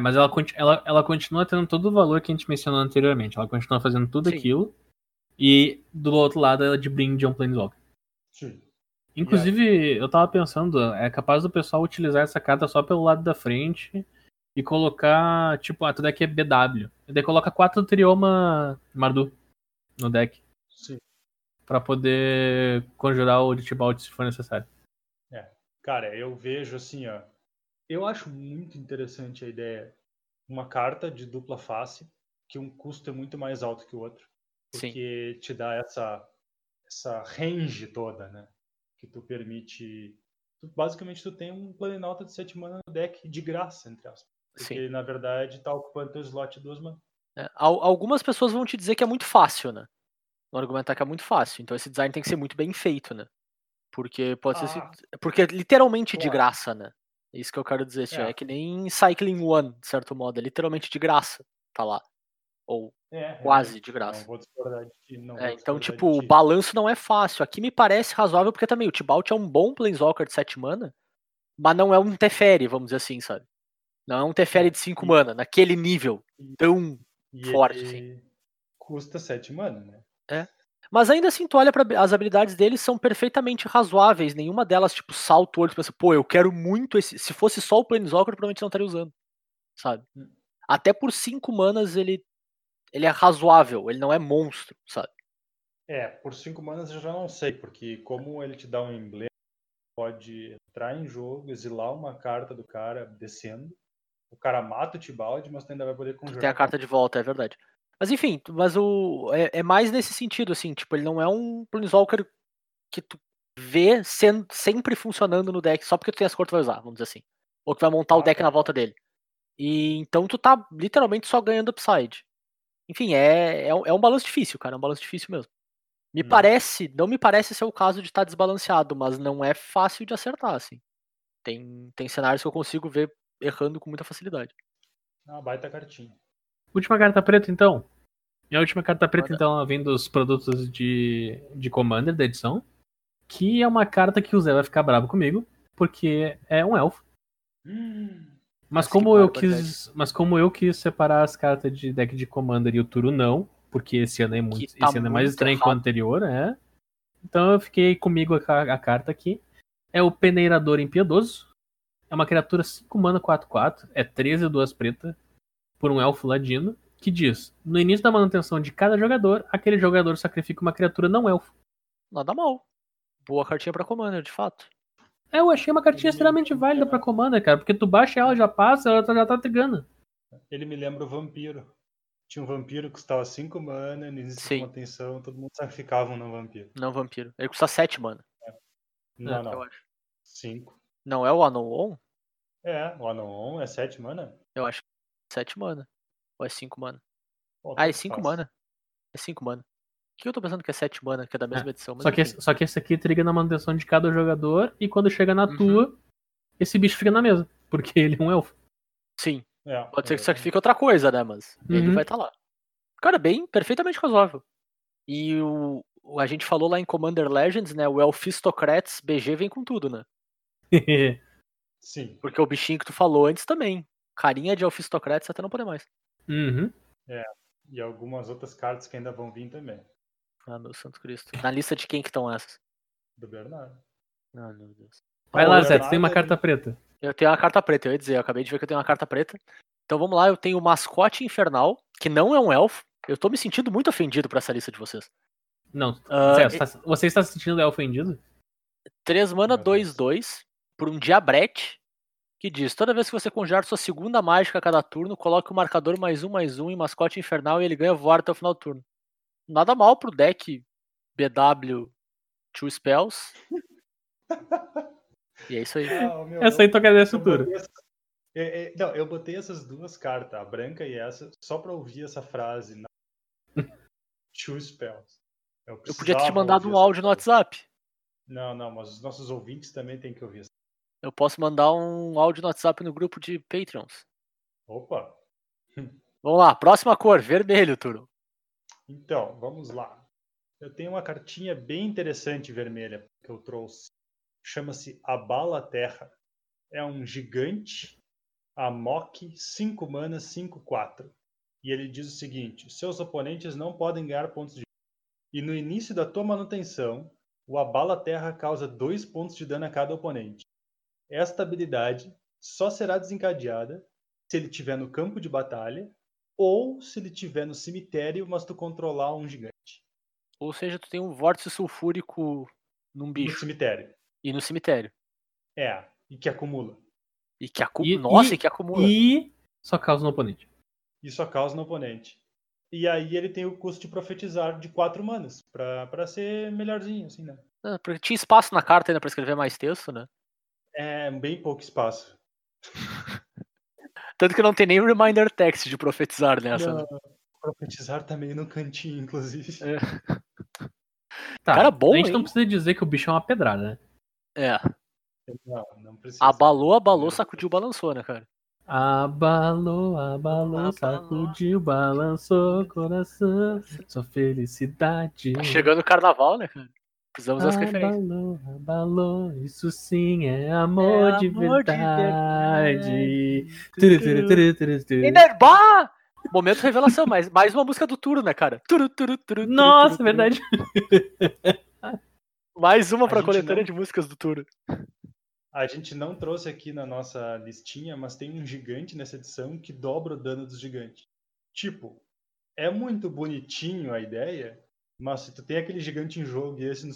C: mas ela, ela, ela continua tendo todo o valor que a gente mencionou anteriormente. Ela continua fazendo tudo
B: Sim.
C: aquilo. E do outro lado ela de brinde é um Planeswalker.
D: Sim.
C: Inclusive, eu tava pensando, é capaz do pessoal utilizar essa carta só pelo lado da frente e colocar, tipo, ah, tu deck é BW. E daí coloca quatro Trioma Mardu no deck.
D: Sim.
C: Pra poder conjurar o Litibalt se for necessário.
D: Cara, eu vejo assim, ó. Eu acho muito interessante a ideia. Uma carta de dupla face, que um custo é muito mais alto que o outro.
B: Sim.
D: Porque te dá essa, essa range toda, né? Que tu permite. tu- basicamente, tu tem um Planalta de 7 mana no deck de graça, entre aspas. Porque,
B: Sim.
D: na verdade, tá ocupando teu slot duas mana.
B: É, al- algumas pessoas vão te dizer que é muito fácil, né? Vão argumentar que é muito fácil. Então esse design tem que ser muito bem feito, né? Porque pode ser.
D: Ah.
B: Porque é literalmente de
D: Claro.
B: graça, né? É isso que eu quero dizer. assim,
D: É.
B: É que nem Cycling One, de certo modo. É literalmente de graça. Tá lá. Ou
D: É,
B: quase de
D: Não
B: graça.
D: vou discordar de ti. Não
B: É,
D: vou
B: então, tipo,
D: de
B: o balanço não é fácil. Aqui me parece razoável, porque também o Tibalt é um bom Planeswalker de 7 mana, mas não é um Teferi, vamos dizer assim, sabe? Não é um Teferi de 5
D: E-
B: mana, naquele nível tão.
D: E
B: forte,
D: ele Custa 7 mana, né?
B: Mas ainda assim, tu olha para as habilidades deles são perfeitamente razoáveis. Nenhuma delas, tipo, salta o olho e pensa, pô, eu quero muito esse. Se fosse só o Planeswalker, eu provavelmente não estaria usando. Sabe?
D: Hum.
B: Até por 5 manas ele. Ele é razoável, ele não é monstro, sabe?
D: É, por 5 manas eu já não sei, porque como ele te dá um emblema, pode entrar em jogo, exilar uma carta do cara descendo. O cara mata o Tibalt, mas tu ainda vai poder
B: Tu
D: conjurar.
B: tem a carta de volta, é verdade. Mas enfim, mas o. É, é mais nesse sentido, assim, tipo, ele não é um Planeswalker que tu vê sendo, sempre funcionando no deck, só porque tu tem as cores que tu vai usar, vamos dizer assim. Ou que vai montar o
D: Ah,
B: deck
D: tá.
B: na volta dele. E então tu tá literalmente só ganhando upside. Enfim, é, é, um, é um balanço difícil, cara. É um balanço difícil mesmo. Me
D: Hum.
B: parece, não me parece ser o caso de estar desbalanceado, mas não é fácil de acertar, assim. Tem, tem cenários que eu consigo ver errando com muita facilidade.
D: Uma baita cartinha.
C: Última carta preta, então. E a última carta preta, então, ela vem dos produtos de, de Commander da edição. Que é uma carta que o Zé vai ficar bravo comigo, porque é um elfo.
D: Hum,
C: Mas como eu quis. Mas como eu quis separar as cartas de deck de Commander e o Turo não, porque esse ano é muito.
B: tá
C: esse ano é mais estranho que o anterior, é. Então eu fiquei comigo a, a carta aqui. É o Peneirador Impiedoso. É uma criatura 5 mana 4-4. É 13 duas preta. Por um elfo ladino. Que diz: No início da manutenção de cada jogador, aquele jogador sacrifica uma criatura não elfo.
B: Nada mal. Boa cartinha pra Commander, de fato.
C: É, eu achei uma cartinha
D: Ele
C: extremamente
D: lembra-
C: válida pra Commander, cara. Porque tu baixa ela, já passa, ela já tá trigando.
D: ele me lembra o vampiro. Tinha um vampiro que custava 5 mana, no início
B: Sim.
D: de manutenção, todo mundo sacrificava um no vampiro.
B: Não vampiro. Ele custa 7 mana,
D: Não,
C: É,
B: eu
D: não.
B: acho.
D: 5.
B: Não é o Anon
D: É, o Anon é 7 mana.
B: Eu acho que é 7 mana. Ou é 5 mana?
D: Pô,
B: Ah, é
D: tanto
B: 5
D: faz.
B: mana. É 5 mana. O que eu tô pensando que é 7 mana, que é da mesma edição? Mas
C: Só que, esse, só que esse aqui triga na manutenção de cada jogador, e quando chega na
B: Uhum.
C: tua, esse bicho fica na mesa. Porque ele é um elfo.
B: Sim,
D: É,
B: pode ser que
D: é.
B: sacrifique outra coisa, né? Mas ele
C: Uhum.
B: vai estar lá. Cara, bem, perfeitamente razoável. E o, o- a gente falou lá em Commander Legends, né? O Elfistocrats BG vem com tudo, né?
D: Sim.
B: Porque o bichinho que tu falou antes também. Carinha de Elfistocrats até não poder mais.
C: uhum.
D: E algumas outras cartas que ainda vão vir também.
B: Ah, meu santo Cristo. Na lista de quem que estão essas?
D: Do Bernardo.
B: Ah, meu Deus.
C: Vai lá, Zé, tu tem uma carta preta.
B: Eu tenho uma carta preta, eu ia dizer, eu acabei de ver que eu tenho uma carta preta. Então vamos lá, eu tenho o Mascote Infernal, que não é um elfo. Eu tô me sentindo muito ofendido por essa lista de vocês.
C: Não,
B: Ah,
C: Zé,
B: e-
C: você tá- você está se sentindo ofendido?
B: 3 mana,
D: Meu
B: 2,
D: Deus.
B: 2, por um Diabrete, que diz: toda vez que você conjurar sua segunda mágica a cada turno, coloque o marcador mais um, mais um em Mascote Infernal e ele ganha voar até o final do turno. Nada mal pro deck BW Two Spells. e é isso aí.
D: Ah, meu,
C: Essa aí tu agradece
D: eu
C: o Turo.
D: botei essa- é, é, não, eu botei essas duas cartas, a branca e essa, só pra ouvir essa frase. Na... Two spells.
B: Eu podia ter te mandado um
D: essa
B: áudio no. WhatsApp.
D: Não, não, mas os nossos ouvintes também têm que ouvir isso.
B: Eu posso mandar um áudio no WhatsApp no grupo de Patreons.
D: Opa!
B: Vamos lá, próxima cor, vermelho, Turo.
D: Então, vamos lá. Eu tenho uma cartinha bem interessante vermelha que eu trouxe. Chama-se Abala Terra. É um gigante Amok 5 mana 5 4. E ele diz o seguinte: seus oponentes não podem ganhar pontos de. E no início da tua manutenção, O Abala Terra causa 2 pontos de dano a cada oponente. Esta habilidade só será desencadeada se ele estiver no campo de batalha ou se ele estiver no cemitério, mas tu controlar um gigante.
B: Ou seja, tu tem um vórtice sulfúrico num
D: No
B: bicho
D: cemitério.
B: e no cemitério.
D: É, e que acumula.
B: E que acumula.
C: E-
B: Nossa,
C: e-
B: e, que acumula.
C: E só causa no oponente.
D: Isso a causa no oponente. E aí ele tem o custo de profetizar de 4 manas, pra, pra ser melhorzinho, assim, né?
B: Ah, porque tinha espaço na carta ainda pra escrever mais texto, né?
D: É bem pouco espaço.
B: Tanto que não tem nem reminder text de profetizar nessa. né?
D: Não, profetizar também no cantinho, inclusive.
B: É.
C: Tá,
B: Cara, bom,
C: A gente não
B: hein?
C: precisa dizer que o bicho é uma pedrada, né?
B: É.
D: Não, não precisa.
B: Abalou, abalou, sacudiu, balançou, né, cara?
C: Abalou, abalou,
B: Abalou.
C: sacudiu, balançou coração, sua felicidade.
B: Tá chegando o carnaval, né, cara? Precisamos
C: Ah,
B: das referências.
C: Abalou, abalou, isso sim é amor,
B: É
C: de,
B: amor de
C: verdade. Turu, turu.
B: Enerbar! Momento revelação, mais, mais uma música do Turo, né, cara? Turu, turu, turu, turu,
C: Nossa,
B: turu,
C: verdade.
B: Mais uma
D: A
B: pra coletânea
D: não-
B: de músicas do Turo.
D: A gente não trouxe aqui na nossa listinha, mas tem um gigante nessa edição que dobra o dano dos gigantes. Tipo, é muito bonitinho a ideia, mas se tu tem aquele gigante em jogo e esse no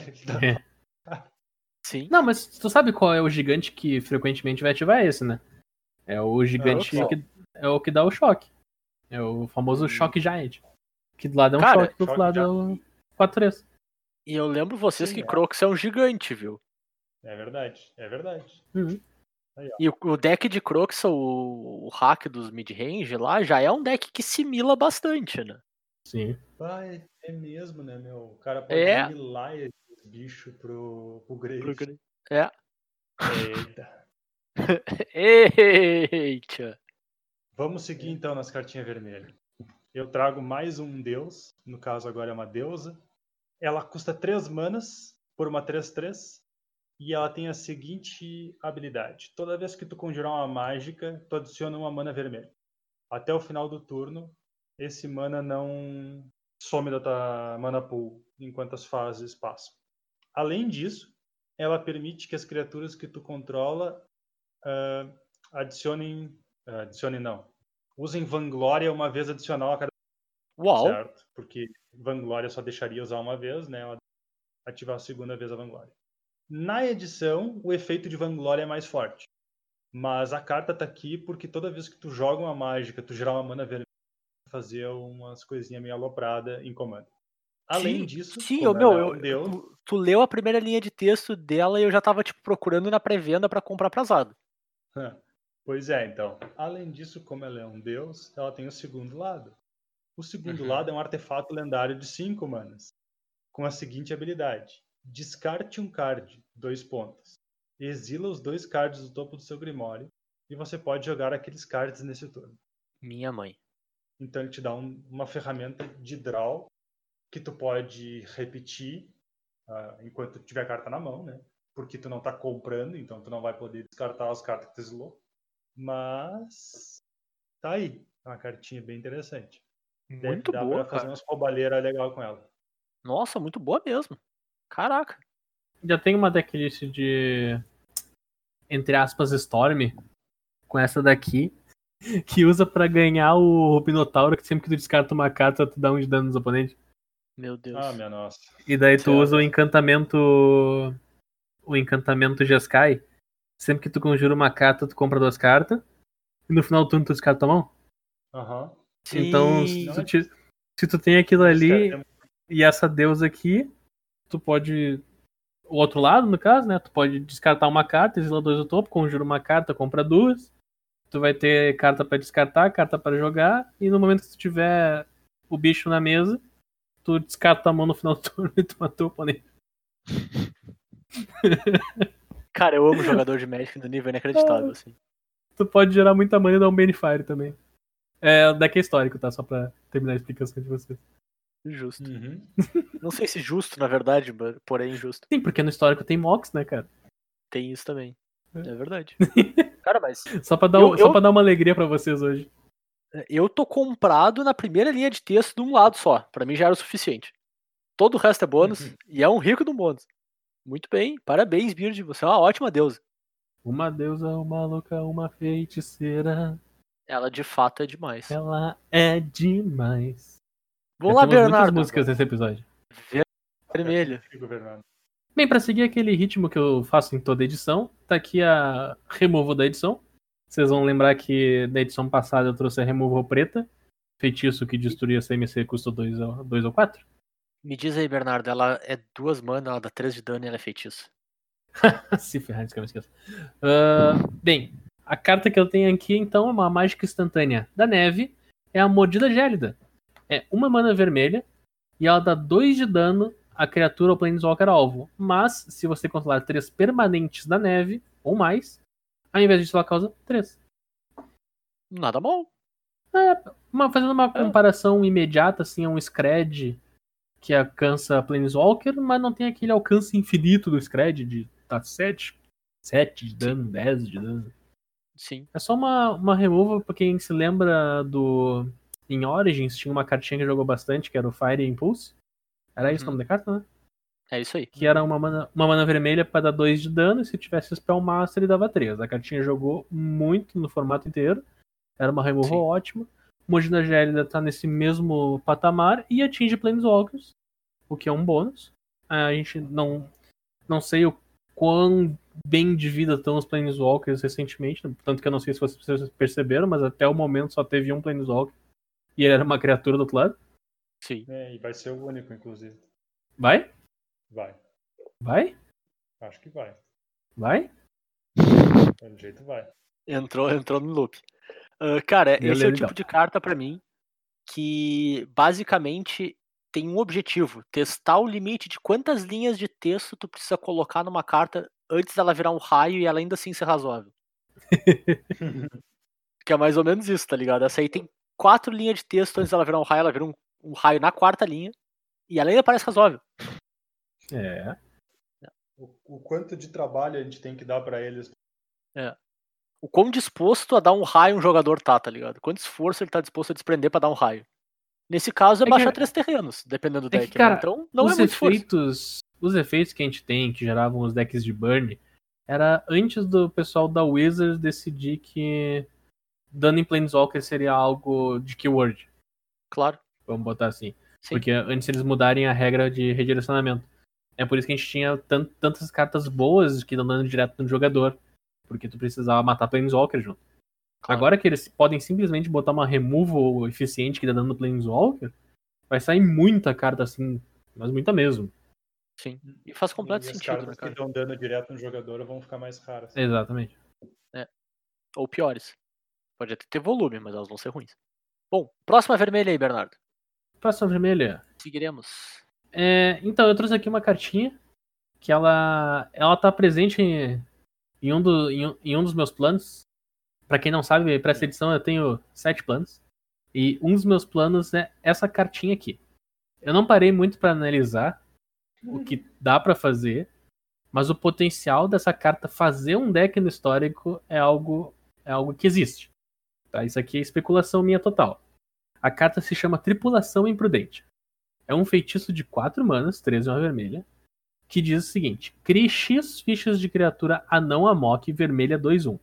D: que dá-
B: Sim.
C: Não, mas tu sabe qual é o gigante que frequentemente vai ativar esse, né? É o gigante
D: qual?
C: que é o que dá o choque. É o famoso
D: Hum.
C: choque giant. Que do lado é um
B: Cara,
C: choque, do outro lado é o 4-3.
B: E eu lembro vocês
D: Sim,
B: que
D: é.
B: Crocs é um gigante, viu?
D: É verdade, é verdade.
C: Uhum.
B: E o, o deck de Crocs, o, o hack dos mid-range lá, já é um deck que simila bastante, né?
C: Sim.
D: Vai, é mesmo, né, meu? O cara pode
B: É.
D: milar esse bicho pro, pro Grave.
B: Pro- É.
D: Eita.
B: Eita!
D: Vamos seguir então nas cartinhas vermelhas. Eu trago mais um deus, no caso agora é uma deusa. Ela custa 3 manas por uma 3-3 e ela tem a seguinte habilidade. Toda vez que tu conjurar uma mágica, tu adiciona uma mana vermelha. Até o final do turno, esse mana não some da tua mana pool enquanto as fases passam. Além disso, ela permite que as criaturas que tu controla ah, adicionem, ah, adicionem não, usem Vanglória uma vez adicional a cada
B: Uau!
D: certo? Porque Vanglória só deixaria usar uma vez, né? Ela ativar a segunda vez a Vanglória. Na edição, o efeito de Vanglória é mais forte. Mas a carta tá aqui porque toda vez que tu joga uma mágica, tu gerar uma mana vermelha, fazer umas coisinhas meio aloprada em comando. Além
B: Sim,
D: disso,
B: Sim, ô, meu, eu,
D: deus,
B: tu, tu leu a primeira linha de texto dela e eu já tava, tipo, procurando na pré-venda pra comprar prazado.
D: Pois é, então. Além disso, como ela é um deus, ela tem o segundo lado. O segundo
B: Uhum.
D: lado é um artefato lendário de 5 manas, com a seguinte habilidade: descarte um card, dois pontos. Exila os dois cards do topo do seu grimório e você pode jogar aqueles cards nesse turno.
B: Minha mãe.
D: Então ele te dá um- uma ferramenta de draw que tu pode repetir ah, enquanto tu tiver a carta na mão, né? Porque tu não tá comprando, então tu não vai poder descartar as cartas que tu exilou. Mas tá aí. É uma cartinha bem interessante. Deve
B: Muito
D: dar
B: boa,
D: pra fazer
B: cara.
D: umas roubalheiras legal com ela.
B: Nossa, muito boa mesmo. Caraca.
C: Já tem uma decklist de. Entre aspas, Storm. Com essa daqui. Que usa pra ganhar o Minotauro, que sempre que tu descarta uma carta, tu dá um de dano nos oponentes.
B: Meu Deus.
D: Ah, minha nossa.
C: E daí tu usa o encantamento. O encantamento Jeskai. Sempre que tu conjura uma carta, tu compra duas cartas. E no final do turno tu descarta tua mão.
D: Aham.
C: Então,
B: Sim.
C: se tu, te- se tu tem aquilo ali e essa deusa aqui, tu pode. O outro lado, no caso, né? Tu pode descartar uma carta, exila dois do topo, conjura uma carta, compra duas. Tu vai ter carta pra descartar, carta pra jogar. E no momento que tu tiver o bicho na mesa, tu descarta a mão no final do turno e tu matou o oponente.
B: Cara, eu amo jogador de Magic no nível inacreditável, assim.
C: Tu pode gerar muita mana e dar um Banefire também. É, o deck é histórico, tá? Só pra terminar a explicação de vocês.
B: Justo.
D: Uhum.
B: Não sei se justo, na verdade, porém injusto.
C: Sim, porque no histórico tem Mox, né, cara?
B: Tem isso também.
C: É.
B: É verdade. Cara, mas
C: Só pra dar,
B: Eu-
C: um- só
B: eu-
C: pra dar uma alegria pra vocês hoje.
B: Eu tô comprado na primeira linha de texto de um lado só. Pra mim já era o suficiente. todo o resto é bônus,
D: Uhum.
B: e é um rico do bônus. Muito bem, parabéns, Bird, você é uma ótima deusa.
C: Uma deusa, uma louca, uma feiticeira.
B: Ela de fato é demais.
C: Ela é demais.
B: Vamos lá,
C: temos muitas
B: Bernardo.
C: músicas desse episódio.
B: Vermelho.
C: Bem, pra seguir aquele ritmo que eu faço em toda edição, tá aqui a removal da edição. Vocês vão lembrar que na edição passada eu trouxe a removal preta, feitiço que destruía CMC custa 2 ou 4.
B: Me diz aí, Bernardo, ela é duas mana, ela dá 3 de dano e ela é feitiço.
C: Se ferrar, antes que eu me esqueça. Ah, bem, a carta que eu tenho aqui então é uma mágica instantânea da neve, é a Mordida Gélida. É uma mana vermelha e ela dá 2 de dano à criatura ou Planeswalker alvo. Mas, se você controlar três permanentes da neve ou mais, ao invés disso ela causa 3.
B: Nada mal.
C: Uma, fazendo uma comparação imediata, assim, é um Scred que alcança Planeswalker, mas não tem aquele alcance infinito do Scred de tá 7, 7 de dano, 10 de dano.
B: Sim.
C: É só uma, uma removal pra quem se lembra do. Em Origins tinha uma cartinha que jogou bastante, que era o Fire Impulse. Era isso o
B: Uhum.
C: nome da carta, né?
B: É isso aí.
C: Que era uma mana, uma mana vermelha pra dar 2 de dano, e se tivesse Spell Master ele dava 3. A cartinha jogou muito no formato inteiro. Era uma removal
B: Sim.
C: ótima. Mogina Gélida tá nesse mesmo patamar e atinge Planeswalkers, o que é um bônus. A gente não, não sei o quão bem de vida estão os Planeswalkers recentemente, tanto que eu não sei se vocês perceberam, mas até o momento só teve um Planeswalker e ele era uma criatura do outro lado.
B: Sim.
D: É, e vai ser o único, inclusive.
C: Vai?
D: Vai.
C: Vai?
D: Acho que vai.
C: Vai?
D: Pelo jeito vai.
B: Entrou, entrou no loop. Ah, cara,
C: Eu
B: esse é o tipo de carta pra mim que basicamente tem um objetivo: testar o limite de quantas linhas de texto tu precisa colocar numa carta antes dela virar um raio e ela ainda assim ser razoável. Que é mais ou menos isso, tá ligado? Essa aí tem quatro linhas de texto antes dela virar um raio, ela vira um, um raio na quarta linha e ela ainda parece razoável.
C: É.
D: O, o quanto de trabalho a gente tem que dar pra eles.
B: O quão disposto a dar um raio um jogador tá, tá ligado? Quanto esforço ele tá disposto a desprender pra dar um raio. Nesse caso é,
C: É que-
B: baixar três terrenos, dependendo do
C: é que,
B: deck. né?
C: cara,
B: Então não
C: os
B: é muito esforço.
C: efeitos, os efeitos que a gente tem, que geravam os decks de burn, era antes do pessoal da Wizards decidir que dano em Planeswalker seria algo de keyword,
B: Claro.
C: vamos botar assim.
B: Sim.
C: Porque antes eles mudarem a regra de redirecionamento. É por isso que a gente tinha tan- tantas cartas boas que dão dano direto no jogador. Porque tu precisava matar Planeswalker junto.
B: Claro.
C: Agora que eles podem simplesmente botar uma removal eficiente que dá dano no Planeswalker, vai sair muita carta assim, mas muita mesmo.
B: Sim. E faz completo
D: e as
B: sentido, né,
D: cartas
B: cara?
D: que dão dano direto no jogador vão ficar mais raras.
C: Exatamente.
B: Ou piores. Pode até ter volume, mas elas vão ser ruins. Bom, próxima vermelha aí, Bernardo.
C: Próxima vermelha.
B: Seguiremos.
C: É, então, eu trouxe aqui uma cartinha que ela, ela tá presente em, em um, do, em, em um dos meus planos. Pra quem não sabe, pra essa edição eu tenho sete planos. E um dos meus planos é essa cartinha aqui. Eu não parei muito pra analisar o que dá pra fazer, mas o potencial dessa carta fazer um deck no histórico é algo, é algo que existe. Tá? Isso aqui é especulação minha total. A carta se chama Tripulação Imprudente. É um feitiço de 4 manas, 13 uma vermelha, que diz o seguinte: crie X fichas de criatura anão amok vermelha 2-1,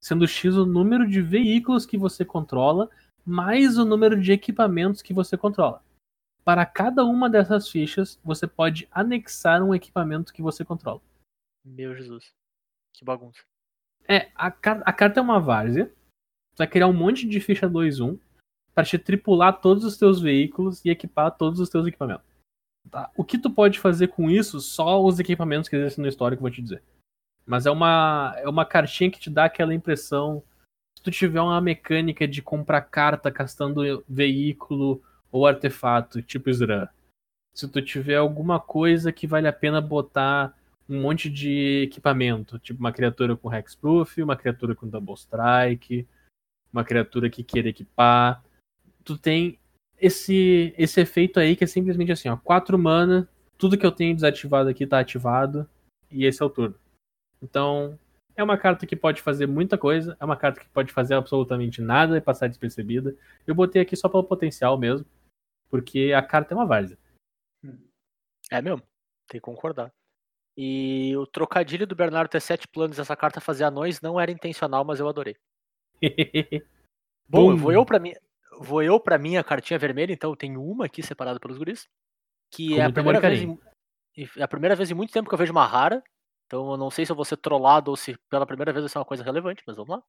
C: sendo X o número de veículos que você controla, mais o número de equipamentos que você controla. Para cada uma dessas fichas, você pode anexar um equipamento que você controla.
B: Meu Jesus. Que bagunça.
C: É, a, a carta é uma várzea. Você vai criar um monte de ficha 2-1 para te tripular todos os teus veículos e equipar todos os teus equipamentos. Tá? O que tu pode fazer com isso, só os equipamentos que existem no histórico vou te dizer. Mas é uma, é uma cartinha que te dá aquela impressão. Se tu tiver uma mecânica de comprar carta gastando veículo ou artefato, tipo SRAM. Se tu tiver alguma coisa que vale a pena botar um monte de equipamento, tipo uma criatura com Hexproof, uma criatura com Double Strike, uma criatura que queira equipar. Tu tem esse esse efeito aí que é simplesmente assim, ó, 4 mana, tudo que eu tenho desativado aqui tá ativado e esse é o turno. Então, é uma carta que pode fazer muita coisa, é uma carta que pode fazer absolutamente nada e passar despercebida. Eu botei aqui só pelo potencial mesmo, porque a carta é uma várzea.
B: É mesmo, tem que concordar. E o trocadilho do Bernardo ter sete planos essa carta fazer anões não era intencional, mas eu adorei. Bom,
C: Bum.
B: vou eu pra mim. Vou eu pra minha cartinha vermelha, então eu tenho uma aqui separada pelos guris. Que
C: Com
B: é a primeira vez. Em, é a primeira vez em muito tempo que eu vejo uma rara. Então eu não sei se eu vou ser trollado ou se pela primeira vez vai ser uma coisa relevante, mas vamos lá.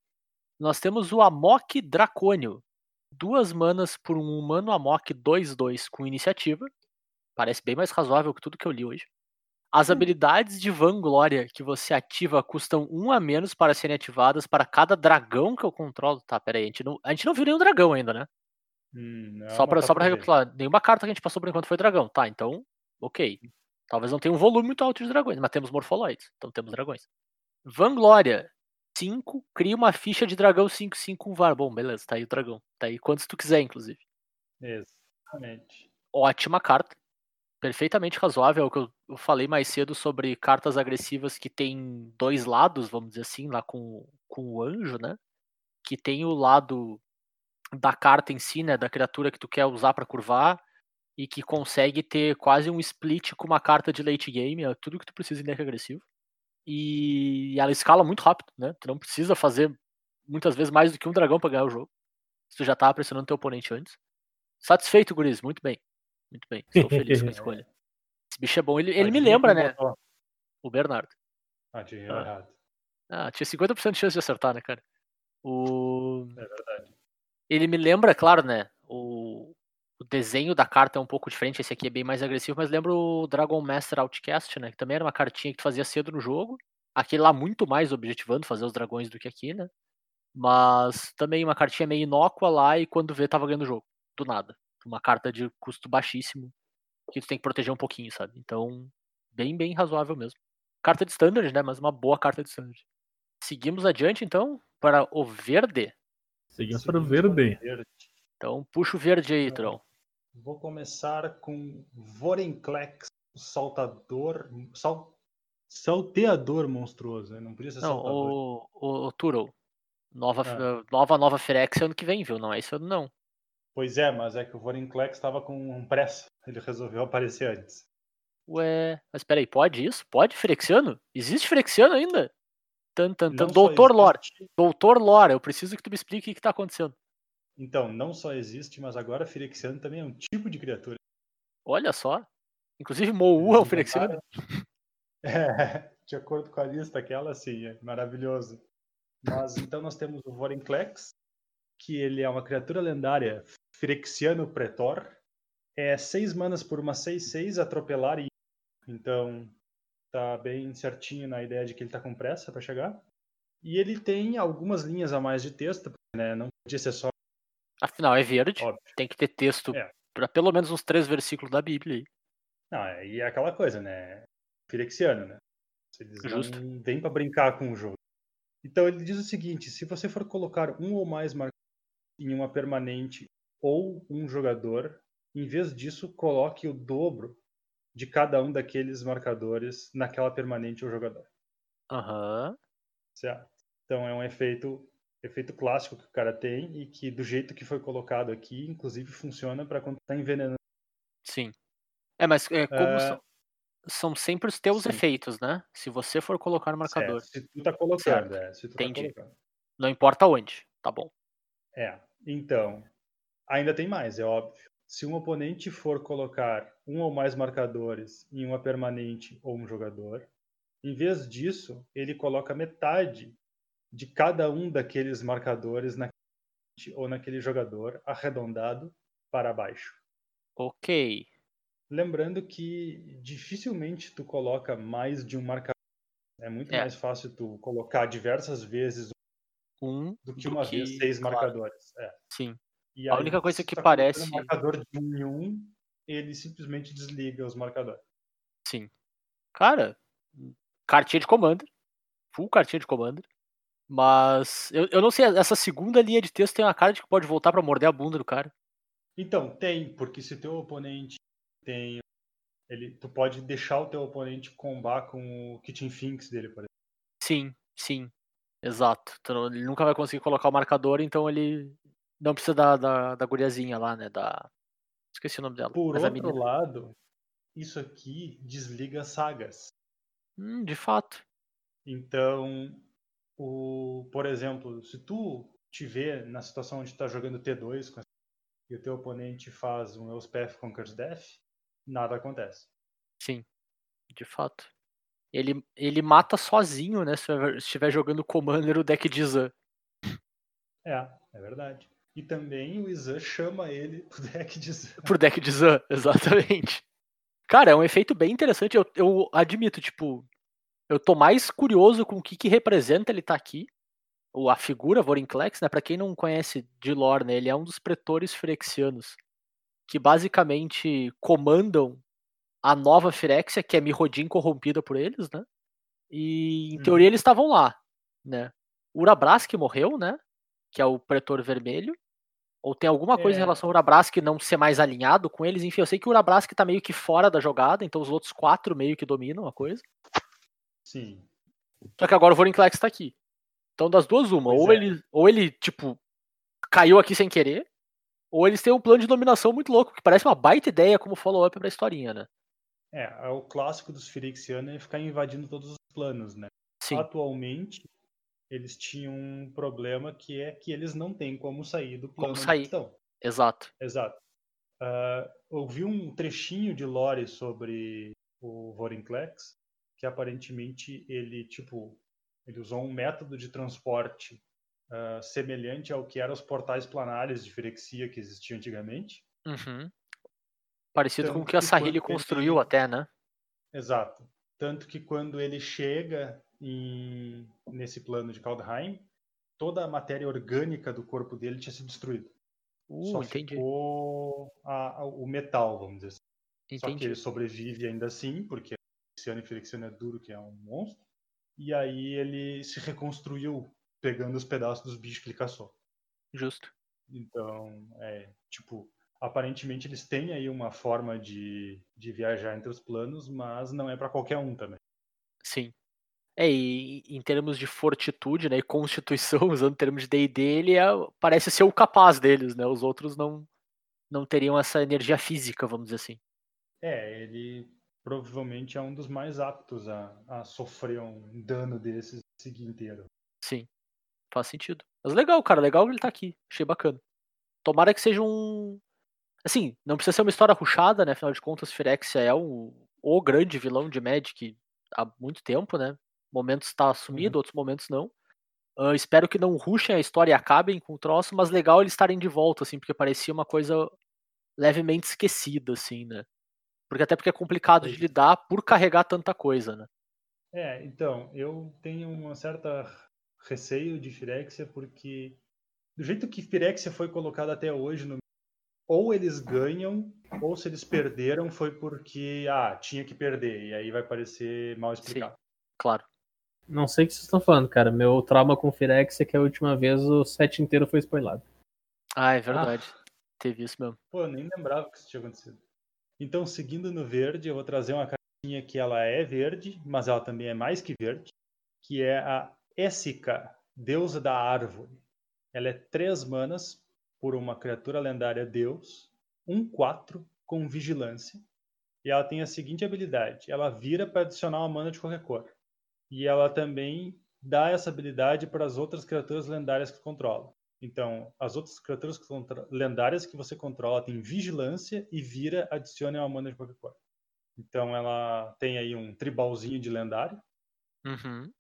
B: Nós temos o Amok Dracônio. Duas manas por um humano Amok 2-2 com iniciativa. Parece bem mais razoável que tudo que eu li hoje. As habilidades de Vanglória que você ativa custam um a menos para serem ativadas para cada dragão que eu controlo. Tá, pera aí, a gente não, a gente não viu nenhum dragão ainda, né?
D: Hum, não,
B: só
D: tá
B: só pra recapitular, nenhuma carta que a gente passou por enquanto foi dragão. Tá, então, ok. Talvez não tenha um volume muito alto de dragões, mas temos morfoloides, então temos dragões. Vanglória, 5, cria uma ficha de dragão 5-5 com VAR. Bom, beleza, tá aí o dragão. Tá aí quantos tu quiser, inclusive.
D: Exatamente.
B: Ótima carta. Perfeitamente razoável. É o que eu, eu falei mais cedo sobre cartas agressivas que tem dois lados, vamos dizer assim, lá com, com o anjo, né? Que tem o lado da carta em si, né? Da criatura que tu quer usar pra curvar. E que consegue ter quase um split com uma carta de late game. É tudo que tu precisa em deck agressivo. E ela escala muito rápido, né? Tu não precisa fazer muitas vezes mais do que um dragão pra ganhar o jogo. Se tu já tava pressionando teu oponente antes. Satisfeito, Guris, muito bem. Muito bem. Estou feliz com a escolha. Esse bicho é bom. Ele, ele me
D: Adivinha
B: lembra, né? O Bernardo.
D: Ah, tinha
B: Ah.
D: errado.
B: Ah, tinha 50% de chance de acertar, né, cara? O...
D: É verdade.
B: Ele me lembra, claro, né? O... o desenho da carta é um pouco diferente. Esse aqui é bem mais agressivo, mas lembra o Dragon Master Outcast, né? Que também era uma cartinha que tu fazia cedo no jogo. Aquele lá muito mais objetivando fazer os dragões do que aqui, né? Mas também uma cartinha meio inócua lá e quando vê tava ganhando o jogo. Do nada. Uma carta de custo baixíssimo que tu tem que proteger um pouquinho, sabe? Então, bem, bem razoável mesmo. Carta de standard, né? Mas uma boa carta de standard. Seguimos adiante, então, para o verde.
C: Seguimos para o verde.
D: verde.
B: Então, puxa o verde aí, Turão.
D: Vou começar com Vorenklex, o saltador. Sal, salteador monstruoso, né? Não podia ser
B: Não,
D: saltador.
B: o, o, o Turo. Nova,
D: Ah.
B: nova, nova Firex ano que vem, viu? Não é esse ano, não.
D: Pois é, mas é que o Vorenklex estava com pressa. Ele resolveu aparecer antes.
B: Ué, mas peraí, pode isso? Pode Firexiano? Existe Firexiano ainda? Tan, tan, tan. Doutor Lore. Doutor Lore, eu preciso que tu me explique o que, que tá acontecendo.
D: Então, não só existe, mas agora Firexiano também é um tipo de criatura.
B: Olha só. Inclusive, Mou é um Firexiano.
D: É, de acordo com a lista, aquela sim, é maravilhoso. Mas então nós temos o Vorenklex, que ele é uma criatura lendária, Firexiano Pretor. É 6 manas por uma 6-6, atropelar e. Então tá bem certinho na ideia de que ele tá com pressa para chegar. E ele tem algumas linhas a mais de texto, né? Não podia ser só
B: Afinal, é verde.
D: óbvio.
B: Tem que ter texto
D: É.
B: pra pelo menos uns três versículos da Bíblia aí.
D: Não, é- e é aquela coisa, né? Firexiano, né? Eles
B: Justo.
D: não vêm pra brincar com o jogo. Então ele diz o seguinte: se você for colocar um ou mais marcadores em uma permanente ou um jogador, em vez disso, coloque o dobro de cada um daqueles marcadores naquela permanente ou jogador.
B: Aham.
D: Certo? Então é um efeito efeito clássico que o cara tem e que do jeito que foi colocado aqui, inclusive funciona para quando tá envenenando.
B: Sim. É, mas é, como
D: É,
B: são, são sempre os teus
D: sim.
B: efeitos, né? Se você for colocar no marcador.
D: Certo, se tu tá colocando,
B: Certo.
D: é, se tu
B: Entendi.
D: tá colocando.
B: Não importa onde. Tá bom.
D: É, então, ainda tem mais, é óbvio. Se um oponente for colocar um ou mais marcadores em uma permanente ou um jogador, em vez disso, ele coloca metade de cada um daqueles marcadores naquele ou naquele jogador arredondado para baixo.
B: Ok.
D: Lembrando que dificilmente tu coloca mais de um marcador. É muito
B: É.
D: mais fácil tu colocar diversas vezes
B: Um
D: do que
B: do
D: uma
B: que-
D: vez seis
B: claro.
D: marcadores. É.
B: Sim.
D: E
B: A
D: aí,
B: única coisa que
D: tá
B: parece-
D: um marcador de um em um, ele simplesmente desliga os marcadores.
B: Sim. Cara, cartinha de Commander. Full cartinha de Commander. Mas eu, eu não sei, essa segunda linha de texto tem uma cara de que pode voltar pra morder a bunda do cara.
D: Então, tem, porque se teu oponente tem. Ele, tu pode deixar o teu oponente combar com o Kitchen Finks dele, por exemplo.
B: Sim, sim. Exato. Então, ele nunca vai conseguir colocar o marcador, então ele não precisa da, da, da guriazinha lá, né? Da. Esqueci o nome dela.
D: Por outro lado, isso aqui desliga sagas.
B: Hum, de fato.
D: Então, o, por exemplo, se tu te vê na situação onde tu tá jogando T2 com- e o teu oponente faz um Elspeth Conquers Death, nada acontece.
B: Sim. De fato. Ele, ele mata sozinho, né? Se estiver- estiver jogando Commander o deck de Zan.
D: É, é verdade. E também o Izan chama ele pro deck de Zan.
B: Pro deck de Zan, exatamente. Cara, é um efeito bem interessante. Eu, eu admito, tipo, eu tô mais curioso com o que, que representa ele tá aqui. O, a figura Vorinclex, né? Pra quem não conhece de lore, né? Ele é um dos pretores firexianos. Que basicamente comandam a nova Firexia, que é Mirrodin corrompida por eles, né? E em
D: Hum.
B: teoria eles estavam lá, né? O Urabras que morreu, né? Que é o pretor vermelho. Ou tem alguma coisa em
D: É.
B: relação ao Urabras que não ser mais alinhado com eles? Enfim, eu sei que o Urabras que tá meio que fora da jogada, então os outros quatro meio que dominam a coisa.
D: Sim.
B: Só que agora o Vorinclex tá aqui. Então, das duas, uma.
D: Pois
B: Ou
D: é.
B: ele, ou ele, tipo, caiu aqui sem querer, ou eles têm um plano de dominação muito louco, que parece uma baita ideia como follow-up pra historinha, né?
D: É, é o clássico dos Firexianos é ficar invadindo todos os planos, né?
B: Sim,
D: Atualmente, eles tinham um problema que é que eles não têm como sair do plano onde
B: sair.
D: estão.
B: exato.
D: Exato. Ah, ouvi um trechinho de lore sobre o Vorinclex, que aparentemente ele, tipo, ele usou um método de transporte ah, semelhante ao que eram os portais planares de Firexia que existiam antigamente.
B: Uhum. Parecido com o
D: Tanto
B: que a Sahili construiu
D: ele-
B: até, né?
D: Exato. Tanto que quando ele chega em- nesse plano de Kaldheim, toda a matéria orgânica do corpo dele tinha sido destruída.
B: Uh,
D: Só
B: entendi.
D: ficou a- a- o metal, vamos dizer assim. Só que
B: Entendi.
D: ele sobrevive ainda assim, porque Firexiano e é duro, que é um monstro. E aí ele se reconstruiu pegando os pedaços dos bichos que ele caçou.
B: Justo.
D: Então, é, tipo, aparentemente eles têm aí uma forma de, de viajar entre os planos, mas não é pra qualquer um também.
B: Sim. É, e em termos de fortitude, né, e constituição, usando termos de D&D, ele é- parece ser o capaz deles, né? Os outros não não teriam essa energia física, vamos dizer assim.
D: É, ele provavelmente é um dos mais aptos a, a sofrer um dano desses seguir inteiro.
B: Sim. Faz sentido. Mas legal, cara, legal que ele tá aqui. Achei bacana. Tomara que seja um assim, não precisa ser uma história ruchada, né? Afinal de contas, Firexia é um o grande vilão de Magic há muito tempo, né? Momentos tá sumido, outros momentos não. Ah, espero que não ruxem a história e acabem com o troço, mas legal eles estarem de volta, assim, porque parecia uma coisa levemente esquecida, assim, né? Porque até porque é complicado de lidar por carregar tanta coisa, né?
D: É, então, eu tenho uma certa receio de Firexia porque do jeito que Firexia foi colocada até hoje, no... ou eles ganham, ou se eles perderam foi porque, ah, tinha que perder, e aí vai parecer mal explicado.
B: Claro.
C: Não sei o que vocês estão falando, cara. Meu trauma com Firex é que a última vez o set inteiro foi spoilado.
B: Ah, é verdade. Teve isso mesmo.
D: Pô, eu nem lembrava que isso tinha acontecido. Então, seguindo no verde, eu vou trazer uma cartinha que ela é verde, mas ela também é mais que verde, que é a Essica, deusa da árvore. Ela é três manas por uma criatura lendária deus, um 4 com vigilância. E ela tem a seguinte habilidade: ela vira para adicionar uma mana de qualquer cor. E ela também dá essa habilidade para as outras criaturas lendárias que controla. Então, as outras criaturas lendárias que você controla têm vigilância e vira, adicione uma mana de qualquer cor. Então, ela tem aí um tribalzinho de lendário.
B: Uhum.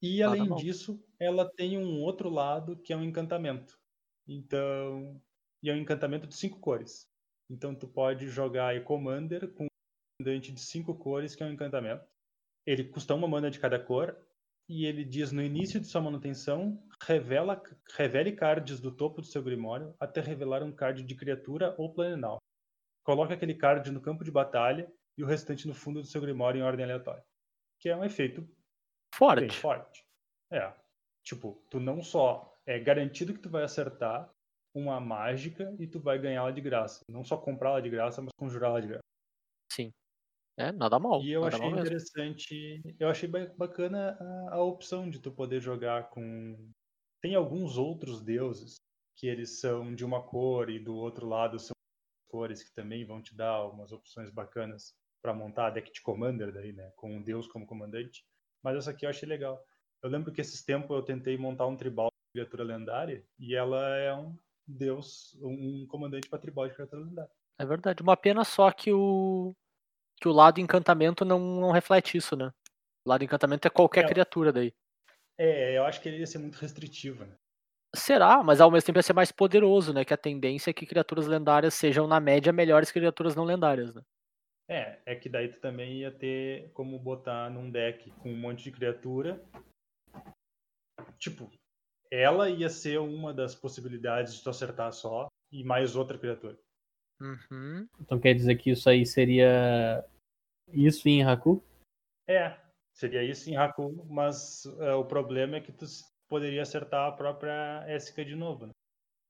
D: E, além
B: mal.
D: disso, ela tem um outro lado que é um encantamento. Então, e é um encantamento de cinco cores. Então, tu pode jogar aí Commander com um comandante de cinco cores, que é um encantamento. Ele custa uma mana de cada cor. E ele diz no início de sua manutenção, revela, revele cards do topo do seu grimório até revelar um card de criatura ou planenal. Coloque aquele card no campo de batalha e o restante no fundo do seu grimório em ordem aleatória. Que é um efeito
B: Forte.
D: forte. É. Tipo, tu não só é garantido que tu vai acertar uma mágica e tu vai ganhá-la de graça. Não só comprá-la de graça, mas conjurá-la de graça.
B: Sim. É, nada mal.
D: E eu
B: nada
D: achei
B: mal mesmo.
D: interessante, eu achei ba- bacana a, a opção de tu poder jogar com. Tem alguns outros deuses que eles são de uma cor e do outro lado são cores que também vão te dar umas opções bacanas para montar deck de Commander daí, né? Com um deus como comandante. Mas essa aqui eu achei legal. Eu lembro que esses tempos eu tentei montar um tribal de criatura lendária e ela é um deus, um comandante para tribal de criatura lendária.
B: É verdade. Uma pena só que o que o lado encantamento não, não reflete isso, né? O lado encantamento é qualquer
D: É.
B: criatura daí.
D: É, eu acho que ele ia ser muito restritivo, né?
B: Será, mas ao mesmo tempo ia ser mais poderoso, né? Que a tendência é que criaturas lendárias sejam, na média, melhores que criaturas não lendárias, né?
D: É, é que daí tu também ia ter como botar num deck com um monte de criatura. Tipo, ela ia ser uma das possibilidades de tu acertar só e mais outra criatura.
B: Uhum.
C: Então quer dizer que isso aí seria isso em Haku?
D: É, seria isso em Haku, mas é, o problema é que tu poderia acertar a própria Essica de novo, né?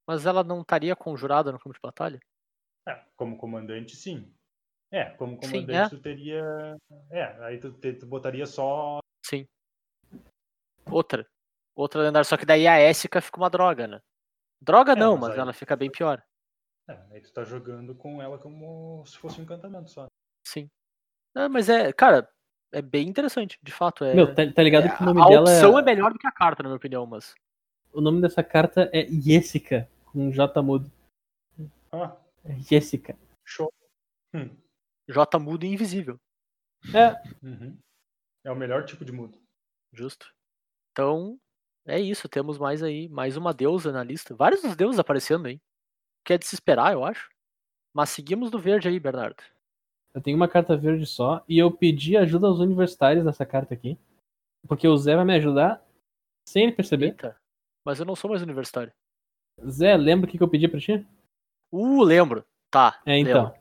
B: Mas ela não estaria conjurada no campo de batalha?
D: É, como comandante, sim. É, como
B: Sim,
D: comandante
B: é.
D: tu teria. É, aí tu, te- tu botaria só.
B: Sim. Outra. Outra lendária, só que daí a Essica fica uma droga, né? Droga
D: É,
B: não,
D: mas
B: mas
D: aí-
B: ela fica bem pior.
D: É, aí tu tá jogando com ela como se fosse um encantamento só.
B: Sim. Ah, mas é, cara, é bem interessante, de fato. É,
C: Meu, tá, tá ligado
B: é,
C: que o nome
B: a
C: dela
B: opção
C: é...
B: é melhor do que a carta, na minha opinião, mas.
C: O nome dessa carta é Jessica, com J mudo.
D: Ah,
C: É Jessica.
D: show. Hum,
B: J mudo e invisível.
C: É,
D: uhum. É o melhor tipo de mudo.
B: Justo. Então, é isso. Temos mais aí, mais uma deusa na lista. Vários dos deuses aparecendo aí. Que é de se esperar, eu acho. Mas seguimos no verde aí, Bernardo.
C: eu tenho uma carta verde só e eu pedi ajuda aos universitários nessa carta aqui. Porque o Zé vai me ajudar sem ele perceber.
B: Eita. Mas eu não sou mais universitário.
C: Zé, lembra o que que eu pedi pra ti?
B: Uh, lembro. Tá.
C: É, então.
B: lembro.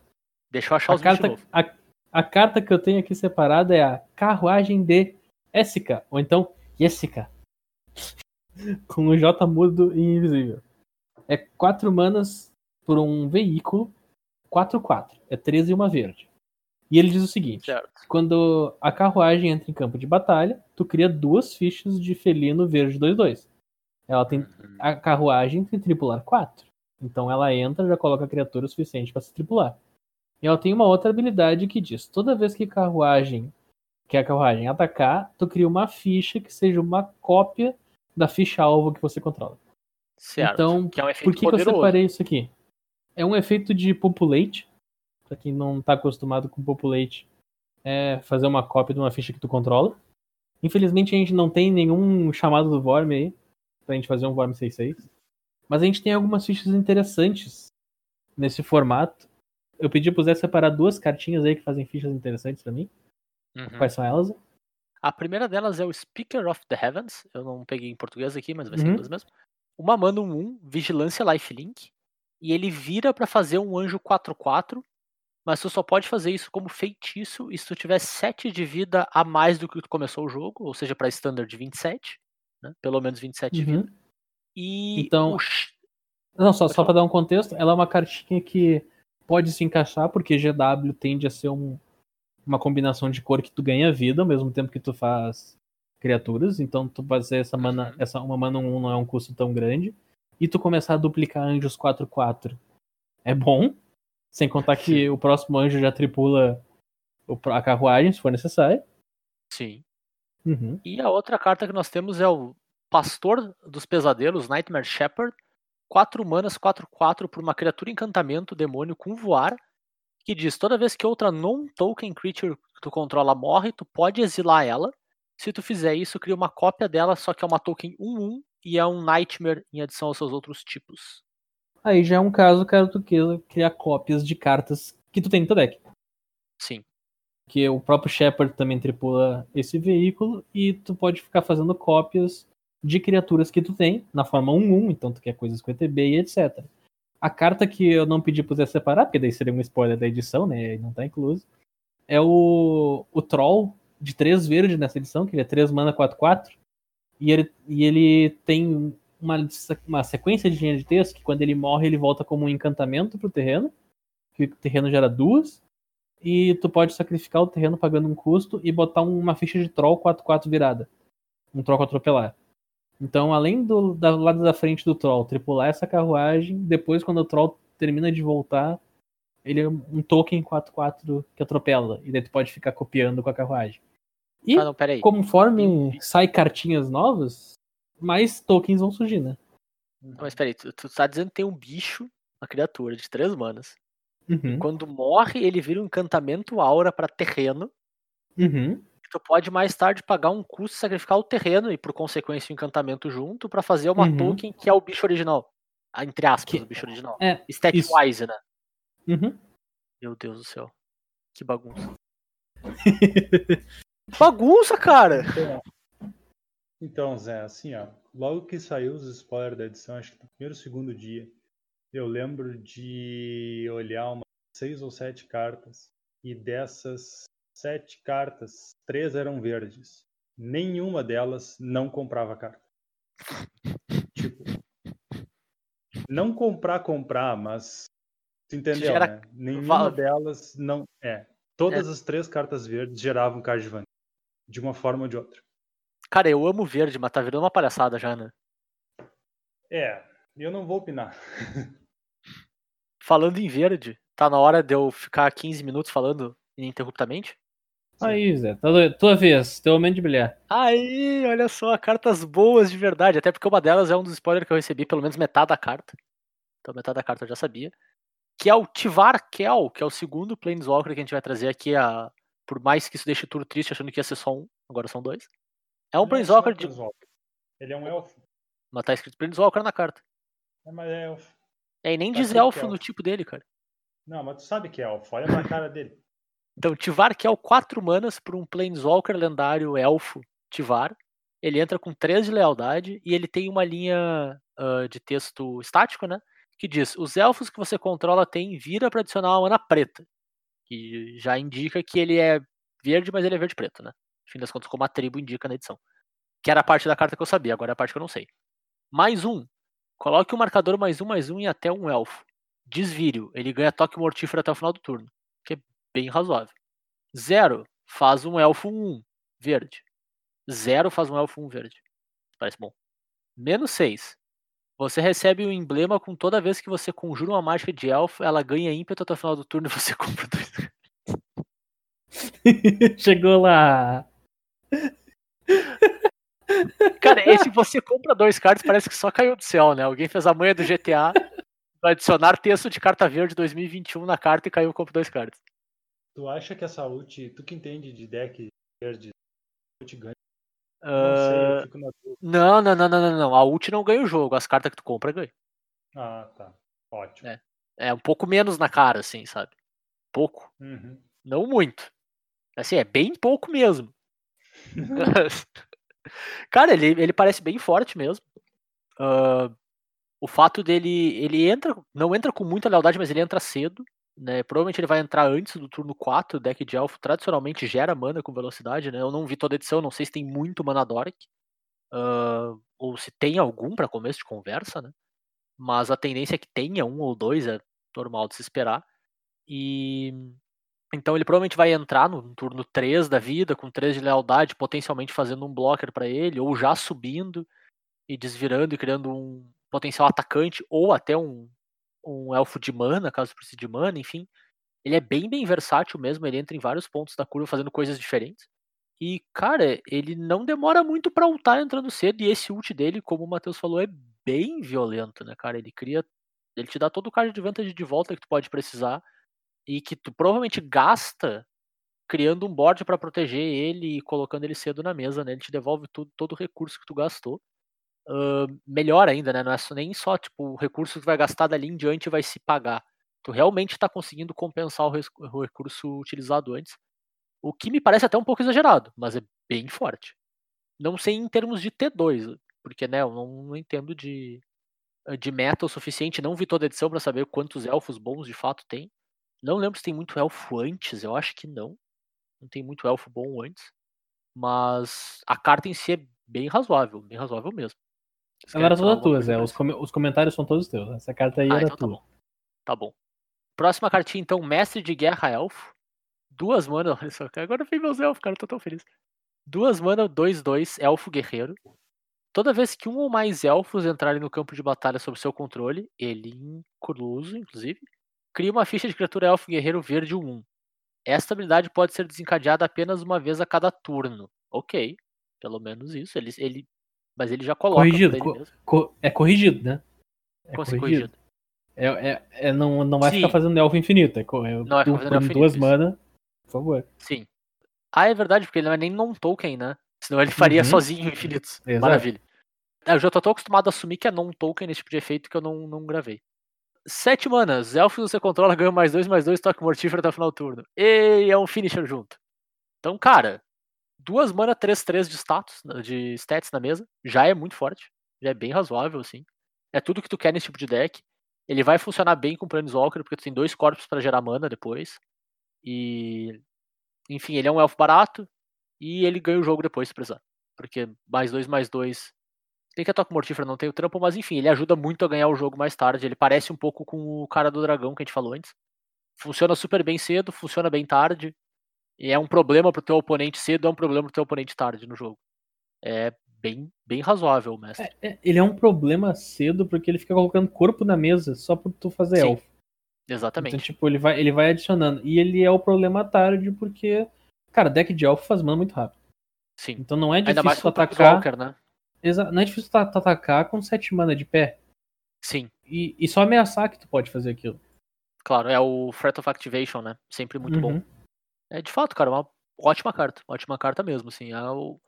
B: Deixa eu achar
C: A
B: os
C: carta, a, a carta que eu tenho aqui separada é a Carruagem de Essica, ou então Jessica. Com o J mudo e invisível. É 4 manas por um veículo, 4-4. É 13 e uma verde. E ele diz o seguinte:
B: Certo.
C: quando a carruagem entra em campo de batalha, tu cria duas fichas de felino verde 2-2. Ela tem
B: Uhum.
C: a carruagem tem tripular 4. Então ela entra já coloca criatura o suficiente para se tripular. E ela tem uma outra habilidade que diz: toda vez que carruagem que a carruagem atacar, tu cria uma ficha que seja uma cópia da ficha alvo que você controla.
B: Certo.
C: Então,
B: que é um
C: Por que, que eu separei isso aqui? É um efeito de populate. Pra quem não tá acostumado com populate, é fazer uma cópia de uma ficha que tu controla. Infelizmente a gente não tem nenhum chamado do Vorm aí pra gente fazer um Vorm 6.6. Mas a gente tem algumas fichas interessantes nesse formato. Eu pedi pro Zé separar duas cartinhas aí que fazem fichas interessantes pra mim.
B: Uhum.
C: Quais são elas?
B: A primeira delas é o Speaker of the Heavens. Eu não peguei em português aqui, mas vai ser
C: Uhum.
B: inglês mesmo. Uma mana 1, Vigilância Lifelink. E ele vira pra fazer um anjo 4-4. Mas tu só pode fazer isso como feitiço e se tu tiver 7 de vida a mais do que tu começou o jogo, ou seja, pra standard de 27, né? Pelo menos 27 de vida.
C: Uhum.
B: E
C: Então-
B: o
C: Não, só, só pra dar um contexto, ela é uma cartinha que pode se encaixar, porque GW tende a ser um- uma combinação de cor que tu ganha vida, ao mesmo tempo que tu faz criaturas. Então tu fazer essa mana,
B: Uhum.
C: essa, uma mana 1 não é um custo tão grande. E tu começar a duplicar anjos 4-4 é bom. Sem contar que o próximo anjo já tripula a carruagem, se for necessário.
B: sim.
C: Uhum.
B: E a outra carta que nós temos é o Pastor dos Pesadelos, Nightmare Shepherd. 4 manas, 4-4 por uma criatura encantamento demônio com voar. Que diz: toda vez que outra non-token creature que tu controla morre, tu pode exilar ela. Se tu fizer isso, cria uma cópia dela, só que é uma token 1-1 e é um Nightmare em adição aos seus outros tipos.
C: Aí já é um caso, cara, tu queira criar cópias de cartas que tu tem no teu deck.
B: Sim.
C: que o próprio Shepard também tripula esse veículo e tu pode ficar fazendo cópias de criaturas que tu tem na forma 1-1, então tu quer coisas com ETB e etc. A carta que eu não pedi pra você separar, porque daí seria um spoiler da edição, né, e não tá incluso, é o, o Troll de 3 verde nessa edição, que ele é 3 mana 4-4, e ele, e ele tem uma, uma sequência de linha de texto que quando ele morre ele volta como um encantamento pro terreno, que o terreno gera duas, e tu pode sacrificar o terreno pagando um custo e botar uma ficha de troll 4-4 virada. Um troll atropelar. Então, além do da- lado da frente do troll, tripular essa carruagem, depois quando o troll termina de voltar, ele é um token 4-4 que atropela. E daí tu pode ficar copiando com a carruagem. E
B: Ah, não,
C: conforme sai cartinhas novas, mais tokens vão surgir, né?
B: Mas peraí, tu, tu tá dizendo que tem um bicho, uma criatura de três manas.
C: Uhum.
B: Quando morre, ele vira um encantamento aura pra terreno.
C: Uhum.
B: Tu pode mais tarde pagar um custo, sacrificar o terreno e, por consequência, o encantamento junto pra fazer uma
C: Uhum.
B: token que é o bicho original. Ah, Entre aspas,
C: Que-
B: o bicho original.
C: É,
B: Stat-wise, né?
C: Uhum.
B: Meu Deus do céu. Que bagunça. bagunça, cara!
D: Então, Zé, assim, ó, logo que saiu os spoilers da edição, acho que no primeiro ou segundo dia, eu lembro de olhar umas seis ou sete cartas, e dessas sete cartas, três eram verdes. Nenhuma delas não comprava carta. Tipo, não comprar, comprar, mas tu entendeu,
B: Gera-
D: né? Nenhuma delas não é. Todas as três cartas verdes geravam card de uma forma ou de outra.
B: Cara, eu amo verde, mas tá virando uma palhaçada já, né?
D: É, eu não vou opinar.
B: Falando em verde, tá na hora de eu ficar 15 minutos falando ininterruptamente?
C: Aí, Zé, tua, tua vez, teu momento de brilhar.
B: Aí, olha só, cartas boas de verdade. Até porque uma delas é um dos spoilers que eu recebi, pelo menos metade da carta. Então, metade da carta eu já sabia. Que é o Tivar Kel, que é o segundo Planeswalker que a gente vai trazer aqui. A... Por mais que isso deixe tudo triste, achando que ia ser só um, agora são dois. É um
D: Não é
B: Planeswalker de.
D: Planeswalker. Ele é um elfo.
B: Mas tá escrito Planeswalker na carta.
D: É, mas é elfo.
B: É, e nem
D: Tá
B: diz elfo
D: elfo.
B: no tipo dele, cara.
D: Não, mas tu sabe que é elfo. Olha pra cara dele.
B: Então, Tivar, que é o 4 manas para um Planeswalker lendário elfo Tivar. Ele entra com 3 de lealdade e ele tem uma linha ah, de texto estático, né? Que diz: os elfos que você controla têm vira para adicionar uma mana preta. Já indica que ele é verde, mas ele é verde-preto, né? No fim das contas, como a tribo indica na edição. Que era a parte da carta que eu sabia, agora é a parte que eu não sei. Mais um. Coloque o marcador mais um, mais um em até um elfo. Desvírio. Ele ganha toque mortífero até o final do turno. Que é bem razoável. Zero faz um elfo 1 verde. Zero faz um elfo 1 verde. Parece bom. Menos 6. Você recebe um emblema com toda vez que você conjura uma mágica de elfo, ela ganha ímpeto até o final do turno e você compra dois.
C: Chegou lá.
B: Cara, esse você compra dois cards parece que só caiu do céu, né? Alguém fez a manha do GTA pra adicionar texto de carta verde 2021 na carta e caiu e compra dois cards.
D: Tu acha que essa ult, tu que entende de deck verde, ult ganha? Não
B: Ah,
D: sei, dúvida.
B: não, não, não, não, não. A ult não ganha o jogo, as cartas que tu compra ganha.
D: Ah, tá. Ótimo.
B: É. É um pouco menos na cara, assim, sabe? Pouco.
D: Uhum.
B: Não muito. Assim, é bem pouco mesmo. Cara, ele, ele parece bem forte mesmo. Ah, o fato dele. Ele entra. Não entra com muita lealdade, mas ele entra cedo. Né? Provavelmente ele vai entrar antes do turno 4. O deck de elfo tradicionalmente gera mana com velocidade, né? Eu não vi toda a edição, não sei se tem muito mana Doric. ah, ou se tem algum para começo de conversa, né? Mas a tendência é que tenha um ou dois, é normal de se esperar. E então ele provavelmente vai entrar no turno 3 da vida, com 3 de lealdade, potencialmente fazendo um blocker para ele, ou já subindo e desvirando e criando um potencial atacante, ou até um, um elfo de mana, caso precise de mana, enfim. Ele é bem, bem versátil mesmo, ele entra em vários pontos da curva fazendo coisas diferentes. E, cara, ele não demora muito pra ultar entrando cedo, e esse ult dele, como o Matheus falou, é bem violento, né, cara? Ele cria. Ele te dá todo o card de vantagem de volta que tu pode precisar e que tu provavelmente gasta criando um board pra proteger ele e colocando ele cedo na mesa, né? Ele te devolve tudo, todo o recurso que tu gastou. Ah, melhor ainda, né? Não é nem só tipo, o recurso que vai gastar dali em diante vai se pagar. Tu realmente tá conseguindo compensar o, o recurso utilizado antes. O que me parece até um pouco exagerado, mas é bem forte. Não sei em termos de T2, porque né, eu não, não entendo de, de meta o suficiente, não vi toda a edição pra saber quantos elfos bons de fato tem. Não lembro se tem muito elfo antes, eu acho que não. Não tem muito elfo bom antes. Mas a carta em si é bem razoável, bem razoável mesmo.
C: Ela era toda tua, Zé. Os, come- os comentários são todos teus. Essa carta aí
B: Ah,
C: era
B: então tá
C: tua.
B: bom. Tá bom. Próxima cartinha, então, Mestre de Guerra Elfo. Duas mana, olha só, agora vem meus elfos, cara, eu tô tão feliz. Duas mana, 2-2, Elfo Guerreiro. Toda vez que um ou mais elfos entrarem no campo de batalha sob seu controle, ele incluso, inclusive, Cria uma ficha de criatura elfo guerreiro verde 1. Esta habilidade pode ser desencadeada apenas uma vez a cada turno. Ok, pelo menos isso. Ele, ele, mas ele já coloca.
C: Corrigido, co-. Co- é corrigido, né? É
B: assim, corrigido?
C: É, é, é- não, não vai
B: Sim.
C: ficar fazendo elfo infinito. É, é,
B: Não fazendo
C: duas
B: infinito, isso.
C: mana, por favor.
B: Sim. Ah, é verdade, porque ele não é nem non-token, né? Senão ele faria
C: Uhum.
B: sozinho infinitos.
C: Exato.
B: Maravilha. É, Eu já tô tão acostumado a assumir que é non-token nesse tipo de efeito que eu não, não gravei. Sete manas. Elfos você controla ganham mais dois, mais dois, toque mortífero até o final do turno. E é um finisher junto. Então, cara, duas mana, 3-3 de status, de stats na mesa, já é muito forte. Já é bem razoável, assim. É tudo que tu quer nesse tipo de deck. Ele vai funcionar bem com Planeswalker, porque tu tem dois corpos pra gerar mana depois. E. Enfim, ele é um elfo barato. E ele ganha o jogo depois, se precisar. Porque mais dois, mais dois. Tem que a toque mortífera, não tem o trampo, mas enfim, ele ajuda muito a ganhar o jogo mais tarde. Ele parece um pouco com o cara do dragão que a gente falou antes. Funciona super bem cedo, funciona bem tarde. E é um problema pro teu oponente cedo, é um problema pro teu oponente tarde no jogo. É bem, bem razoável, mestre.
C: É, ele é um problema cedo porque ele fica colocando corpo na mesa só pra tu fazer
B: Sim,
C: elfo.
B: Exatamente.
C: Então, tipo, ele vai, ele vai adicionando. E ele é o problema tarde porque, cara, deck de elfo faz mana muito rápido.
B: Sim.
C: Então não é
B: Ainda mais
C: difícil tu atacar.
B: Walker, né?
C: Exa- não é difícil tu atacar com 7 mana de pé.
B: Sim,
C: E, e só ameaçar que tu pode fazer aquilo.
B: claro, é o Threat of Activation, né? Sempre muito bom. É de fato, cara, uma ótima carta. Ótima carta mesmo, assim. É o...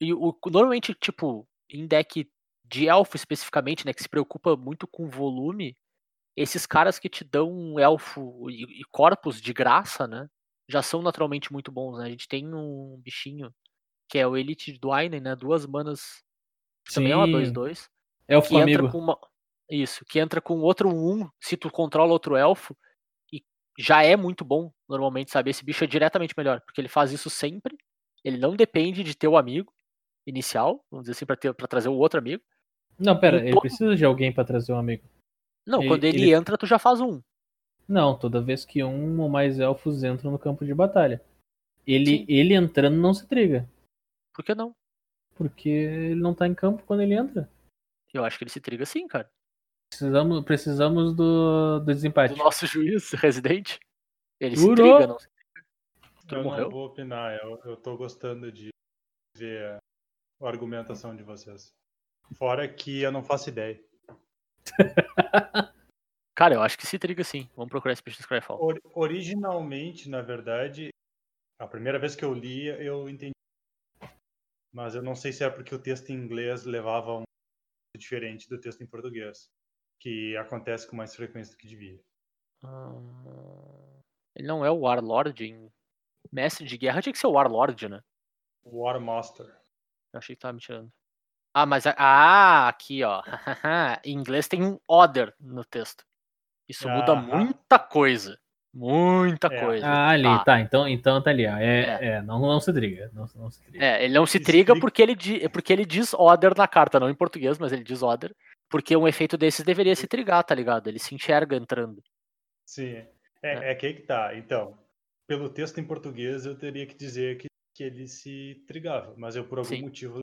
B: E o, normalmente, tipo, em deck de elfo especificamente, né, que se preocupa muito com volume, esses caras que te dão um elfo e, e corpos de graça, né, já são naturalmente muito bons, né? A gente tem um bichinho que é o Elite Dwayne, né, duas manas, também é uma
C: Sim.
B: 2-2,
C: Elfo
B: que entra
C: amigo.
B: com uma... Isso, que entra com outro 1, se tu controla outro elfo, já é muito bom, normalmente, sabe? Esse bicho é diretamente melhor, porque ele faz isso sempre, ele não depende de ter o amigo inicial, vamos dizer assim, pra, ter, pra trazer o outro amigo.
C: Não, pera,
B: o
C: ele precisa de alguém pra trazer um amigo.
B: Não,
C: Ele-
B: quando ele,
C: ele-
B: entra, tu já faz um.
C: Não, toda vez que um ou mais elfos entram no campo de batalha. Ele,
B: Sim.
C: ele entrando não se triga.
B: Por que não?
C: Porque ele não tá em campo quando ele entra.
B: Eu acho que ele se triga sim, cara.
C: Precisamos, precisamos do, do desempate.
B: Do nosso juiz residente. Ele se
C: Jurou?
B: triga, não se triga. Tu
D: Eu
B: morreu?
D: não vou opinar, eu, eu tô gostando de ver a argumentação de vocês. Fora que eu não faço ideia.
B: Cara, eu acho que se triga sim. Vamos procurar esse bicho do Skyfall.
D: Or- originalmente, na verdade, a primeira vez que eu li, eu entendi. Mas eu não sei se é porque o texto em inglês levava um diferente do texto em português. Que acontece com mais frequência do que devia.
B: Ah, Ele não é o Warlord em. Mestre de guerra tinha que ser o Warlord, né?
D: War Master.
B: Eu achei que tava me tirando. Ah, mas. a- Ah, aqui, ó. em inglês tem um order no texto. Isso muda
D: Aham.
B: muita coisa. Muita
D: É.
B: coisa.
C: Ah, ali,
B: Ah,
C: tá. Então, então tá ali, ó. É,
B: É.
C: é, não, não se triga. Não, não se triga.
B: É, ele não se triga porque ele, di- porque ele diz order na carta, não em português, mas ele diz order. Porque um efeito desses deveria se trigar, tá ligado? Ele se enxerga entrando.
D: Sim.
B: É.
D: É, é que aí que tá. Então, pelo texto em português, eu teria que dizer que, que ele se trigava. Mas eu, por algum
B: Sim.
D: motivo,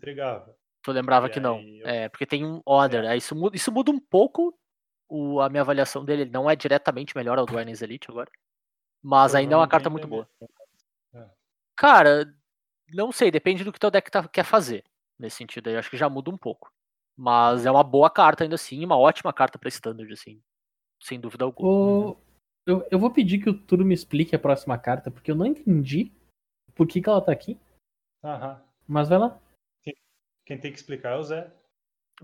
D: trigava.
B: Tu lembrava
D: E
B: que não.
D: eu-
B: É, porque tem um order. Aí isso, muda, isso muda um pouco o- a minha avaliação dele. Ele não é diretamente melhor ao do Elite agora. Mas ainda é uma carta muito boa. Cara, não sei, depende do que teu deck tá- quer fazer. Nesse sentido aí, eu acho que já muda um pouco. Mas é uma boa carta ainda assim, uma ótima carta pra standard, assim. Sem dúvida alguma.
C: Ô, eu, eu vou pedir que o Turo me explique a próxima carta, porque eu não entendi por que, que ela tá aqui.
D: Aham.
C: Mas vai lá.
D: Quem tem que explicar é o Zé.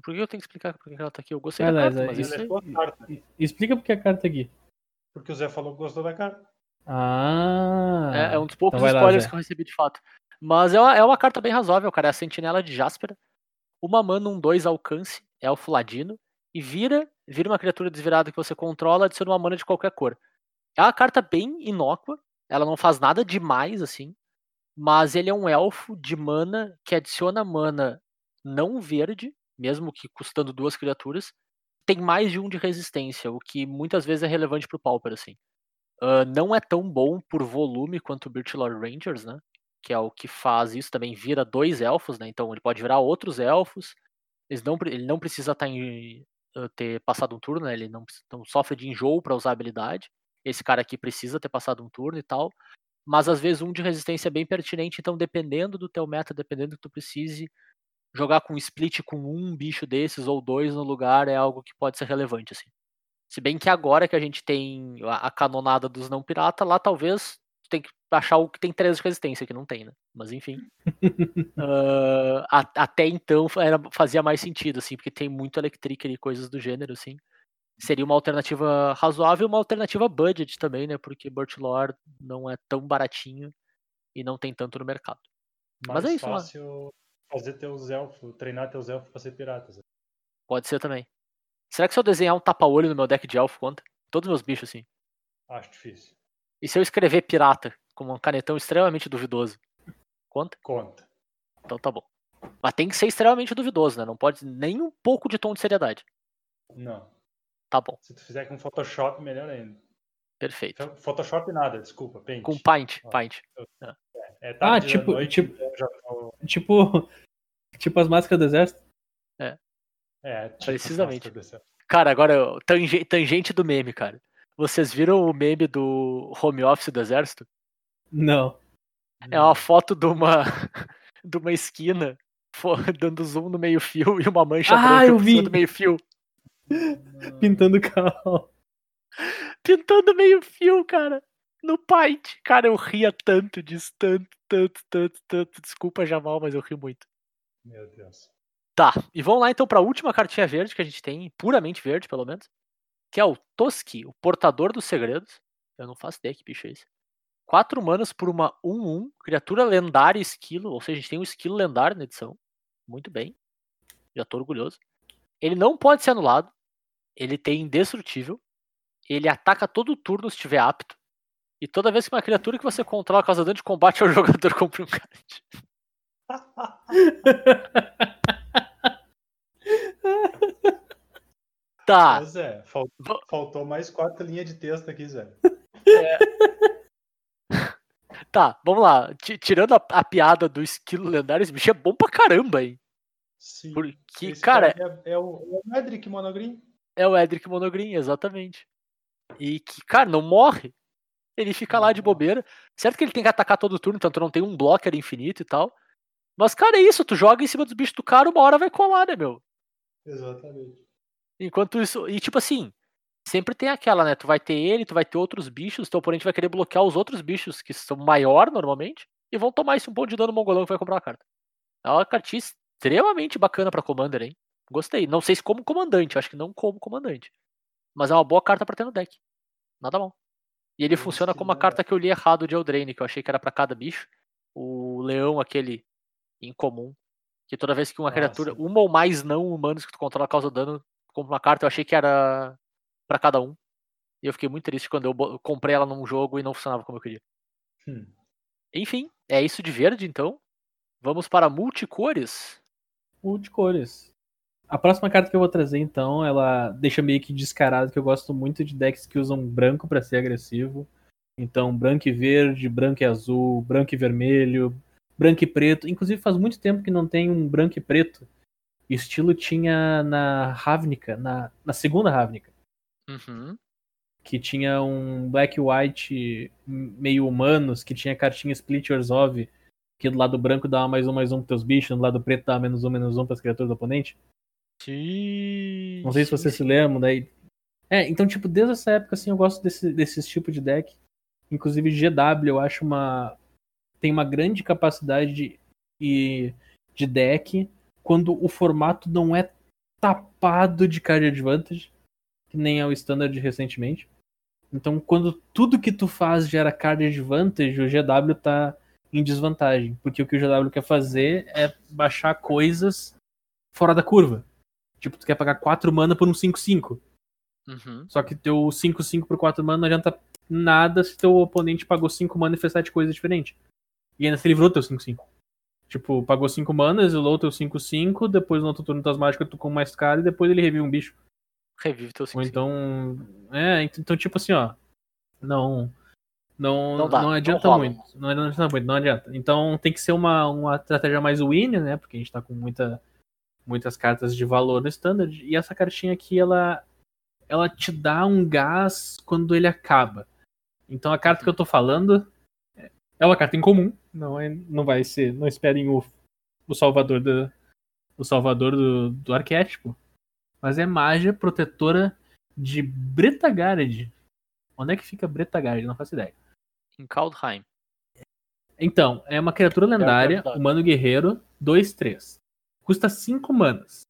B: Por que eu tenho que explicar por que ela tá aqui? Eu gostei
C: Vai
B: da
C: lá,
B: carta,
C: Zé,
B: mas
C: isso
D: é sua carta.
C: Explica por que a carta tá aqui.
D: Porque o Zé falou que gostou da carta.
C: Ah.
B: É, é um dos poucos
C: então lá,
B: spoilers
C: Zé.
B: que eu recebi de fato. Mas é uma, é uma carta bem razoável, cara. É a Sentinela de Jaspera. Uma mana, um 2 alcance, elfo ladino. E vira, vira uma criatura desvirada que você controla, adiciona uma mana de qualquer cor. É uma carta bem inócua. Ela não faz nada demais, assim. Mas ele é um elfo de mana que adiciona mana não verde, mesmo que custando duas criaturas. Tem mais de um de resistência, o que muitas vezes é relevante pro Pauper, assim. Ah, não é tão bom por volume quanto o Birchlord Rangers, né? Que é o que faz isso também, vira dois elfos, né? Então ele pode virar outros elfos. Não, ele não precisa estar em uh, ter passado um turno, né? Ele não, não sofre de enjoo para usar a habilidade. Esse cara aqui precisa ter passado um turno e tal. Mas às vezes um de resistência é bem pertinente, então dependendo do teu meta, dependendo do que tu precise, jogar com split com um bicho desses ou dois no lugar é algo que pode ser relevante, assim. Se bem que agora que a gente tem a, canonada dos não pirata, lá talvez tem que achar o que tem três de resistência, que não tem, né? Mas enfim. Ah, a- até então era, fazia mais sentido, assim, porque tem muito electric e coisas do gênero, assim. Seria uma alternativa razoável e uma alternativa budget também, né? Porque Lore não é tão baratinho e não tem tanto no mercado.
D: Mais
B: Mas é isso,
D: fácil fazer teus elfos, treinar teus elfos pra ser piratas.
B: Pode ser também. Será que se eu desenhar um tapa-olho no meu deck de elfo, conta? Todos os meus bichos, assim.
D: Acho difícil.
B: E se eu escrever pirata com um canetão extremamente duvidoso? Conta?
D: Conta.
B: Então tá bom. Mas tem que ser extremamente duvidoso, né? Não pode nem um pouco de tom de seriedade.
D: Não.
B: Tá bom,
D: Se tu fizer com Photoshop, melhor ainda.
B: perfeito.
D: F- Photoshop nada, desculpa, Paint.
B: Com Paint. Paint.
D: É tarde da
C: tipo-
D: noite,
C: tipo-
D: então já tô...
C: Tipo, tipo as máscaras do exército.
D: É, tipo,
B: Precisamente. Cara, agora, tange- tangente do meme, cara. Vocês viram o meme do home office do exército?
C: Não.
B: É uma foto de uma, de uma esquina dando zoom no meio fio e uma mancha
C: Ah,
B: branca
C: eu vi.
B: do meio fio.
C: Pintando o carro.
B: Pintando meio fio, cara. No Paint. Cara, eu ria tanto disso, tanto, tanto, tanto, tanto. Desculpa, Jamal, mas eu ri muito.
D: Meu Deus.
B: Tá, e vamos lá então pra última cartinha verde que a gente tem, puramente verde, pelo menos. Que é o Toski, o Portador dos Segredos. Eu não faço ideia que bicho é esse. 4 manas por uma 1-1, criatura lendária esquilo, ou seja, a gente tem um esquilo lendário na edição. Muito bem. Já tô orgulhoso. Ele não pode ser anulado. Ele tem indestrutível. Ele ataca todo turno se estiver apto. E toda vez que uma criatura que você controla causa dano de combate ao jogador compra um card. Tá.
D: Ô, Zé, fal-
B: Va-
D: faltou mais quatro linhas de texto aqui, Zé.
B: Tá, vamos lá. Ti- Tirando a, a piada do esquilo lendário, esse bicho é bom pra caramba, hein?
D: Sim.
B: Porque,
D: Esse
B: cara,
D: é, é o, é o Edric Monogreen.
B: é o Edric Monogreen, exatamente. E que, cara, não morre. Ele fica lá de bobeira. Certo que ele tem que atacar todo turno, tu não tem um blocker infinito e tal. Mas, cara, é isso. Tu joga em cima dos bichos do cara, uma hora vai colar, né, meu?
D: Exatamente.
B: Enquanto isso. E tipo assim, sempre tem aquela, né? Tu vai ter ele, tu vai ter outros bichos, teu oponente vai querer bloquear os outros bichos, que são maior normalmente, e vão tomar esse um ponto de dano mongolão que vai comprar uma carta. É uma cartinha extremamente bacana pra Commander, hein? Gostei. Não sei se como comandante, acho que não como comandante. Mas é uma boa carta pra ter no deck. Nada mal. E ele
D: Eu
B: funciona como a
D: é.
B: carta que eu li errado de Eldraine, que eu achei que era pra cada bicho. O leão, aquele incomum. Que toda vez que uma
D: Ah,
B: criatura, uma ou mais não humanos que tu controla causa dano, compra uma carta, eu achei que era pra cada um. E eu fiquei muito triste quando eu comprei ela num jogo e não funcionava como eu queria.
D: Hum.
B: Enfim, é isso de verde então. Vamos para multicores.
C: O de cores. A próxima carta que eu vou trazer, então, ela deixa meio que descarado que eu gosto muito de decks que usam branco pra ser agressivo. Então, branco e verde, branco e azul, branco e vermelho, branco e preto. Inclusive, faz muito tempo que não tem um branco e preto. Estilo tinha na Ravnica, na, na segunda Ravnica,
B: Uhum.
C: que tinha um black white meio humanos, que tinha cartinha Split Orzhov, que do lado branco dava mais um, mais um pros teus bichos, do lado preto dava menos um, menos um pras criaturas do oponente.
B: Sim.
C: Não sei se vocês se lembram, daí. É, então, tipo, desde essa época, assim, eu gosto desse, desse tipo de deck. Inclusive, GW, eu acho uma. Tem uma grande capacidade de, e- de deck quando o formato não é tapado de card advantage, que nem é o standard recentemente. Então, quando tudo que tu faz gera card advantage, o GW tá em desvantagem. Porque o que o GW quer fazer é baixar coisas fora da curva. Tipo, tu quer pagar 4 mana por um 5-5.
B: Uhum.
C: Só que teu 5-5 por 4 mana não adianta nada se teu oponente pagou 5 mana e fez 7 coisas diferentes. E ainda se livrou teu 5-5. Tipo, pagou 5 mana, exilou teu 5-5, depois no outro turno das mágicas tu com mais cara e depois ele revive um bicho.
B: Revive teu
C: Ou
B: 5
C: então. É, ent- então tipo assim, ó. Não. Não,
B: Não dá,
C: não
B: não
C: adianta
B: rola.
C: muito. Não adianta muito, não adianta. Então tem que ser uma, uma estratégia mais win, né? Porque a gente tá com muita, muitas cartas de valor no standard. E essa cartinha aqui, ela, ela te dá um gás quando ele acaba. Então a carta que eu tô falando é uma carta incomum. Não, é, não vai ser. Não esperem o, o salvador, do, o salvador do, do arquétipo. Mas é magia protetora de Bretagard. Onde é que fica Bretagard? Não faço ideia.
B: Em Kaldheim.
C: Então, é uma criatura lendária,
B: verdade.
C: humano guerreiro, 2-3. Custa 5 manas.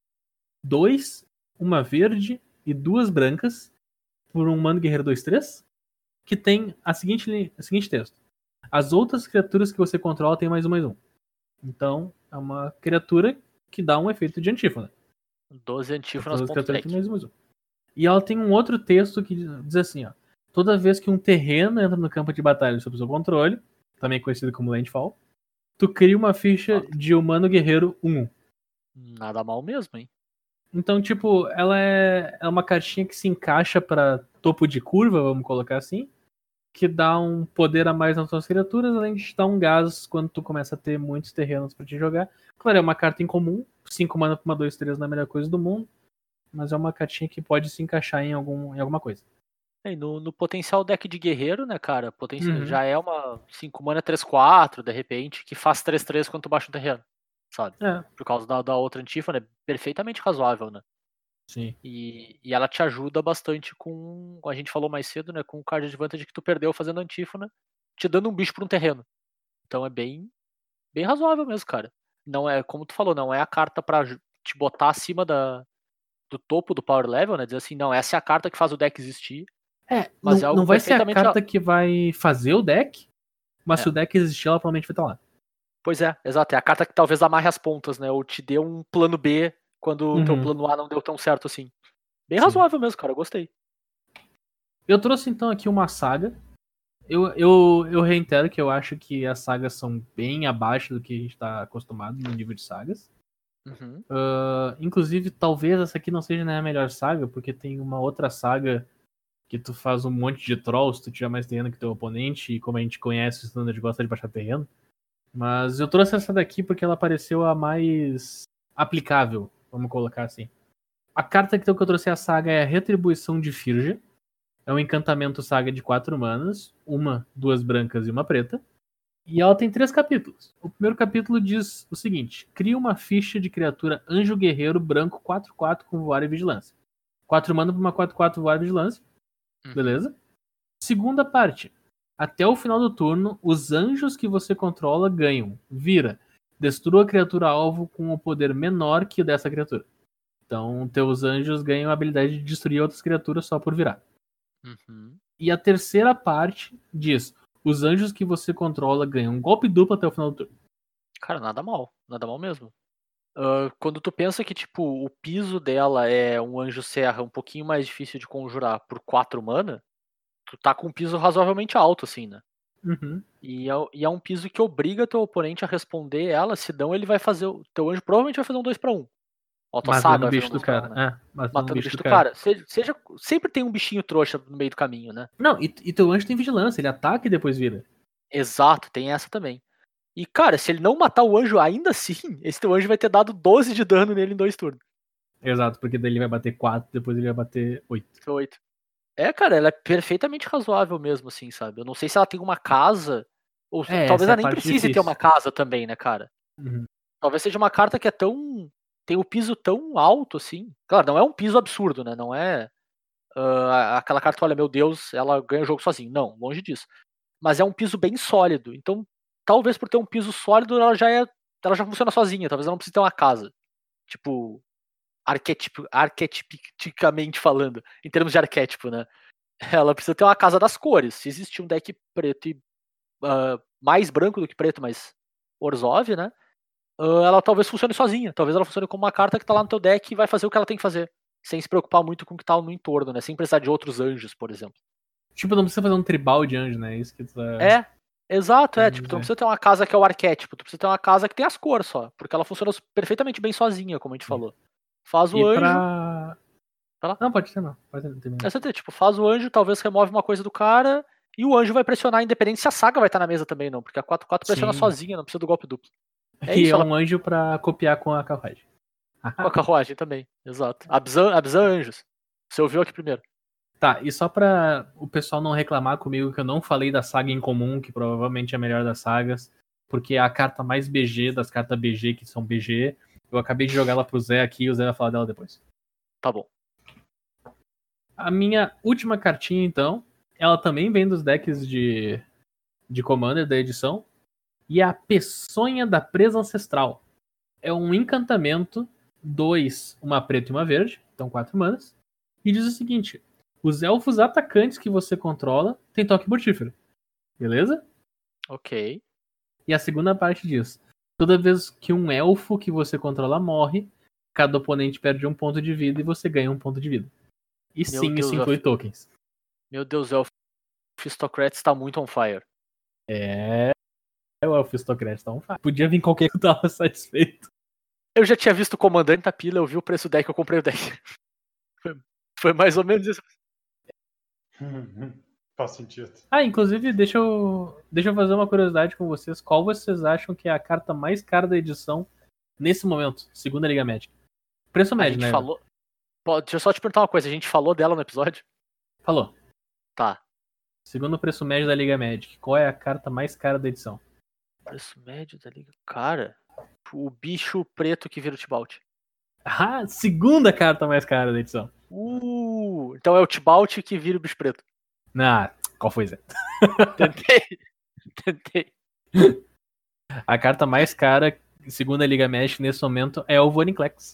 C: 2, uma verde e duas brancas por um humano guerreiro 2-3, que tem a seguinte, o seguinte texto. As outras criaturas que você controla têm mais um, mais um. Então, é uma criatura que dá um efeito de antífona.
B: 12 antífonas.
C: Todas as
B: ponto
C: criaturas
B: deck.
C: têm mais um, mais um. E ela tem um outro texto que diz assim, ó. Toda vez que um terreno entra no campo de batalha sob seu controle, também conhecido como landfall, tu cria uma ficha de humano guerreiro 1-1.
B: Nada mal mesmo, hein?
C: Então, tipo, ela é, é uma cartinha que se encaixa pra topo de curva, vamos colocar assim, que dá um poder a mais nas tuas criaturas, além de te dar um gás quando tu começa a ter muitos terrenos pra te jogar. Claro, é uma carta incomum, 5 mana pra uma 2, 3 não é a melhor coisa do mundo, mas é uma cartinha que pode se encaixar em, algum, em alguma coisa.
B: É, e no, no potencial deck de guerreiro, né, cara? Potencial,
C: Uhum.
B: Já é uma 5 mana 3-4, de repente, que faz 3-3 quando tu baixa um terreno. Sabe?
C: É,
B: Por causa da, da outra antífona, é perfeitamente razoável, né?
C: Sim.
B: E, e ela te ajuda bastante com. A gente falou mais cedo, né? Com o card advantage que tu perdeu fazendo antífona, te dando um bicho pra um terreno. Então é bem. Bem razoável mesmo, cara. Não é, como tu falou, não é a carta pra ju- te botar acima da, do topo do power level, né? Dizer assim, não, essa é a carta que faz o deck existir.
C: É,
B: Mas
C: não,
B: é algo
C: não vai ser a carta que vai fazer o deck, mas
B: É.
C: se o deck existir, ela provavelmente vai estar lá.
B: Pois é, exato. É a carta que talvez amarre as pontas, né? Ou te dê um plano B quando o teu
C: Uhum.
B: plano A não deu tão certo assim. Bem
C: Sim.
B: razoável mesmo, cara. Eu gostei.
C: Eu trouxe então aqui uma saga. Eu, eu, eu reitero que eu acho que as sagas são bem abaixo do que a gente está acostumado no nível de sagas.
B: Uhum.
C: Ah, inclusive, talvez essa aqui não seja nem a melhor saga, porque tem uma outra saga que tu faz um monte de trolls, tu tira mais terreno que teu oponente, e como a gente conhece, o standard gosta de baixar terreno. Mas eu trouxe essa daqui porque ela pareceu a mais aplicável, vamos colocar assim. A carta que eu trouxe a saga é a Retribuição de Firja. É um encantamento saga de quatro manas, uma, duas brancas e uma preta. E ela tem três capítulos. O primeiro capítulo diz o seguinte: cria uma ficha de criatura anjo guerreiro branco 4-4 com voar e vigilância. 4 mana para uma 4-4 voar e vigilância.
B: Uhum.
C: Beleza? Segunda parte. Até o final do turno, os anjos que você controla ganham. Vira. Destrua a criatura alvo com o poder menor que o dessa criatura. Então, teus anjos ganham a habilidade de destruir outras criaturas só por virar.
B: Uhum.
C: E a terceira parte diz: os anjos que você controla ganham um golpe duplo até o final do turno.
B: Cara, nada mal. Nada mal mesmo. Ah, quando tu pensa que, tipo, o piso dela é um anjo serra um pouquinho mais difícil de conjurar por 4 mana, tu tá com um piso razoavelmente alto, assim, né?
C: Uhum.
B: E é, e é um piso que obriga teu oponente a responder ela, senão ele vai fazer. o Teu anjo provavelmente vai fazer um 2 pra 1 Um. Ó, tua
C: Matando o bicho do
B: 2 pra
C: cara.
B: né?
C: É, matando,
B: Matando
C: o bicho do cara.
B: cara. Seja, seja- sempre tem um bichinho trouxa no meio do caminho, né?
C: Não, e, e teu anjo tem vigilância, ele ataca e depois vira.
B: Exato, tem essa também. E, cara, se ele não matar o anjo ainda assim, esse teu anjo vai ter dado 12 de dano nele em dois turnos.
C: Exato, porque daí ele vai bater 4, depois ele vai bater 8.
B: Foi oito. É, cara, ela é perfeitamente razoável mesmo, assim, sabe? Eu não sei se ela tem uma casa, ou
C: É,
B: talvez
C: é
B: ela
C: a
B: nem precise ter uma casa também, né, cara?
C: Uhum.
B: Talvez seja uma carta que é tão. tem o piso tão alto, assim. Claro, não é um piso absurdo, né? Não é ah, aquela carta que, olha, meu Deus, ela ganha o jogo sozinho. Não, longe disso. Mas é um piso bem sólido. Então, talvez por ter um piso sólido, ela já é. Ela já funciona sozinha. Talvez ela não precise ter uma casa. Tipo, arquetipo, arquetipicamente falando, em termos de arquétipo, né? Ela precisa ter uma casa das cores. Se existir um deck preto e ah, mais branco do que preto, mas Orzhov, né? ah, ela talvez funcione sozinha. Talvez ela funcione como uma carta que tá lá no teu deck e vai fazer o que ela tem que fazer. Sem se preocupar muito com o que tá no entorno, né? Sem precisar de outros anjos, por exemplo.
C: Tipo, não precisa fazer um tribal de anjo, né? Isso que tu tá...
B: É, exato, é. Tipo, tu não precisa ter uma casa que é o arquétipo, tu precisa ter uma casa que tem as cores só. Porque ela funciona perfeitamente bem sozinha, como a gente falou. Faz o
C: E
B: anjo.
C: pra...
B: Lá.
C: Não, pode ter não. Pode terminar.
B: É, tipo, faz o anjo, talvez remove uma coisa do cara, e o anjo vai pressionar, independente se a saga vai estar na mesa também, não. Porque a 4-4 pressiona
C: Sim.
B: sozinha, não precisa do golpe duplo. É
C: e
B: isso,
C: é
B: ela-
C: um anjo pra copiar com a carruagem.
B: Com a carruagem também, exato. Abzan, Abzan Anjos. Você ouviu aqui primeiro.
C: Tá, e só pra o pessoal não reclamar comigo que eu não falei da saga em comum, que provavelmente é a melhor das sagas, porque é a carta mais BG das cartas BG que são BG. Eu acabei de jogar ela pro Zé aqui e o Zé vai falar dela depois.
B: Tá bom.
C: A minha última cartinha, então, ela também vem dos decks de, de Commander da edição. E é a Peçonha da Presa Ancestral. É um encantamento, dois, uma preta e uma verde, então quatro manas. E diz o seguinte: os elfos atacantes que você controla têm toque mortífero. Beleza?
B: Ok.
C: E a segunda parte diz: toda vez que um elfo que você controla morre, cada oponente perde um ponto de vida e você ganha um ponto de vida. E
B: Meu
C: sim,
B: Deus,
C: isso inclui
B: Elf-
C: tokens.
B: Meu Deus, o Fistocrates tá muito on fire.
C: É. O Elfistocrat tá um fa- Podia vir qualquer que eu tava satisfeito.
B: Eu já tinha visto o comandante da pila, eu vi o preço do deck, eu comprei o deck. Foi, foi mais ou menos isso.
D: Faz sentido.
C: Ah, inclusive, deixa eu, deixa eu fazer uma curiosidade com vocês. Qual vocês acham que é a carta mais cara da edição nesse momento? Segunda Liga Médica. Preço
B: A
C: médio,
B: gente
C: né?
B: falou. Pô, deixa eu só te perguntar uma coisa, a gente falou dela no episódio?
C: Falou.
B: Tá.
C: Segundo o preço médio da Liga Magic, qual é a carta mais cara da edição?
B: Preço médio da liga. Cara, o bicho preto que vira o Tibalt.
C: Ah, segunda carta mais cara da edição.
B: Uh, então é o Tibalt que vira o bicho preto.
C: Ah, qual foi, Zé?
B: Tentei. Tentei.
C: A carta mais cara, segundo a Liga Magic nesse momento, é o Vorinclex.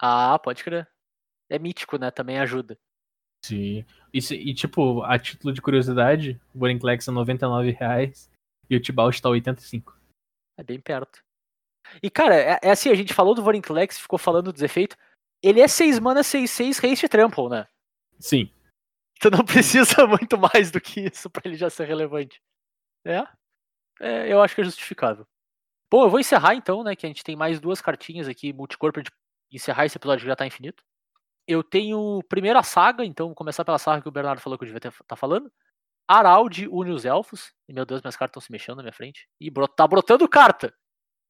B: Ah, pode crer. É mítico, né? Também ajuda.
C: Sim. E, e, tipo, a título de curiosidade, o Vorinclex é 99 reais e o Tibalt tá 85.
B: É bem perto. E, cara, é, é assim, a gente falou do Vorinclex, ficou falando dos efeitos. Ele é 6 mana, 6, 6, haste trample, né?
C: Sim.
B: Tu não precisa muito mais do que isso pra ele já ser relevante. É? É, eu acho que é justificável. Bom, eu vou encerrar então, né? Que a gente tem mais duas cartinhas aqui, multicor, pra gente encerrar esse episódio que já tá infinito. Eu tenho primeiro a saga, então vou começar pela saga que o Bernardo falou que eu devia estar tá falando. Araldi une os elfos. E meu Deus, minhas cartas estão se mexendo na minha frente. E bro- tá brotando carta.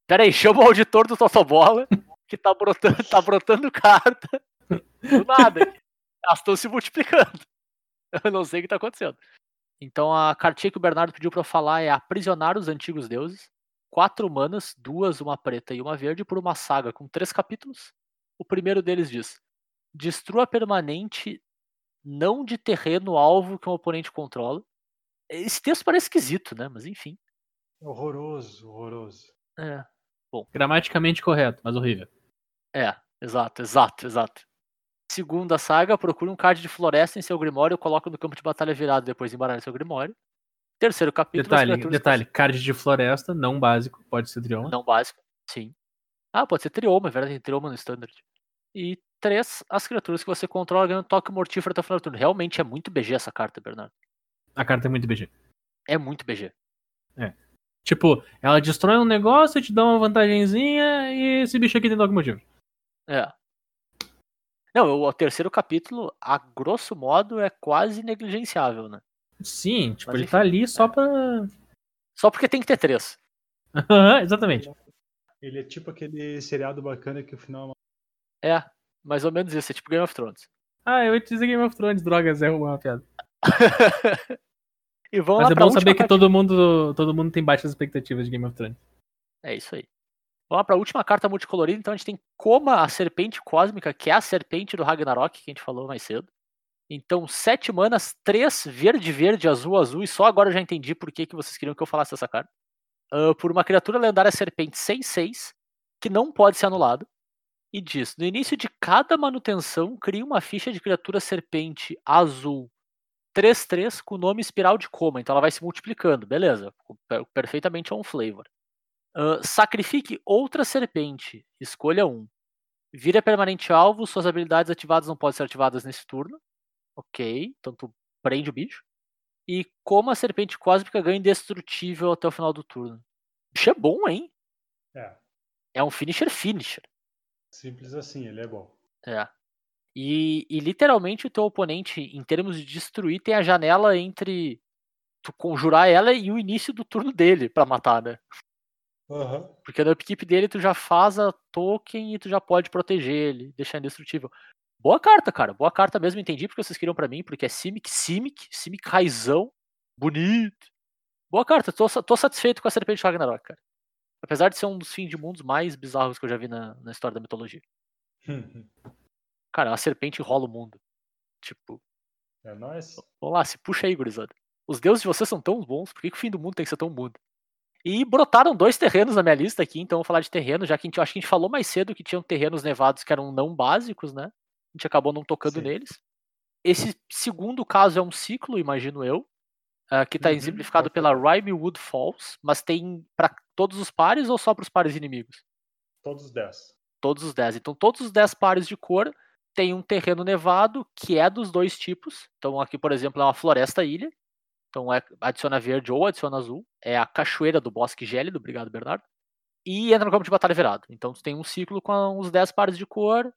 B: Pera aí, chama o auditor do Totobola, que tá brotando, tá brotando carta. Do nada. Elas estão se multiplicando. Eu não sei o que tá acontecendo. Então a cartinha que o Bernardo pediu pra eu falar é Aprisionar os Antigos Deuses. Quatro manas, duas, uma preta e uma verde, por uma saga com três capítulos. O primeiro deles diz: Destrua permanente não de terreno alvo que um oponente controla. Esse texto parece esquisito, né? Mas enfim.
D: Horroroso, horroroso.
B: É,
C: Gramaticamente correto, mas horrível.
B: é exato, exato, exato. Segunda saga, procure um card de floresta em seu grimório e coloca no campo de batalha virado, depois embaralha seu grimório. Terceiro capítulo.
C: Detalhe, detalhe, card de floresta, não básico, pode ser trioma.
B: Não básico, sim. Ah, pode ser trioma, é verdade, tem trioma no standard. E três, as criaturas que você controla ganham toque mortífero até o final do turno. Realmente é muito BG essa carta, Bernardo.
C: A carta é muito BG.
B: É muito BG.
C: Tipo, ela destrói um negócio, te dá uma vantagenzinha e esse bicho aqui tem toque motivo.
B: É. Não, o, o terceiro capítulo, a grosso modo, é quase negligenciável, né?
C: Sim, tipo,
B: Mas
C: ele tá
B: enfim,
C: ali só
B: é.
C: pra.
B: Só porque tem que ter três.
C: Exatamente.
D: Ele é tipo aquele seriado bacana que o final
B: É, mais ou menos isso, é tipo Game of Thrones.
C: Ah, eu ia te dizer Game of Thrones, drogas, é uma piada.
B: e vamos
C: Mas
B: lá
C: é bom saber que todo mundo, todo mundo tem baixas expectativas de Game of Thrones.
B: É isso aí. Vamos lá pra última carta multicolorida. Então a gente tem Coma, a serpente cósmica, que é a serpente do Ragnarok, que a gente falou mais cedo. Então, sete manas, três verde, verde, azul, azul. E só agora eu já entendi por que, que vocês queriam que eu falasse dessa carta. Ah, por uma criatura lendária serpente 6-6, que não pode ser anulada. E diz: no início de cada manutenção, crie uma ficha de criatura serpente azul 3-3 com o nome espiral de coma. Então ela vai se multiplicando, beleza. per- Perfeitamente on flavor. Sacrifique outra serpente. Escolha um. Vira permanente alvo. Suas habilidades ativadas não podem ser ativadas nesse turno. Ok. Então tu prende o bicho. E como a serpente cósmica ganha indestrutível até o final do turno. Bicho é bom, hein?
D: É,
B: É um finisher finisher.
D: simples assim, ele é bom.
B: É. E, e literalmente o teu oponente, em termos de destruir, tem a janela entre tu conjurar ela e o início do turno dele pra matar, né?
D: Aham.
B: Porque no upkeep dele tu já faz a token e tu já pode proteger ele, deixar indestrutível. Boa carta, cara. Boa carta mesmo, entendi porque vocês queriam pra mim, porque é Simic, Simic, Simic raizão, bonito. Boa carta, tô, tô satisfeito com a Serpente Ragnarok, cara. Apesar de ser um dos fins de mundos mais bizarros que eu já vi na, na história da mitologia. Cara, a serpente enrola o mundo. Tipo,
D: É nóis.
B: vamos lá, se puxa aí, gurizada. Os deuses de vocês são tão bons, por que, que o fim do mundo tem que ser tão mundo? E brotaram dois terrenos na minha lista aqui, então vou falar de terreno, já que a gente, acho que a gente falou mais cedo que tinham terrenos nevados que eram não básicos, né? A gente acabou não tocando
D: Sim.
B: neles. Esse segundo caso é um ciclo, imagino eu, ah, que está
D: Uhum,
B: exemplificado pela
D: ser.
B: Rimewood Falls, mas tem para todos os pares ou só para os pares inimigos?
D: Todos os 10.
B: Todos os 10. Então, todos os 10 pares de cor tem um terreno nevado que é dos dois tipos. Então, aqui, por exemplo, é uma floresta ilha. Então, é, adiciona verde ou adiciona azul. É a cachoeira do bosque gélido, obrigado, Bernardo. E entra no campo de batalha virado. Então, tu tem um ciclo com os 10 pares de cor,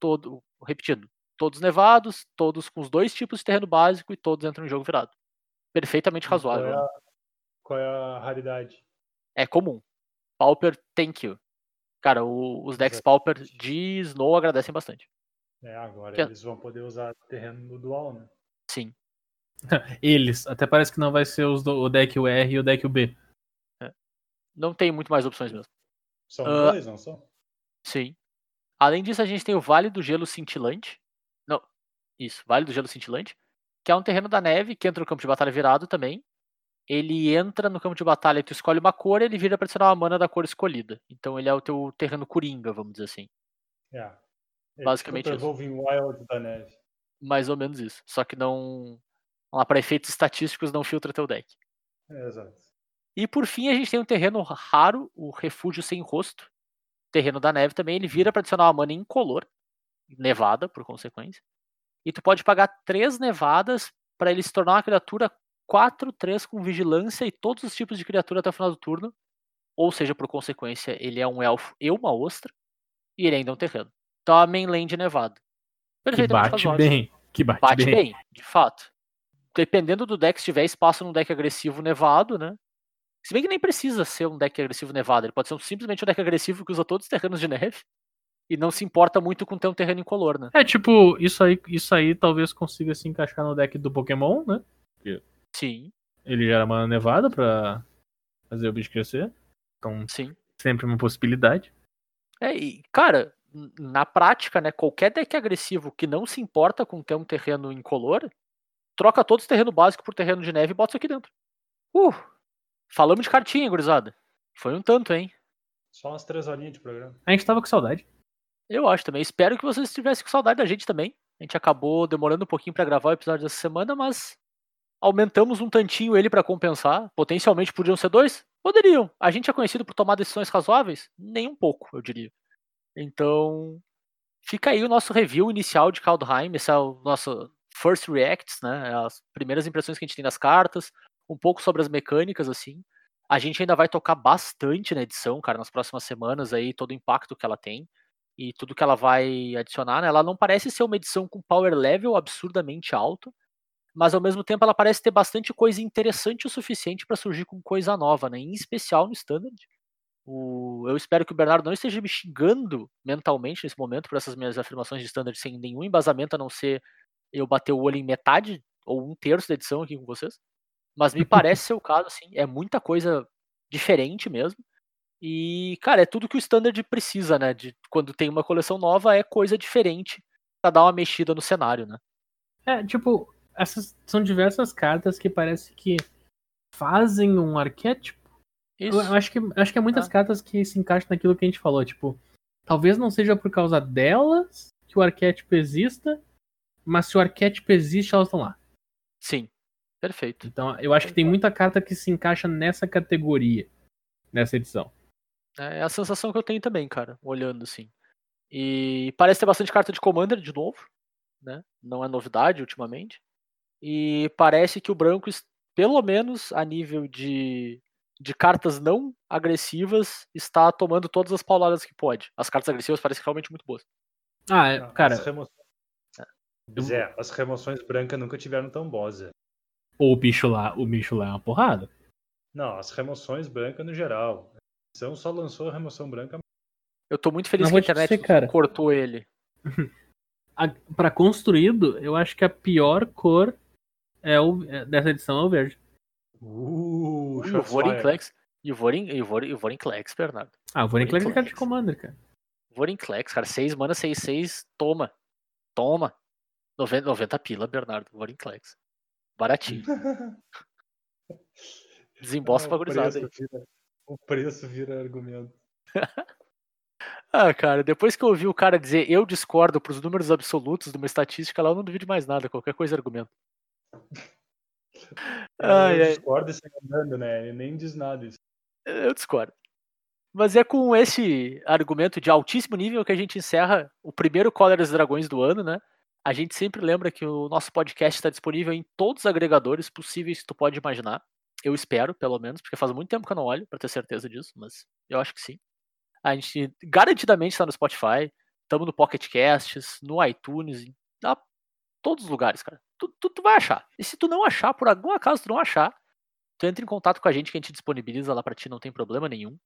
B: todo, repetindo, todos nevados, todos com os dois tipos de terreno básico e todos entram em jogo virado. Perfeitamente
D: Qual
B: razoável.
D: é
B: né?
D: a, qual é a raridade?
B: É comum. Pauper, thank you. Cara, o- os decks Pauper de Snow agradecem bastante.
D: É, agora
B: Que-
D: eles vão poder usar terreno no dual, né?
B: Sim.
C: Eles. Até parece que não vai ser os do- o deck UR e o deck UB.
B: Não tem muito mais opções mesmo.
D: São
B: Ah.
D: dois, não são?
B: Sim. Além disso, a gente tem o Vale do Gelo Cintilante. Não, isso, Vale do Gelo Cintilante. Que é um terreno da neve que entra no campo de batalha virado também. Ele entra no campo de batalha, tu escolhe uma cor, ele vira pra adicionar uma mana da cor escolhida. Então ele é o teu terreno coringa, vamos dizer assim.
D: É. É
B: Basicamente
D: tipo o
B: isso.
D: Evolving Wild da neve.
B: Mais ou menos isso. Só que não. Lá, para efeitos estatísticos, não filtra teu deck.
D: É, exato.
B: E por fim, a gente tem um terreno raro, o Refúgio Sem Rosto. Terreno da neve também, ele vira para adicionar uma mana incolor, nevada, por consequência. E tu pode pagar três nevadas para ele se tornar uma criatura 4-3 com vigilância e todos os tipos de criatura até o final do turno. Ou seja, por consequência, ele é um elfo e uma ostra. E ele ainda é um terreno. Então a mainland nevada.
C: Que
B: Perfeitamente
C: bate
B: razoável.
C: bem. Que bate,
B: Bate
C: bem.
B: bem, de fato. Dependendo do deck, se tiver espaço num deck agressivo nevado, né? Se bem que nem precisa ser um deck agressivo nevado, ele pode ser um- simplesmente um deck agressivo que usa todos os terrenos de neve e não se importa muito com ter um terreno incolor, né?
C: É tipo, isso aí, isso aí talvez consiga se encaixar no deck do Pokémon, né?
B: Sim,
C: Ele gera mana nevada pra fazer o bicho crescer. Então,
B: sim.
C: sempre uma possibilidade.
B: É, e, cara, na prática, né, qualquer deck agressivo que não se importa com ter um terreno incolor, troca todos os terreno básico por terreno de neve e bota isso aqui dentro. Uh! Falamos de cartinha, gurizada. Foi um tanto, hein?
D: Só umas três horinhas de programa.
C: A gente tava com saudade.
B: Eu acho também. Espero que vocês estivessem com saudade da gente também. A gente acabou demorando um pouquinho pra gravar o episódio dessa semana, mas aumentamos um tantinho ele pra compensar. Potencialmente podiam ser dois? Poderiam. A gente é conhecido por tomar decisões razoáveis? Nem um pouco, eu diria. Então, fica aí o nosso review inicial de Kaldheim. Esse é o nosso first reacts, né? As primeiras impressões que a gente tem das cartas, um pouco sobre as mecânicas, assim. A gente ainda vai tocar bastante na edição, cara, nas próximas semanas aí, todo o impacto que ela tem e tudo que ela vai adicionar, né? Ela não parece ser uma edição com power level absurdamente alto, mas ao mesmo tempo ela parece ter bastante coisa interessante o suficiente para surgir com coisa nova, né? Em especial no standard. O... Eu espero que o Bernardo não esteja me xingando mentalmente nesse momento por essas minhas afirmações de standard sem nenhum embasamento, a não ser eu bater o olho em metade ou um terço da edição aqui com vocês. Mas me parece ser o caso, assim, é muita coisa diferente mesmo. E, cara, é tudo que o standard precisa, né? De quando tem uma coleção nova, é coisa diferente pra dar uma mexida no cenário, né?
C: É, tipo, essas são diversas cartas que parece que fazem um arquétipo.
B: Isso.
C: Eu, acho que, acho que é muitas
B: Ah.
C: cartas que se encaixam naquilo que a gente falou, tipo, talvez não seja por causa delas que o arquétipo exista, mas se o arquétipo existe, elas estão lá.
B: Sim. Perfeito.
C: Então, eu acho que tem muita carta que se encaixa nessa categoria, nessa edição.
B: É a sensação que eu tenho também, cara, olhando assim. E parece ter bastante carta de Commander de novo, né? Não é novidade ultimamente. E parece que o branco, pelo menos a nível de, de cartas não agressivas, está tomando todas as pauladas que pode. As cartas agressivas parecem realmente muito boas.
C: Ah, é, cara,
D: As remoções... Zé, as remoções brancas nunca tiveram tão boas, Zé.
C: o bicho lá, o bicho lá é uma porrada.
D: Não, as remoções brancas no geral. edição só lançou a remoção branca.
B: Eu tô muito feliz
C: Não
B: que a internet
C: dizer, cara.
B: cortou ele.
C: A, pra construído, eu acho que a pior cor é o, é- dessa edição é o verde.
D: Uh,
B: E o
D: shots
B: Vorin
D: fired.
B: Klex. E o Vorin, e o Vorin, e o Vorin Klex, Bernardo.
C: Ah, o Vorinclex é cara de
B: Vorinclex.
C: Commander, cara.
B: Vorin Klex, cara. 6 mana, 6, 6. Toma. Toma. 90, 90 pila, Bernardo. Vorin Klex. Baratinho. Desembolsa
D: Ah,
B: pra
D: o
B: gurizada aí.
D: preço vira- O preço vira argumento.
B: Ah, cara, depois que eu ouvi o cara dizer eu discordo pros números absolutos de uma estatística lá, eu não duvido mais nada. Qualquer coisa é argumento. Ai,
D: eu
B: ai.
D: discordo e sai andando, né? Ele nem diz nada isso.
B: Eu discordo. Mas é com esse argumento de altíssimo nível que a gente encerra o primeiro Cóleras e Dragões do ano, né? A gente sempre lembra que o nosso podcast está disponível em todos os agregadores possíveis que tu pode imaginar. Eu espero, pelo menos, porque faz muito tempo que eu não olho para ter certeza disso, mas eu acho que sim. A gente garantidamente está no Spotify, estamos no Pocket Casts, no iTunes, em todos os lugares, cara. Tu, tu, tu vai achar. E se tu não achar, por algum acaso tu não achar, tu entra em contato com a gente que a gente disponibiliza lá pra ti, não tem problema nenhum.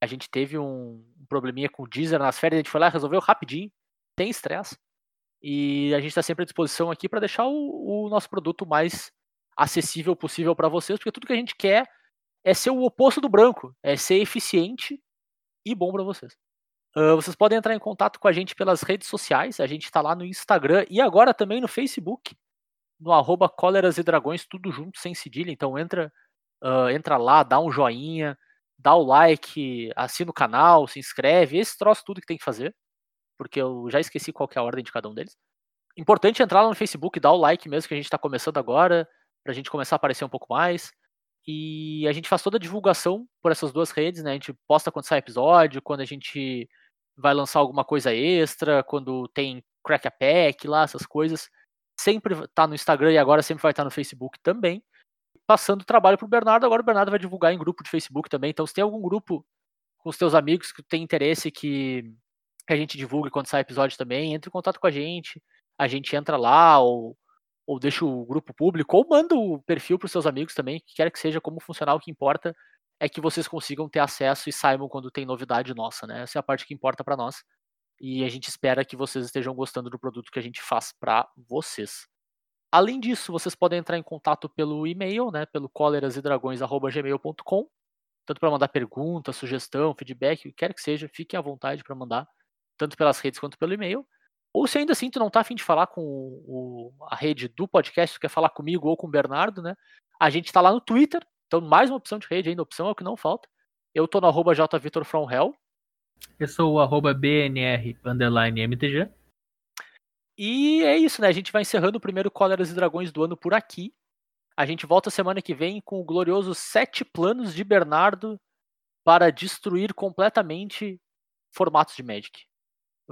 B: A gente teve um, um probleminha com o Deezer nas férias, a gente foi lá, resolveu rapidinho, tem estresse. E a gente tá sempre à disposição aqui pra deixar o, o nosso produto mais acessível possível pra vocês, porque tudo que a gente quer é ser o oposto do branco, é ser eficiente e bom pra vocês. Ah, vocês podem entrar em contato com a gente pelas redes sociais, a gente tá lá no Instagram e agora também no Facebook, no arroba cóleras e dragões, tudo junto, sem cedilha, então entra, ah, entra lá, dá um joinha, dá o like, assina o canal, se inscreve, esse troço tudo que tem que fazer, porque eu já esqueci qual é a ordem de cada um deles. Importante entrar lá no Facebook, dar o like mesmo, que a gente está começando agora, pra gente começar a aparecer um pouco mais. E a gente faz toda a divulgação por essas duas redes, né? A gente posta quando sai episódio, quando a gente vai lançar alguma coisa extra, quando tem crack a pack lá, essas coisas. Sempre tá no Instagram e agora sempre vai estar no Facebook também passando o trabalho pro Bernardo. Agora o Bernardo vai divulgar em grupo de Facebook também. Então, se tem algum grupo com os teus amigos que tem interesse que, que a gente divulgue quando sai episódio também, entre em contato com a gente. A gente entra lá ou, ou deixa o grupo público ou manda o perfil pros seus amigos também, que quer que seja como funcionar, o que importa é que vocês consigam ter acesso e saibam quando tem novidade nossa, né? Essa é a parte que importa para nós. E a gente espera que vocês estejam gostando do produto que a gente faz para vocês. Além disso, vocês podem entrar em contato pelo e-mail, né, pelo colerasedragões@gmail.com, tanto para mandar pergunta, sugestão, feedback, o que quer que seja, fiquem à vontade para mandar, tanto pelas redes quanto pelo e-mail. Ou se ainda assim tu não tá afim de falar com o, a rede do podcast, tu quer falar comigo ou com o Bernardo, né? A gente tá lá no Twitter, então mais uma opção de rede ainda, opção é o que não falta. Eu tô no arroba jvitorfromhell,
C: Eu sou o arroba BNR underline MTG.
B: E é isso, né? A gente vai encerrando o primeiro Cóleras e Dragões do ano por aqui. A gente volta semana que vem com o glorioso Sete Planos de Bernardo para destruir completamente formatos de Magic.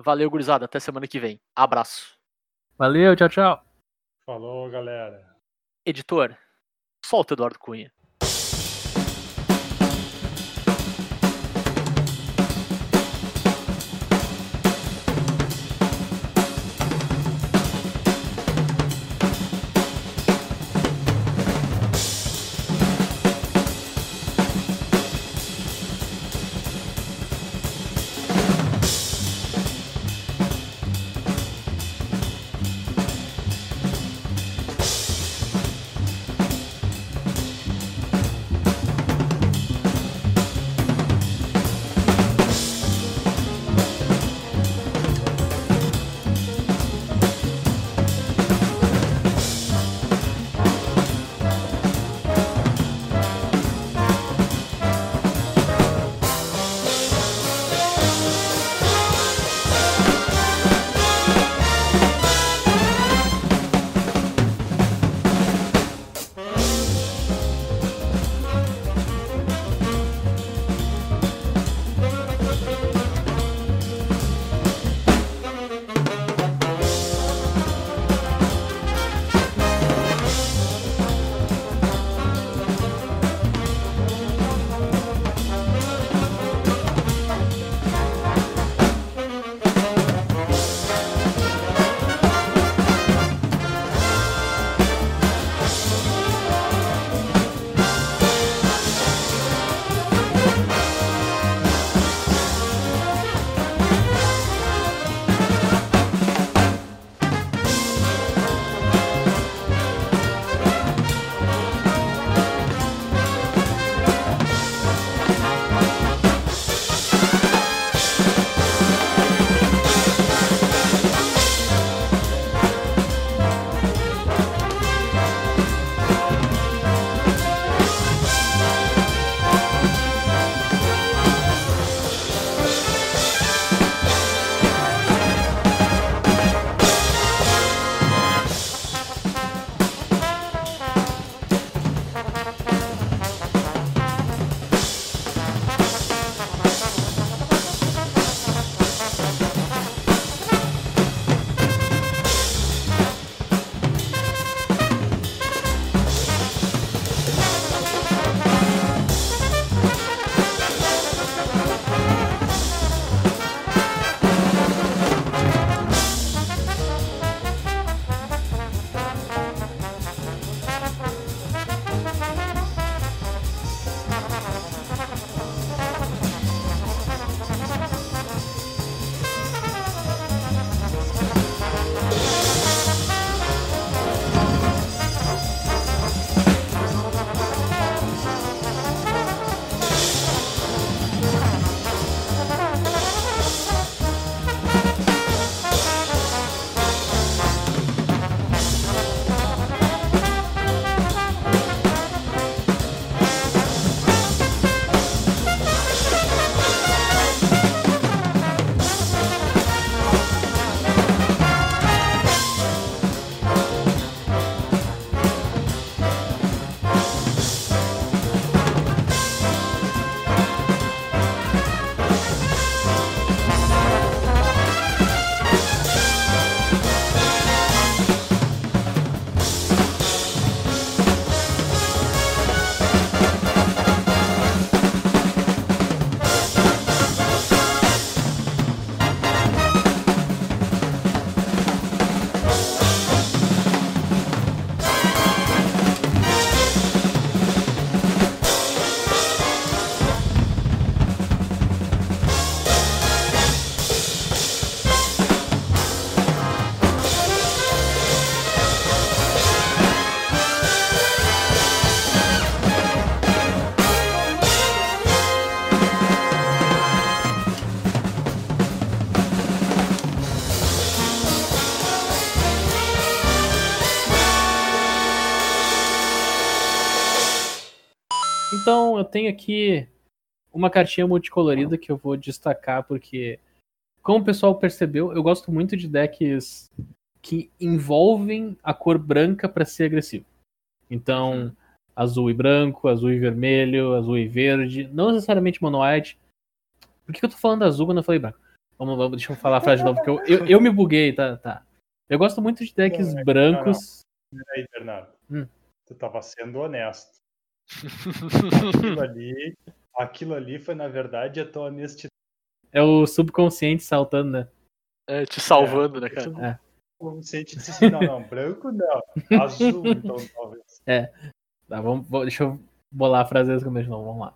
B: Valeu, gurizada. Até semana que vem. Abraço.
C: Valeu, tchau, tchau.
D: Falou, galera.
B: Editor, solta Eduardo Cunha.
C: Tenho aqui uma cartinha multicolorida que eu vou destacar porque, como o pessoal percebeu, eu gosto muito de decks que envolvem a cor branca para ser agressivo. Então, azul e branco, azul e vermelho, azul e verde, não necessariamente mono white. Por que, que eu tô falando azul quando eu falei branco? Vamos, vamos deixa eu falar a frase de novo, porque eu, eu, eu me buguei, tá, tá. Eu gosto muito de decks
D: Não, é-
C: brancos.
D: Peraí, Bernardo.
C: Hum.
D: Tu tava sendo honesto. Aquilo ali, aquilo ali foi, na verdade, a tua honestidade.
C: É o subconsciente saltando, né?
B: É, te salvando, né, cara?
C: É.
D: Consciente disse assim, não, não, branco não. Azul, então, talvez.
C: Tá, vamos, vou- deixa eu bolar a frase começo de novo, vamos lá.